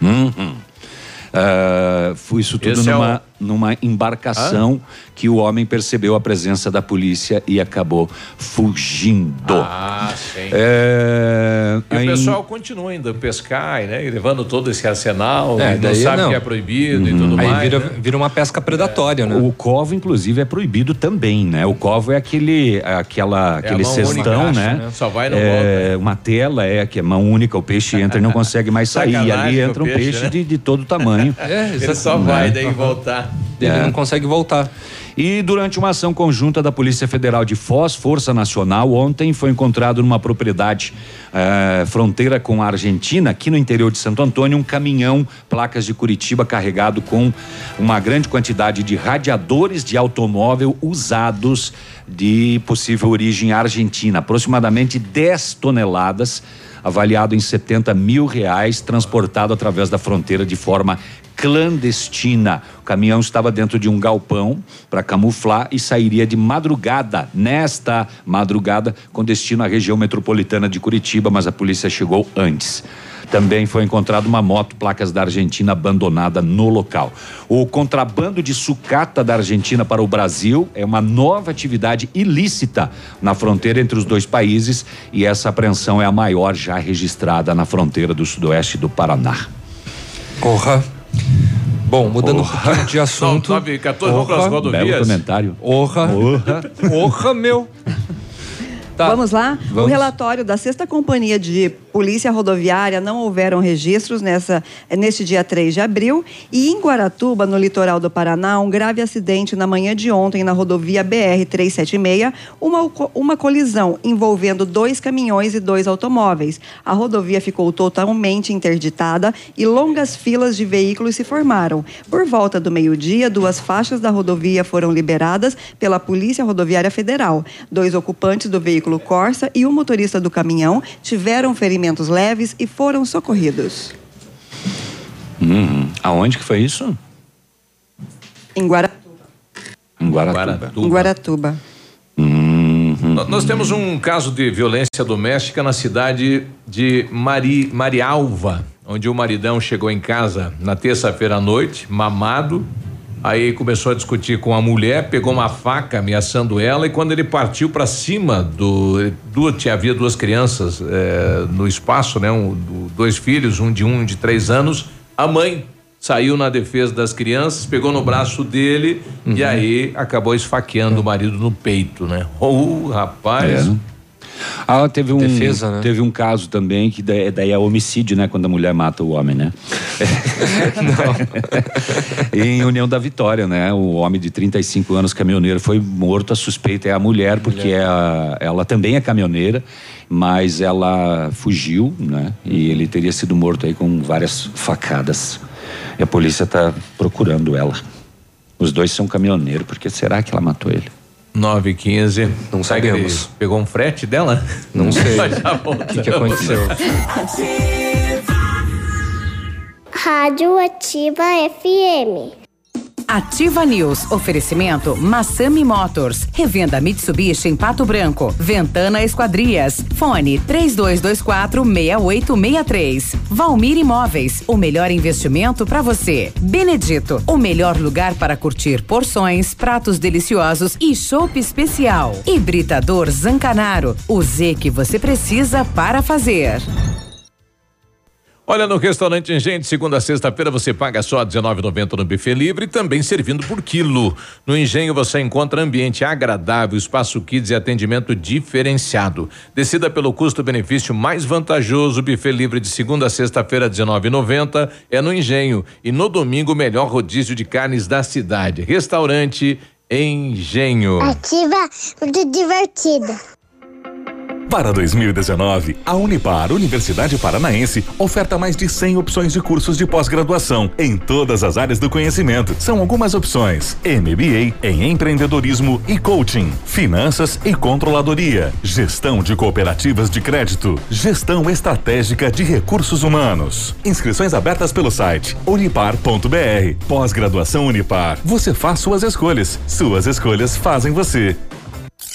Uhum. Uh, foi isso tudo Esse numa, é o... numa embarcação ah? que o homem percebeu a presença da polícia e acabou fugindo. Ah, sim. É, e aí... o pessoal continua ainda pescar, né? E levando todo esse arsenal, é, não sabe não. que é proibido uhum. e tudo aí mais. Vira, né? vira uma pesca predatória, é. né? O covo, inclusive, é proibido também, né? O covo é aquele, aquela, é aquele cestão, né? né? Só vai no é, volta. Uma tela é que é mão única, o peixe entra e não consegue mais sair. e ali entra um peixe, peixe né? de, de todo tamanho. É, Ele só vai daí voltar. Ele não consegue voltar. E durante uma ação conjunta da Polícia Federal de Foz, Força Nacional, ontem foi encontrado numa propriedade eh, fronteira com a Argentina, aqui no interior de Santo Antônio, um caminhão, placas de Curitiba, carregado com uma grande quantidade de radiadores de automóvel usados de possível origem argentina, aproximadamente 10 toneladas avaliado em 70 mil reais, transportado através da fronteira de forma clandestina. O caminhão estava dentro de um galpão para camuflar e sairia de madrugada, nesta madrugada, com destino à região metropolitana de Curitiba, mas a polícia chegou antes. Também foi encontrada uma moto, placas da Argentina, abandonada no local. O contrabando de sucata da Argentina para o Brasil é uma nova atividade ilícita na fronteira entre os dois países e essa apreensão é a maior já registrada na fronteira do sudoeste do Paraná. Porra. Bom, mudando Orra. um pouquinho de assunto. 9, 14, vamos para as rodovias. Belo comentário. Orra. Orra. Orra, meu. Tá. Vamos lá? Vamos. O relatório da Sexta Companhia de Polícia Rodoviária não houveram registros nessa, neste dia 3 de abril. E em Guaratuba, no litoral do Paraná, um grave acidente na manhã de ontem na rodovia BR-376, uma, uma colisão envolvendo dois caminhões e dois automóveis. A rodovia ficou totalmente interditada e longas filas de veículos se formaram. Por volta do meio-dia, duas faixas da rodovia foram liberadas pela Polícia Rodoviária Federal. Dois ocupantes do veículo veículo Corsa e o motorista do caminhão tiveram ferimentos leves e foram socorridos. Uhum. Aonde que foi isso? Em Guaratuba. Em Guaratuba. Em Guaratuba. Uhum. Nós temos um caso de violência doméstica na cidade de Mari, Marialva, onde o maridão chegou em casa na terça-feira à noite, mamado, Aí começou a discutir com a mulher, pegou uma faca ameaçando ela e quando ele partiu para cima do, duas tinha havia duas crianças é, no espaço, né? Um, dois filhos, um de um e de três anos. A mãe saiu na defesa das crianças, pegou no braço dele uhum. e aí acabou esfaqueando o marido no peito, né? Oh, rapaz. É. Ah, teve um Defesa, né? teve um caso também que daí, daí é homicídio, né? Quando a mulher mata o homem, né? em União da Vitória, né? O homem de 35 anos, caminhoneiro, foi morto. A suspeita é a mulher, porque É a- ela também é caminhoneira, mas ela fugiu, né? E ele teria sido morto aí com várias facadas. E a polícia está procurando ela. Os dois são caminhoneiros, porque será que ela matou ele? 9 e 15 Não sabemos. Pegou um frete dela? Não sei. O que, que aconteceu? Rádio Ativa FM. Ativa News. Oferecimento Massami Motors. Revenda Mitsubishi em Pato Branco. Ventana Esquadrias. Fone 3224 6863. Valmir Imóveis. O melhor investimento para você. Benedito. O melhor lugar para curtir porções, pratos deliciosos e chopp especial. Hibridador Zancanaro. O Z que você precisa para fazer. Olha, no restaurante Engenho, segunda a sexta-feira, você paga só R$19,90 no buffet livre também servindo por quilo. No Engenho você encontra ambiente agradável, espaço kids e atendimento diferenciado. Decida pelo custo-benefício mais vantajoso, buffet livre de segunda a sexta-feira, R$19,90 é no Engenho. E no domingo, o melhor rodízio de carnes da cidade. Restaurante Engenho. Ativa, muito divertida. Para 2019, a Unipar, Universidade Paranaense, oferta mais de 100 opções de cursos de pós-graduação em todas as áreas do conhecimento. São algumas opções: MBA em empreendedorismo e coaching, finanças e controladoria, gestão de cooperativas de crédito, gestão estratégica de recursos humanos. Inscrições abertas pelo site unipar.br. Pós-graduação Unipar. Você faz suas escolhas. Suas escolhas fazem você.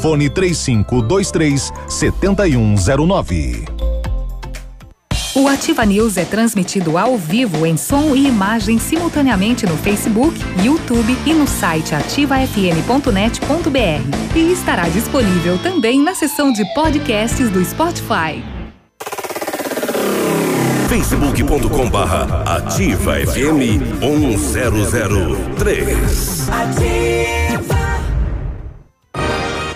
fone 3523 7109. O Ativa News é transmitido ao vivo em som e imagem simultaneamente no Facebook, YouTube e no site ativafm.net.br. E estará disponível também na seção de podcasts do Spotify. facebook.com barra ativa FM 1003.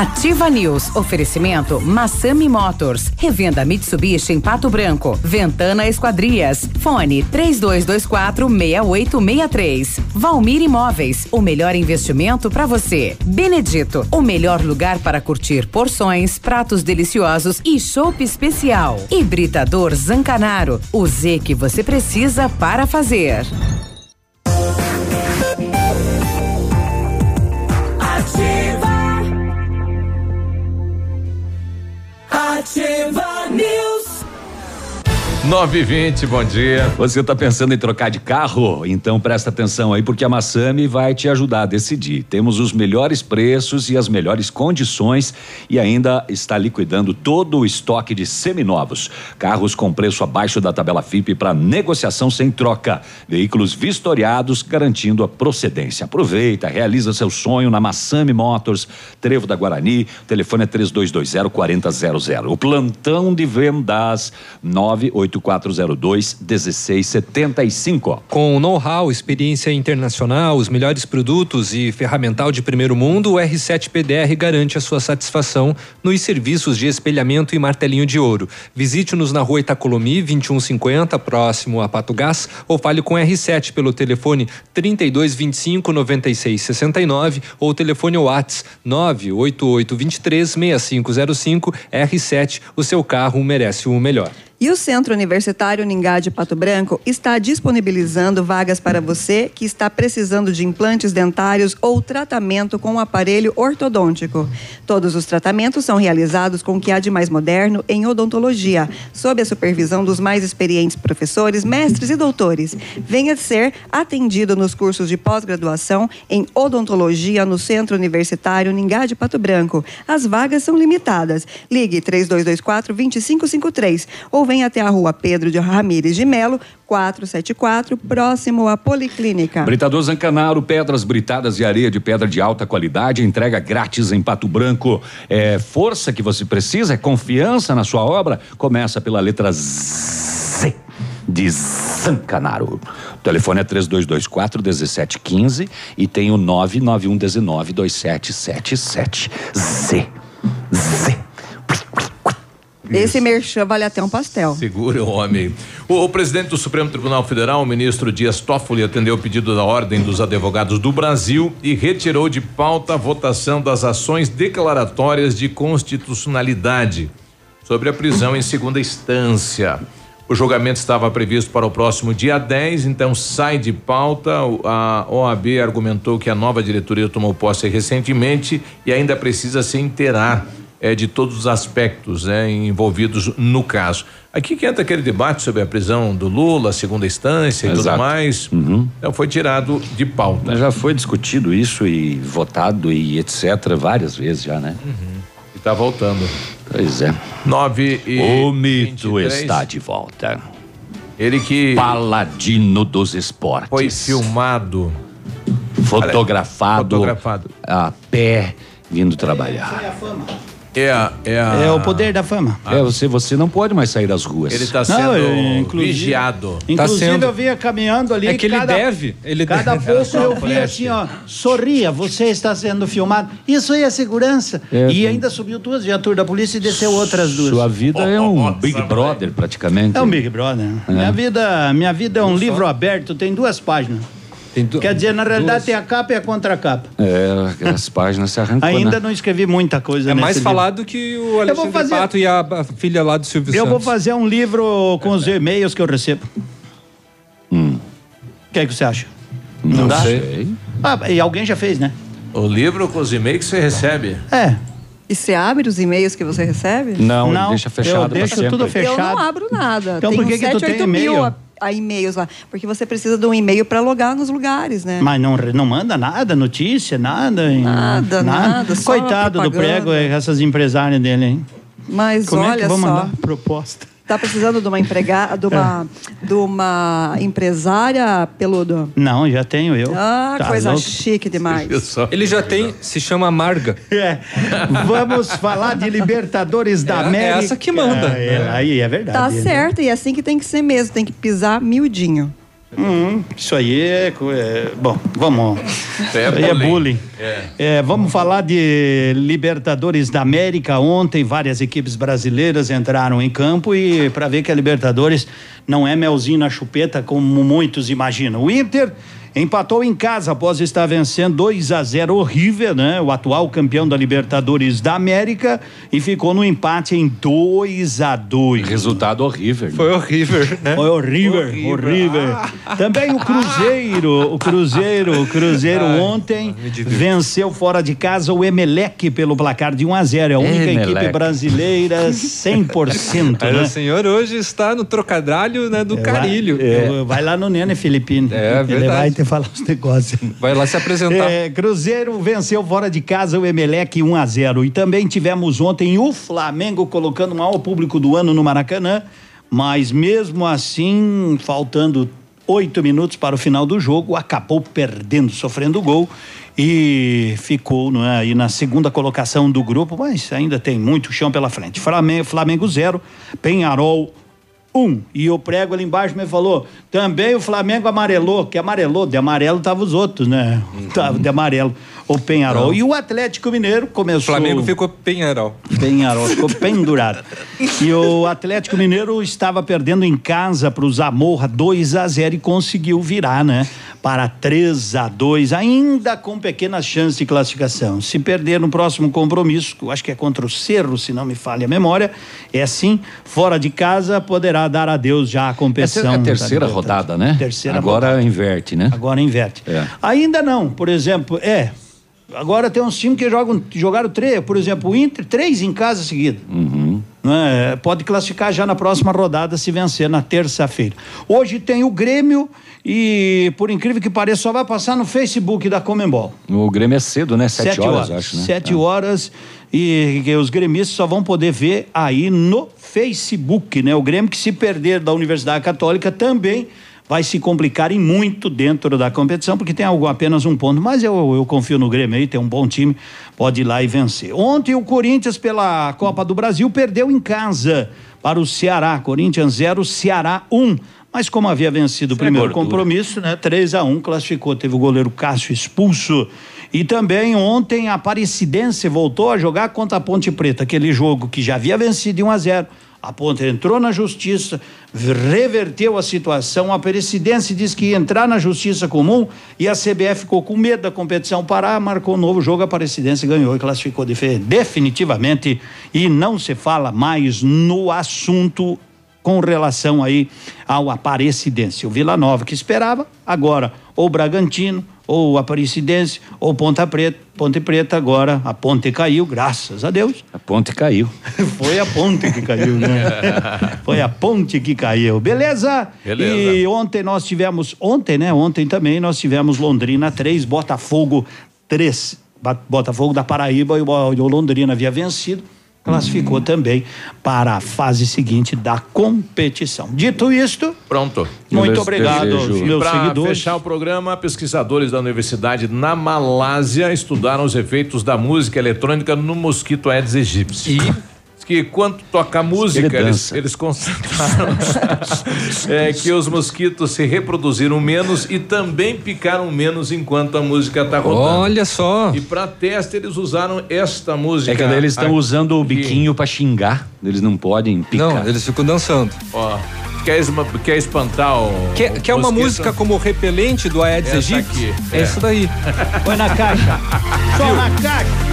Ativa News. Oferecimento Massami Motors. Revenda Mitsubishi em Pato Branco. Ventana Esquadrias. Fone 3224 6863. Valmir Imóveis. O melhor investimento para você. Benedito. O melhor lugar para curtir porções, pratos deliciosos e chopp especial. Hibridador Zancanaro. O Z que você precisa para fazer. Ativa. Ativa News. 9 e 20 bom dia. Você está pensando em trocar de carro? Então presta atenção aí, porque a Massami vai te ajudar a decidir. Temos os melhores preços e as melhores condições e ainda está liquidando todo o estoque de seminovos. Carros com preço abaixo da tabela FIP para negociação sem troca. Veículos vistoriados garantindo a procedência. Aproveita, realiza seu sonho na Massami Motors, Trevo da Guarani. Telefone é 3220 4000. O plantão de vendas 98402 1675. Com know-how, experiência internacional, os melhores produtos e ferramental de primeiro mundo, o R7 PDR garante a sua satisfação nos serviços de espelhamento e martelinho de ouro. Visite-nos na rua Itacolomi, 2150, próximo a Pato Gás, ou fale com R7 pelo telefone 3225 9669 ou telefone Whats 98823 6505. R7, o seu carro merece o melhor. E o Centro Universitário Ningá de Pato Branco está disponibilizando vagas para você que está precisando de implantes dentários ou tratamento com um aparelho ortodôntico. Todos os tratamentos são realizados com o que há de mais moderno em odontologia, sob a supervisão dos mais experientes professores, mestres e doutores. Venha ser atendido nos cursos de pós-graduação em odontologia no Centro Universitário Ningá de Pato Branco. As vagas são limitadas. Ligue 3224 2553 ou vem até a rua Pedro de Ramires de Melo, 474, próximo à Policlínica. Britador Zancanaro, pedras britadas e areia de pedra de alta qualidade, entrega grátis em Pato Branco. É força que você precisa, é confiança na sua obra. Começa pela letra Z de Zancanaro. O telefone é 3224 1715 e tem o 99119 2777. Z. Z. Esse merchan vale até um pastel. Segura o homem. O, o, presidente do Supremo Tribunal Federal, o ministro Dias Toffoli, atendeu o pedido da Ordem dos Advogados do Brasil e retirou de pauta a votação das ações declaratórias de constitucionalidade sobre a prisão em segunda instância. O julgamento estava previsto para o próximo dia 10, então sai de pauta. A OAB argumentou que a nova diretoria tomou posse recentemente e ainda precisa se inteirar é, de todos os aspectos né, envolvidos no caso. Aqui que entra aquele debate sobre a prisão do Lula, segunda instância e Exato. tudo mais. Uhum. Então foi tirado de pauta. Já foi discutido isso e votado e etc. várias vezes já, né? Uhum. E tá voltando. Pois é. 9 e. O mito 23. está de volta. Ele que. Paladino dos esportes. Foi filmado. Fotografado. Fotografado. A pé, vindo trabalhar. É, a, é, a... É o poder da fama. É, você, você não pode mais sair das ruas. Ele está sendo Não, eu, inclusive- vigiado. Inclusive, eu vinha caminhando ali. É que ele cada, deve, ele cada deve. pouco eu via assim, ó. Sorria, você está sendo filmado. Isso aí é segurança. É, e sim. ainda subiu duas viaturas da polícia e desceu outras duas. Sua vida é um Big Brother, praticamente. É um Big Brother. Minha, vida, minha vida é um livro aberto, tem duas páginas. Quer dizer, na realidade duas. tem a capa e a contracapa. É, as páginas se arrancou, Ainda né? não escrevi muita coisa É nesse mais livro. falado que o vou Alexandre fazer- Pato e a, filha lá do Silvio Eu vou Santos. fazer um livro com os e-mails que eu recebo. Hum. O que é que você acha? Não dá? sei. Ah, e alguém já fez, né? O livro com os e-mails que você recebe. É. E você abre os e-mails que você recebe? Não, ele Não, deixa eu fechado pra deixo sempre. tudo Eu fechado. não abro nada. Então, tem por que que tu 7, tem 8 mil e-mail? A, e-mails lá. Porque você precisa de um e-mail para logar nos lugares, né? Mas não, não manda nada, notícia, nada. Nada, nada, só Coitado do prego, essas empresárias dele, hein? Mas Como é olha que vou só. mandar proposta? Tá precisando de uma empregada, de uma, É. de uma empresária, peludo? Não, já tenho eu. Ah, Tá coisa louco? chique demais. Ele já tem, se chama Marga. É. Vamos falar de Libertadores da É- é América. essa que manda. É, aí é verdade. Tá né? certo, e é assim que tem que ser mesmo, tem que pisar miudinho. Hum, isso aí é, é- Bom, vamos. É Isso aí é bullying. bullying. É. É, vamos falar de Libertadores da América. Ontem, várias equipes brasileiras entraram em campo e para ver que a Libertadores não é melzinho na chupeta, como muitos imaginam. O Inter empatou em casa após estar vencendo 2 a 0 o River, né? O atual campeão da Libertadores da América e ficou no empate em 2 a 2. Resultado horrível. né? Foi horrível, né? Foi horrível, horrível. Também o Cruzeiro, o Cruzeiro, o Cruzeiro Ai, ontem venceu fora de casa o Emelec pelo placar de 1 a 0. É a única Emelec. equipe brasileira 100%, Mas né? o senhor hoje está no trocadilho né, do É, carilho. vai- Vai lá no Nene Filipino. É Ele verdade. Falar os negócios. Vai lá se apresentar. É, Cruzeiro venceu fora de casa o Emelec 1 a 0 e também tivemos ontem o Flamengo colocando o maior público do ano no Maracanã, mas mesmo assim, faltando oito minutos para o final do jogo, acabou perdendo, sofrendo gol e ficou não é, aí na segunda colocação do grupo, mas ainda tem muito chão pela frente. Flamengo, Flamengo 0, Penharol um. E o prego ali embaixo me falou, também o Flamengo amarelou, que amarelou, de amarelo tava os outros, né? Tava de amarelo, o Penharol. Não. E o Atlético Mineiro O começou... Flamengo ficou Penharol. Penharol, ficou pendurado. E o Atlético Mineiro estava perdendo em casa para o Zamorra 2 a 0 e conseguiu virar, né? Para 3 a 2 ainda com pequenas chances de classificação. Se perder no próximo compromisso, eu acho que é contra o Cerro, se não me falha a memória, é assim, fora de casa, poderá dar adeus já à Essa competição. é a terceira Libertadores. rodada, né? Terceira Agora rodada. inverte, né? Agora inverte. É. Ainda não, por exemplo, é. Agora tem uns times que jogam, jogaram três, por exemplo, o Inter, três em casa seguida. Uhum. Né? Pode classificar já na próxima rodada se vencer na terça-feira. Hoje tem o Grêmio e, por incrível que pareça, só vai passar no Facebook da Comembol. O Grêmio é cedo, né? Sete, horas, acho, né? Sete É. horas e que os gremistas só vão poder ver aí no Facebook, né? O Grêmio que se perder da Universidade Católica também vai se complicar em muito dentro da competição, porque tem algo, apenas um ponto, mas eu, eu confio no Grêmio aí, tem um bom time, pode ir lá e vencer. Ontem o Corinthians pela Copa do Brasil perdeu em casa para o Ceará, Corinthians 0, Ceará 1. Um. Mas como havia vencido o Isso primeiro compromisso, né? 3 a 1 classificou, teve o goleiro Cássio expulso. E também ontem a Aparecidense voltou a jogar contra a Ponte Preta, aquele jogo que já havia vencido de 1 a 0. A Ponte entrou na justiça, reverteu a situação. A Aparecidense disse que ia entrar na justiça comum e a CBF ficou com medo da competição parar, marcou um novo jogo. A Aparecidense ganhou e classificou definitivamente. E não se fala mais no assunto com relação aí ao Aparecidense. O Vila Nova que esperava, agora ou Bragantino, ou Aparecidense, ou Ponta Preta, Ponte Preta, agora a ponte caiu, graças a Deus. A ponte caiu. Foi a ponte que caiu, né? Foi a ponte que caiu. Beleza? Beleza. E ontem nós tivemos, ontem, né? Ontem também nós tivemos Londrina 3, Botafogo 3. Ba- Botafogo da Paraíba e o Londrina havia vencido. Classificou também para a fase seguinte da competição. Dito isto, Pronto. Muito Beleza, obrigado desejo. aos E meus pra seguidores. fechar o programa, pesquisadores da Universidade na Malásia estudaram os efeitos da música eletrônica no mosquito Aedes aegypti. E que quando toca música, Ele eles, eles constataram é, que os mosquitos se reproduziram menos e também picaram menos enquanto a música está rodando. Olha só. E para teste eles usaram esta música. É que daí eles estão usando o biquinho pra xingar. Eles não podem picar. Não, eles ficam dançando. Ó, quer, esma- quer espantar o. Quer, o quer uma mosquito? música como repelente do Aedes aegypti? É é. isso daí. põe na caixa. Só na caixa.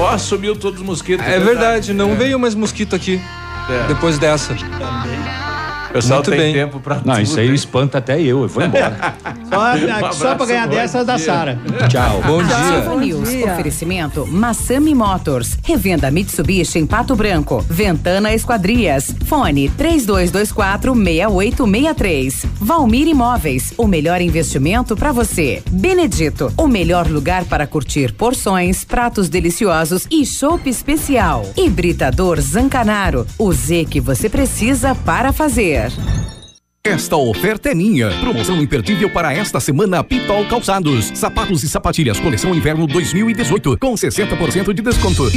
Ó, sumiu todos os mosquitos. É verdade, não veio mais mosquito aqui. É. Depois dessa. O pessoal Muito tem bem. tempo pra Não, tudo, isso aí hein? espanta até eu. Eu vou embora. Só, Um só para ganhar dessas da dia. Sara. Tchau. Bom dia. Ativa News. Oferecimento Massami Motors. Revenda Mitsubishi em Pato Branco. Ventana Esquadrias. Fone 3224 6863. Valmir Imóveis. O melhor investimento para você. Benedito. O melhor lugar para curtir porções, pratos deliciosos e chopp especial. Hibridador Zancanaro. O Z que você precisa para fazer. Esta oferta é minha. Promoção imperdível para esta semana Pitol Calçados. Sapatos e sapatilhas coleção inverno 2018 com 60% de desconto.